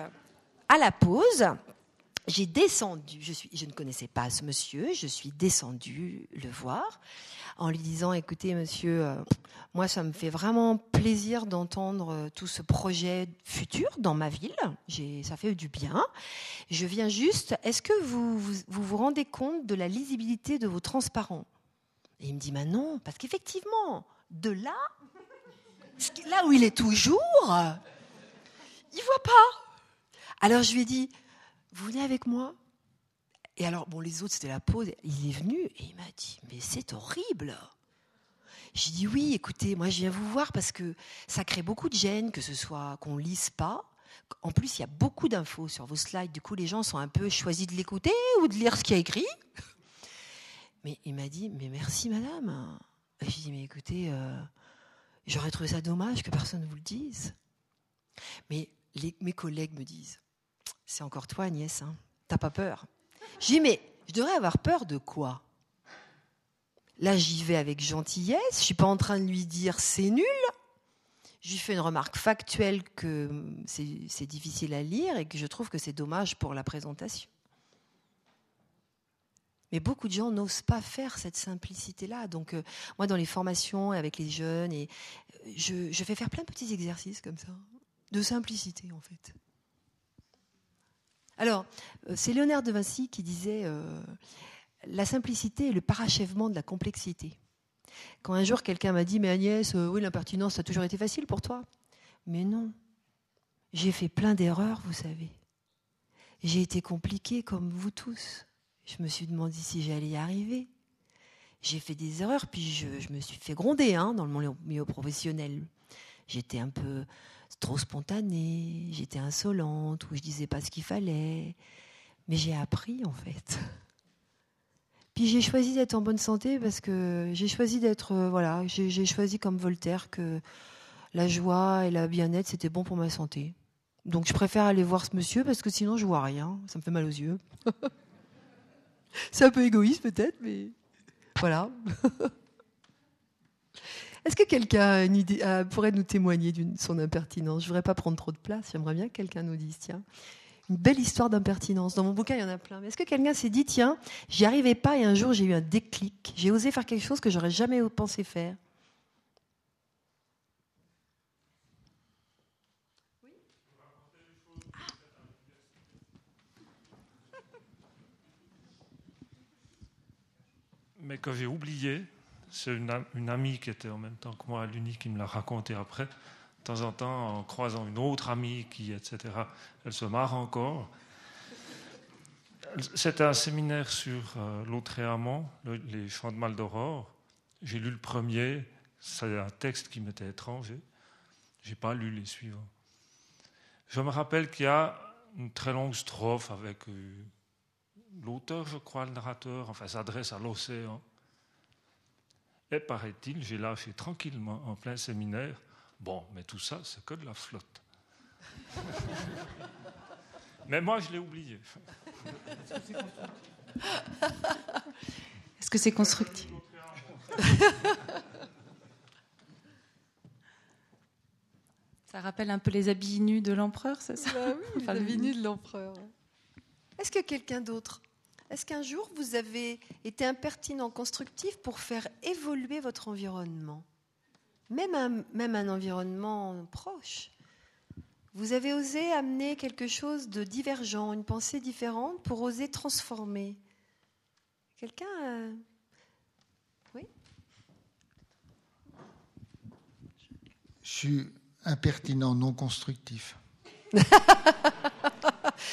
Speaker 2: à la pause, j'ai descendu, je, ne connaissais pas ce monsieur, je suis descendue le voir en lui disant, écoutez monsieur, euh, moi ça me fait vraiment plaisir d'entendre euh, tout ce projet futur dans ma ville, ça fait du bien. Je viens juste, est-ce que vous vous, rendez compte de la lisibilité de vos transparents? Et il me dit, mais non, parce qu'effectivement, de là, là où il est toujours, il voit pas. Alors je lui ai dit, vous venez avec moi Et alors, bon, les autres, c'était la pause. Il est venu et il m'a dit, mais c'est horrible. J'ai dit oui, écoutez, moi je viens vous voir parce que ça crée beaucoup de gêne, que ce soit qu'on lise pas. En plus, il y a beaucoup d'infos sur vos slides. Du coup, les gens sont un peu choisis de l'écouter ou de lire ce qu'il y a écrit. Mais il m'a dit, mais merci madame. J'ai dit, mais écoutez, euh, j'aurais trouvé ça dommage que personne ne vous le dise. Mais mes collègues me disent, c'est encore toi, Agnès, hein t'as pas peur J'ai dit, mais je devrais avoir peur de quoi? Là, j'y vais avec gentillesse, je suis pas en train de lui dire c'est nul. Je lui fais une remarque factuelle que c'est difficile à lire et que je trouve que c'est dommage pour la présentation. Mais beaucoup de gens n'osent pas faire cette simplicité-là. Donc, euh, moi, dans les formations avec les jeunes, et, euh, je, je fais faire plein de petits exercices comme ça, de simplicité, en fait. Alors, euh, c'est Léonard de Vinci qui disait euh, La simplicité est le parachèvement de la complexité. Quand un jour quelqu'un m'a dit Mais Agnès, euh, oui, l'impertinence, ça a toujours été facile pour toi. Mais non. J'ai fait plein d'erreurs, vous savez. J'ai été compliqué comme vous tous. Je me suis demandé si j'allais y arriver. J'ai fait des erreurs, puis je, me suis fait gronder hein, dans le milieu professionnel. J'étais un peu trop spontanée, j'étais insolente, ou je disais pas ce qu'il fallait. Mais j'ai appris en fait. Puis j'ai choisi d'être en bonne santé parce que j'ai choisi d'être, euh, voilà, j'ai choisi comme Voltaire que la joie et la bien-être c'était bon pour ma santé. Donc je préfère aller voir ce monsieur parce que sinon je vois rien, ça me fait mal aux yeux. (laughs) C'est un peu égoïste peut-être, mais voilà. (laughs) Est-ce que quelqu'un euh, pourrait nous témoigner de son impertinence? Je ne voudrais pas prendre trop de place. J'aimerais bien que quelqu'un nous dise, tiens, une belle histoire d'impertinence. Dans mon bouquin, il y en a plein. Mais est-ce que quelqu'un s'est dit, tiens, j'y arrivais pas et un jour j'ai eu un déclic. J'ai osé faire quelque chose que j'aurais jamais pensé faire.
Speaker 5: Mais que j'ai oublié, c'est une, amie qui était en même temps que moi à l'Uni qui me l'a raconté après. De temps en temps, en croisant une autre amie qui, etc., elle se marre encore. C'était un séminaire sur euh, l'autre les chants de Mal d'Aurore. J'ai lu le premier, c'est un texte qui m'était étranger. J'ai pas lu les suivants. Je me rappelle qu'il y a une très longue strophe avec euh, l'auteur, je crois, le narrateur, enfin, s'adresse à l'océan. Et paraît-il, j'ai lâché tranquillement en plein séminaire. Bon, mais tout ça, c'est que de la flotte. (laughs) mais moi, je l'ai oublié.
Speaker 1: Est-ce que c'est constructif? (laughs) Ça rappelle un peu les habits nus de l'empereur, c'est ça?
Speaker 2: Bah oui, Les habits nus de l'empereur. Est-ce que quelqu'un d'autre est-ce qu'un jour vous avez été impertinent constructif pour faire évoluer votre environnement? Même un, même un environnement proche. Vous avez osé amener quelque chose de divergent, une pensée différente pour oser transformer. Quelqu'un euh, Oui?
Speaker 4: Je suis impertinent, non constructif. (laughs)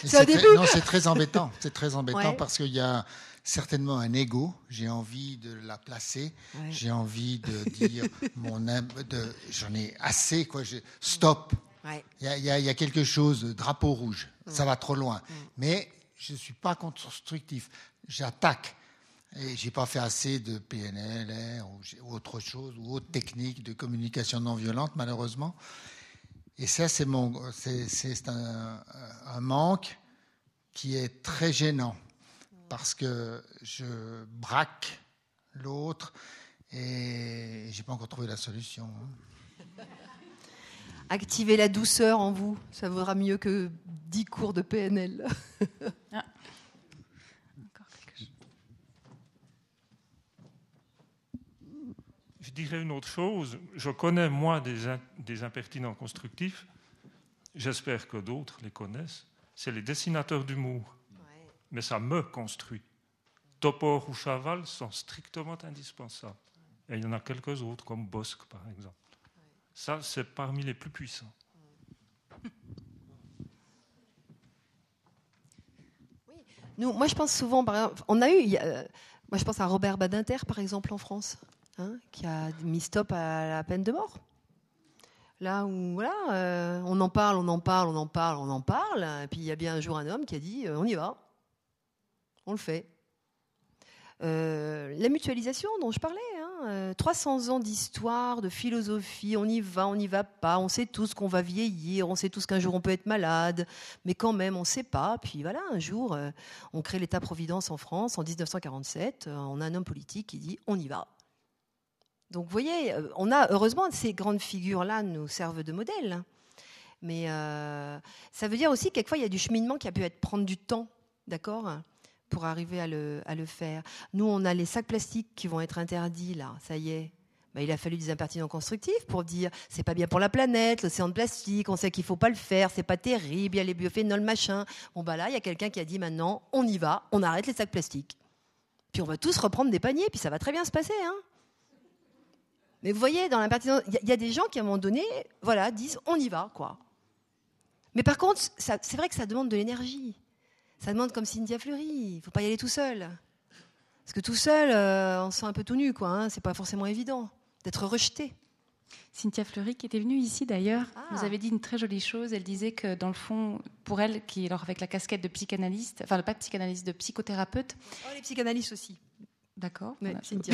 Speaker 2: c'est début.
Speaker 4: non, c'est très embêtant. C'est très embêtant parce qu'il y a certainement un ego. J'ai envie de la placer. J'ai envie de dire (laughs) mon de j'en ai assez quoi. Stop. Il y, a, quelque chose, drapeau rouge. Ça va trop loin. Mais je ne suis pas constructif. J'attaque. Et j'ai pas fait assez de PNL ou autre chose ou autre technique de communication non violente malheureusement. Et ça c'est mon c'est un, un manque qui est très gênant parce que je braque l'autre et j'ai pas encore trouvé la solution. Hein.
Speaker 2: Activez la douceur en vous, ça vaudra mieux que 10 cours de PNL. Ah.
Speaker 5: Dirais une autre chose. Je connais, moi, des, des impertinents constructifs. J'espère que d'autres les connaissent. C'est les dessinateurs d'humour mais ça me construit. Topor ou Chaval sont strictement indispensables. Et il y en a quelques autres, comme Bosque par exemple. Ça, c'est parmi les plus puissants.
Speaker 2: Nous, moi, je pense souvent, on a eu, euh, moi, je pense à Robert Badinter, par exemple, en France, hein, qui a mis stop à la peine de mort. Là où, voilà, euh, on en parle, on en parle, on en parle, on en parle, et puis il y a bien un jour un homme qui a dit, euh, on y va on le fait. Euh, la mutualisation dont je parlais, 300 hein, ans d'histoire, de philosophie, on y va, on n'y va pas, on sait tous qu'on va vieillir, on sait tous qu'un jour on peut être malade, mais quand même on ne sait pas. Puis voilà, un jour on crée l'État-providence en France en 1947, on a un homme politique qui dit on y va. Donc vous voyez, on a heureusement ces grandes figures-là nous servent de modèle. Hein. Mais ça veut dire aussi que quelquefois il y a du cheminement qui a pu être prendre du temps, d'accord pour arriver à le, faire. Nous, on a les sacs plastiques qui vont être interdits, là, ça y est. Il a fallu des impertinents constructifs pour dire c'est pas bien pour la planète, l'océan de plastique, on sait qu'il faut pas le faire, c'est pas terrible, il y a les biophénols, machin. Bon, bah là, il y a quelqu'un qui a dit maintenant, on y va, on arrête les sacs plastiques. Puis on va tous reprendre des paniers, puis ça va très bien se passer. Hein Mais vous voyez, dans l'impertinence, il y, a des gens qui, à un moment donné, voilà, disent on y va, quoi. Mais par contre, c'est vrai que ça demande de l'énergie ça demande comme Cynthia Fleury. Il ne faut pas y aller tout seul. Parce que tout seul, euh, on se sent un peu tout nu, quoi. Hein. C'est pas forcément évident d'être rejeté.
Speaker 1: Cynthia Fleury, qui était venue ici d'ailleurs, ah. nous avait dit une très jolie chose. Elle disait que dans le fond, pour elle, qui alors avec la casquette de psychanalyste, enfin pas de psychanalyste, de psychothérapeute.
Speaker 2: Oh, les psychanalystes aussi.
Speaker 1: D'accord. Cynthia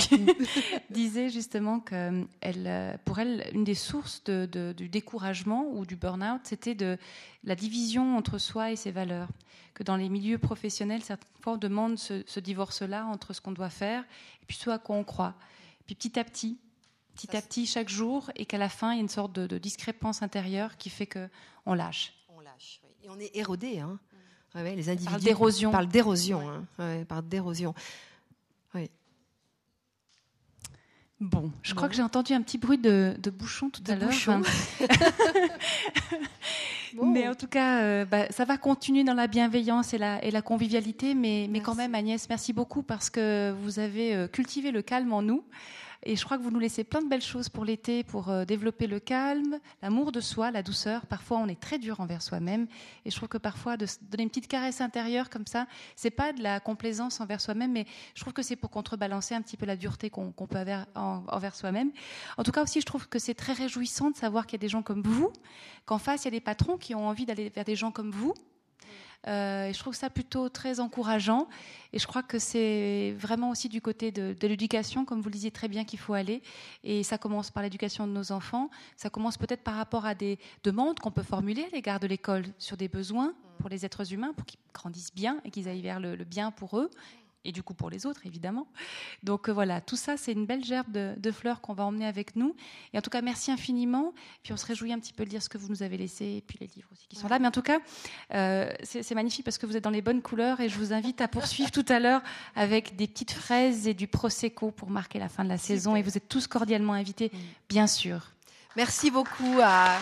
Speaker 1: (laughs) disait justement que elle, euh, pour elle, une des sources du découragement ou du burn-out, c'était de la division entre soi et ses valeurs. Que dans les milieux professionnels, certaines fois, on demande ce, divorce-là entre ce qu'on doit faire et puis ce à quoi on croit. Puis petit à petit, petit à petit, chaque jour, et qu'à la fin, il y a une sorte de, discrépance intérieure qui fait que on lâche.
Speaker 2: On lâche, oui. Et on est érodé. Hein. les individus
Speaker 1: parlent d'érosion.
Speaker 2: Parlent d'érosion. Hein. parlent d'érosion.
Speaker 1: Bon, je crois que j'ai entendu un petit bruit de, bouchon tout à l'heure. (laughs) Mais en tout cas, euh, bah, ça va continuer dans la bienveillance et la, et la convivialité. Mais, mais quand même, Agnès, merci beaucoup parce que vous avez euh, cultivé le calme en nous. Et je crois que vous nous laissez plein de belles choses pour l'été, pour euh, développer le calme, l'amour de soi, la douceur. Parfois, on est très dur envers soi-même. Et je trouve que parfois, de donner une petite caresse intérieure comme ça, c'est pas de la complaisance envers soi-même, mais je trouve que c'est pour contrebalancer un petit peu la dureté qu'on peut avoir envers soi-même. En tout cas, aussi, je trouve que c'est très réjouissant de savoir qu'il y a des gens comme vous, qu'en face, il y a des patrons qui ont envie d'aller vers des gens comme vous euh, je trouve ça plutôt très encourageant. Et je crois que c'est vraiment aussi du côté de, l'éducation, comme vous le disiez très bien, qu'il faut aller. Et ça commence par l'éducation de nos enfants. Ça commence peut-être par rapport à des demandes qu'on peut formuler à l'égard de l'école sur des besoins pour les êtres humains, pour qu'ils grandissent bien et qu'ils aillent vers le bien pour eux et du coup pour les autres, évidemment. Donc euh, voilà, tout ça, c'est une belle gerbe de, fleurs qu'on va emmener avec nous. Et en tout cas, merci infiniment. Puis on se réjouit un petit peu de lire ce que vous nous avez laissé, et puis les livres aussi qui sont là. Mais en tout cas, euh, c'est magnifique parce que vous êtes dans les bonnes couleurs, et je vous invite à poursuivre tout à l'heure avec des petites fraises et du prosecco pour marquer la fin de la saison. Et vous êtes tous cordialement invités, bien sûr.
Speaker 2: Merci beaucoup à